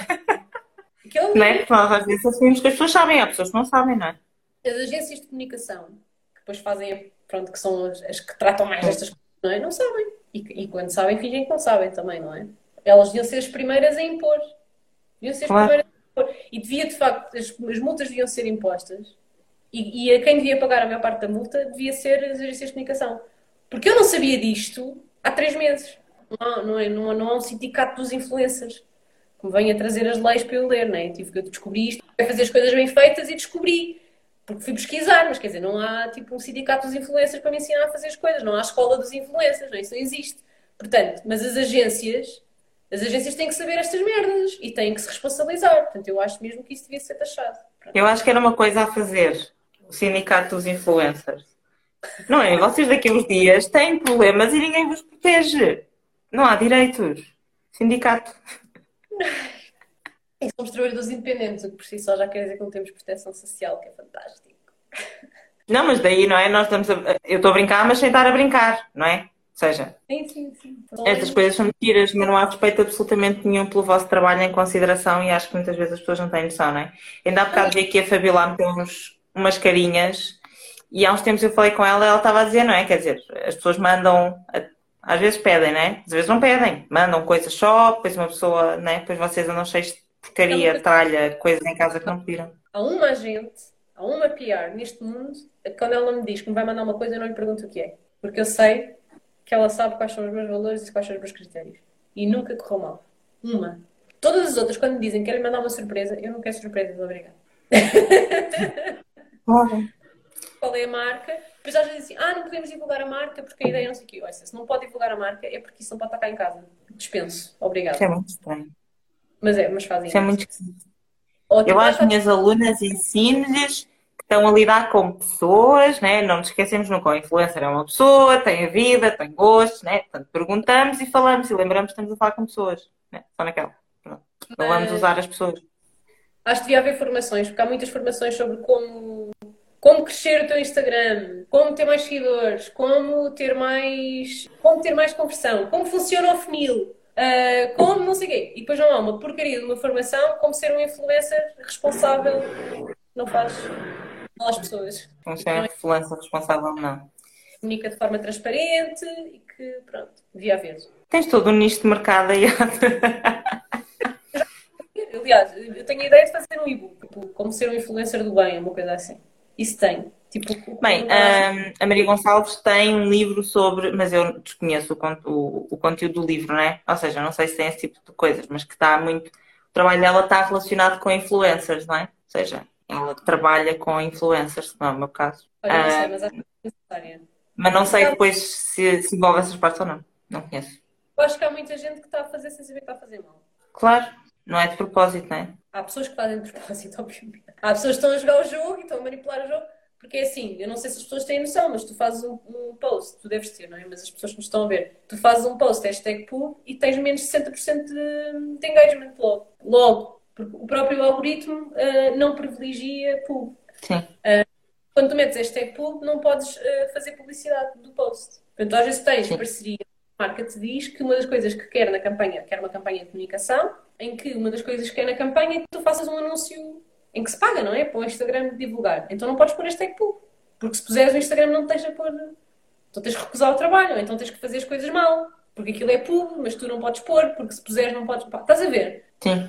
Que um Não é? Porque às vezes assumimos que as pessoas sabem, há pessoas que não sabem, não é? as agências de comunicação, que depois fazem, pronto, que são as, as que tratam mais destas coisas, não é? Não sabem. E, e quando sabem, fingem que não sabem também, não é? Elas deviam ser as primeiras a impor. Deviam ser as Claro. primeiras a impor. E devia, de facto, as, as multas deviam ser impostas. E, e a quem devia pagar a maior parte da multa devia ser as agências de comunicação. Porque eu não sabia disto há três meses. Não, não, é, não, não há um sindicato dos influencers que me venha trazer as leis para eu ler, não é? Tive que descobrir isto, é fazer as coisas bem feitas e descobri. Porque fui pesquisar, mas quer dizer, não há tipo um sindicato dos influencers para me ensinar a fazer as coisas, não há escola dos influencers, não, é? isso não existe. Portanto, mas as agências, as agências têm que saber estas merdas e têm que se responsabilizar. Portanto, eu acho mesmo que isso devia ser taxado. Pronto. Eu acho que era uma coisa a fazer. O sindicato dos influencers. Não é? Vocês daqui uns dias têm problemas e ninguém vos protege. Não há direitos. Sindicato. E somos trabalhadores independentes, o que por si só já quer dizer que não temos proteção social, que é fantástico. Não, mas daí, não é? Nós estamos a... Eu estou a brincar, mas sem estar a brincar, não é? Ou seja, Sim, sim, sim. estas coisas são mentiras, mas não há respeito absolutamente nenhum pelo vosso trabalho em consideração e acho que muitas vezes as pessoas não têm noção, não é? Ainda há bocado vi aqui a Fabiola meter uns, umas carinhas e há uns tempos eu falei com ela ela estava a dizer, não é? Quer dizer, as pessoas mandam, às vezes pedem, não é? Às vezes não pedem, mandam coisas só, depois uma pessoa, não é? Depois vocês andam cheios de porcaria, tralha, coisas em casa que não pediram. Há uma agente, há uma PR neste mundo, quando ela me diz que me vai mandar uma coisa, eu não lhe pergunto o que é. Porque eu sei que ela sabe quais são os meus valores e quais são os meus critérios. E nunca correu mal. Uma. Todas as outras, quando me dizem que querem mandar uma surpresa, eu não quero surpresas, obrigada. Qual é a marca? Depois às vezes dizem assim, ah, não podemos divulgar a marca porque a ideia é não sei o quê. Olha, se não pode divulgar a marca é porque isso não pode estar cá em casa. Dispenso. Obrigada. Isso é muito estranho. Mas é, mas fazem Isso é isso. muito esquisito. Ou Eu tipo, às minhas alunas ensino-lhes que estão a lidar com pessoas, né? Não nos esquecemos nunca, o influencer é uma pessoa, tem a vida, tem gostos, né? Portanto, perguntamos e falamos e lembramos que estamos a falar com pessoas, né? Só naquela. Pronto. Não vamos Mas- usar as pessoas. Acho que devia haver formações, porque há muitas formações sobre como, como crescer o teu Instagram, como ter mais seguidores, como ter mais, como ter mais conversão, como funciona o funil, ah, como não sei o quê. E depois não há uma porcaria de uma formação como ser um influencer responsável, não faz mal às pessoas. Não sei a influência responsável, não. Comunica de forma transparente e que, pronto, devia haver. Tens todo um nicho de mercado aí. Aliás, eu tenho a ideia de fazer um e-book, tipo, como ser um influencer do bem, uma coisa assim. Isso tem. Tipo, Bem, hum, a Maria Gonçalves tem um livro sobre, mas eu desconheço o, o- o conteúdo do livro, não é? Ou seja, não sei se tem esse tipo de coisas, mas que está muito. O trabalho dela está relacionado com influencers, não é? Ou seja, ela trabalha com influencers, não é o meu caso. Olha, não sei, Ah, mas acho que é necessária. mas não sei depois se, se envolve essas partes ou não. Não conheço. Eu acho que há muita gente que está a fazer sem saber que está a fazer mal. Claro, não é de propósito, não é? Há pessoas que fazem de propósito, obviamente. Há pessoas que estão a jogar o jogo e estão a manipular o jogo. Porque é assim, eu não sei se as pessoas têm noção, mas tu fazes um, um post, tu deves ter, não é? Mas as pessoas que nos estão a ver, tu fazes um post, hashtag pub, e tens menos de 60% de, de engagement logo. Logo. Porque o próprio algoritmo ah, não privilegia pub. Sim. Quando tu metes hashtag pub, não podes ah, fazer publicidade do post. Portanto, às vezes tens Sim. parceria. A marca te diz que uma das coisas que quer na campanha, quer uma campanha de comunicação, em que uma das coisas que quer na campanha é que tu faças um anúncio em que se paga, não é? Para o Instagram divulgar. Então não podes pôr hashtag pub. Porque se puseres o Instagram não te deixa pôr. Então tens que recusar o trabalho, ou então tens que fazer as coisas mal. Porque aquilo é pub, mas tu não podes pôr, porque se puseres não podes. Pá, estás a ver? Sim.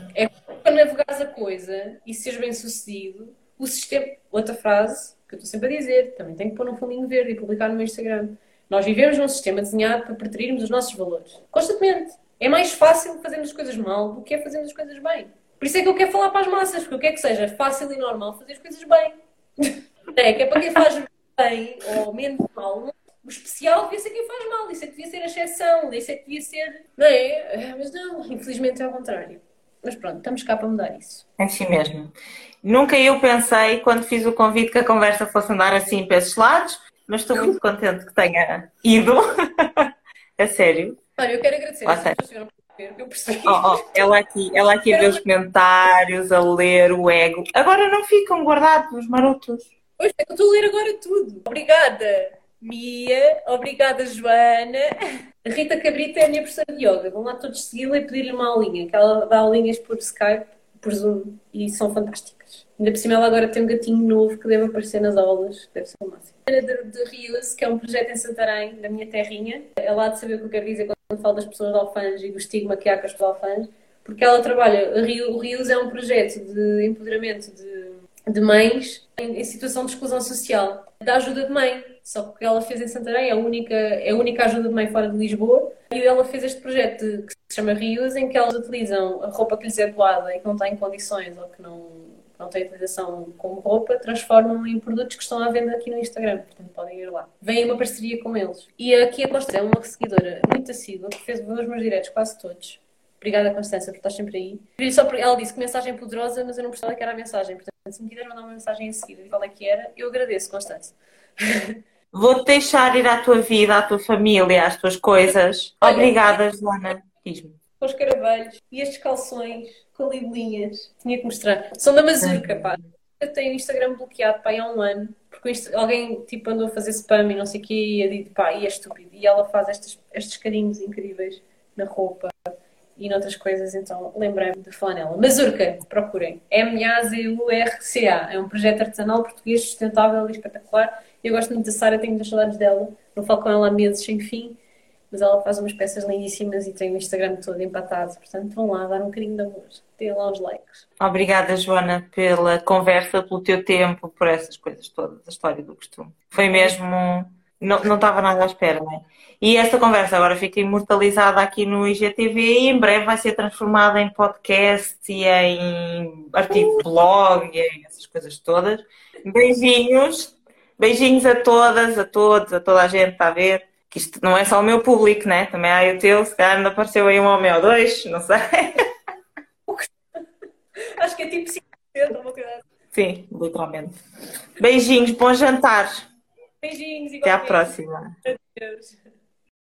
Para navegares a coisa e seres bem sucedido, o sistema. Outra frase que eu estou sempre a dizer, também tenho que pôr um fundinho verde e publicar no meu Instagram. Nós vivemos num sistema desenhado para preterirmos os nossos valores. Constantemente. É mais fácil fazermos as coisas mal do que é fazermos as coisas bem. Por isso é que eu quero falar para as massas, porque eu quero que seja fácil e normal fazer as coisas bem. É, que é para quem faz bem ou menos mal. O especial devia ser quem faz mal, isso é que devia ser a exceção, isso é que devia ser. Não é? Mas não, infelizmente é ao contrário. Mas pronto, estamos cá para mudar isso. É assim mesmo. Nunca eu pensei, quando fiz o convite, que a conversa fosse andar assim para esses lados, mas estou muito contente que tenha ido. a sério. Olha, eu quero agradecer a que eu percebi. Oh, oh, ela aqui, ela aqui a ver os comentários, a ler o ego. Agora não ficam guardados os marotos. Pois é, eu estou a ler agora tudo. Obrigada, Mia. Obrigada, Joana. A Rita Cabrita é a minha professora de yoga. Vão lá todos segui-la e pedir-lhe uma aulinha, que ela dá aulinhas por Skype, por Zoom, e são fantásticas. Ainda por cima ela agora tem um gatinho novo que deve aparecer nas aulas, deve ser o máximo. De, de Rios, que é um projeto em Santarém, da minha terrinha. Ela há de saber o que eu quero dizer quando falo das pessoas de Alfãs e do estigma que há com as pessoas de Alfãs, porque ela trabalha, o Rios é um projeto de empoderamento de, de mães em, em situação de exclusão social, da ajuda de mãe. só que ela fez em Santarém, é a única, é a única ajuda de mãe fora de Lisboa. E ela fez este projeto de- que se chama Reuse, em que elas utilizam a roupa que lhes é doada e que não está em condições ou que não, não tem utilização como roupa, transformam em produtos que estão à venda aqui no Instagram. Portanto, podem ir lá. Vem uma parceria com eles. E aqui a Constância é uma seguidora muito assídua que fez os meus diretos quase todos. Obrigada, Constância, por estar sempre aí. E Só porque ela disse que mensagem poderosa, mas eu não percebi que era a mensagem. Portanto, se me quiseres mandar uma mensagem em seguida e qual é que era, eu agradeço, Constância. Vou-te deixar ir à tua vida, à tua família, às tuas coisas. Obrigada, Joana. Diz-me. Com os caravelhos e estes calções com libelinhas. Tinha que mostrar. São da Mazurca, pá. Eu tenho o Instagram bloqueado, pá, há um ano. Porque alguém, tipo, andou a fazer spam e não sei o quê e eu digo, pá, e é estúpido. E ela faz estes, estes carinhos incríveis na roupa e noutras coisas, então lembrei-me de falar nela. Mazurca, procurem. M-A-Z-U-R-C-A. É um projeto artesanal português sustentável e espetacular. Eu gosto muito da Sara, tenho muitas saudades dela. Não falo com ela há meses sem fim, mas ela faz umas peças lindíssimas e tem o Instagram todo empatado. Portanto, vão lá dar um bocadinho de amor. Deem lá os likes. Obrigada, Joana, pela conversa, pelo teu tempo, por essas coisas todas, a história do costume. Foi mesmo. Não, não estava nada à espera, não é? E esta conversa agora fica imortalizada aqui no IGTV e em breve vai ser transformada em podcast e em artigo de blog e em essas coisas todas. Beijinhos, beijinhos a todas, a todos, a toda a gente, está a ver? Que isto não é só o meu público, né? Também há o teu, se calhar ainda apareceu aí um homem ou dois, não sei. Acho que é tipo 50, uma coisa assim. Sim, literalmente. Beijinhos, bom jantar. Beijinhos e Até à próxima. Adeus.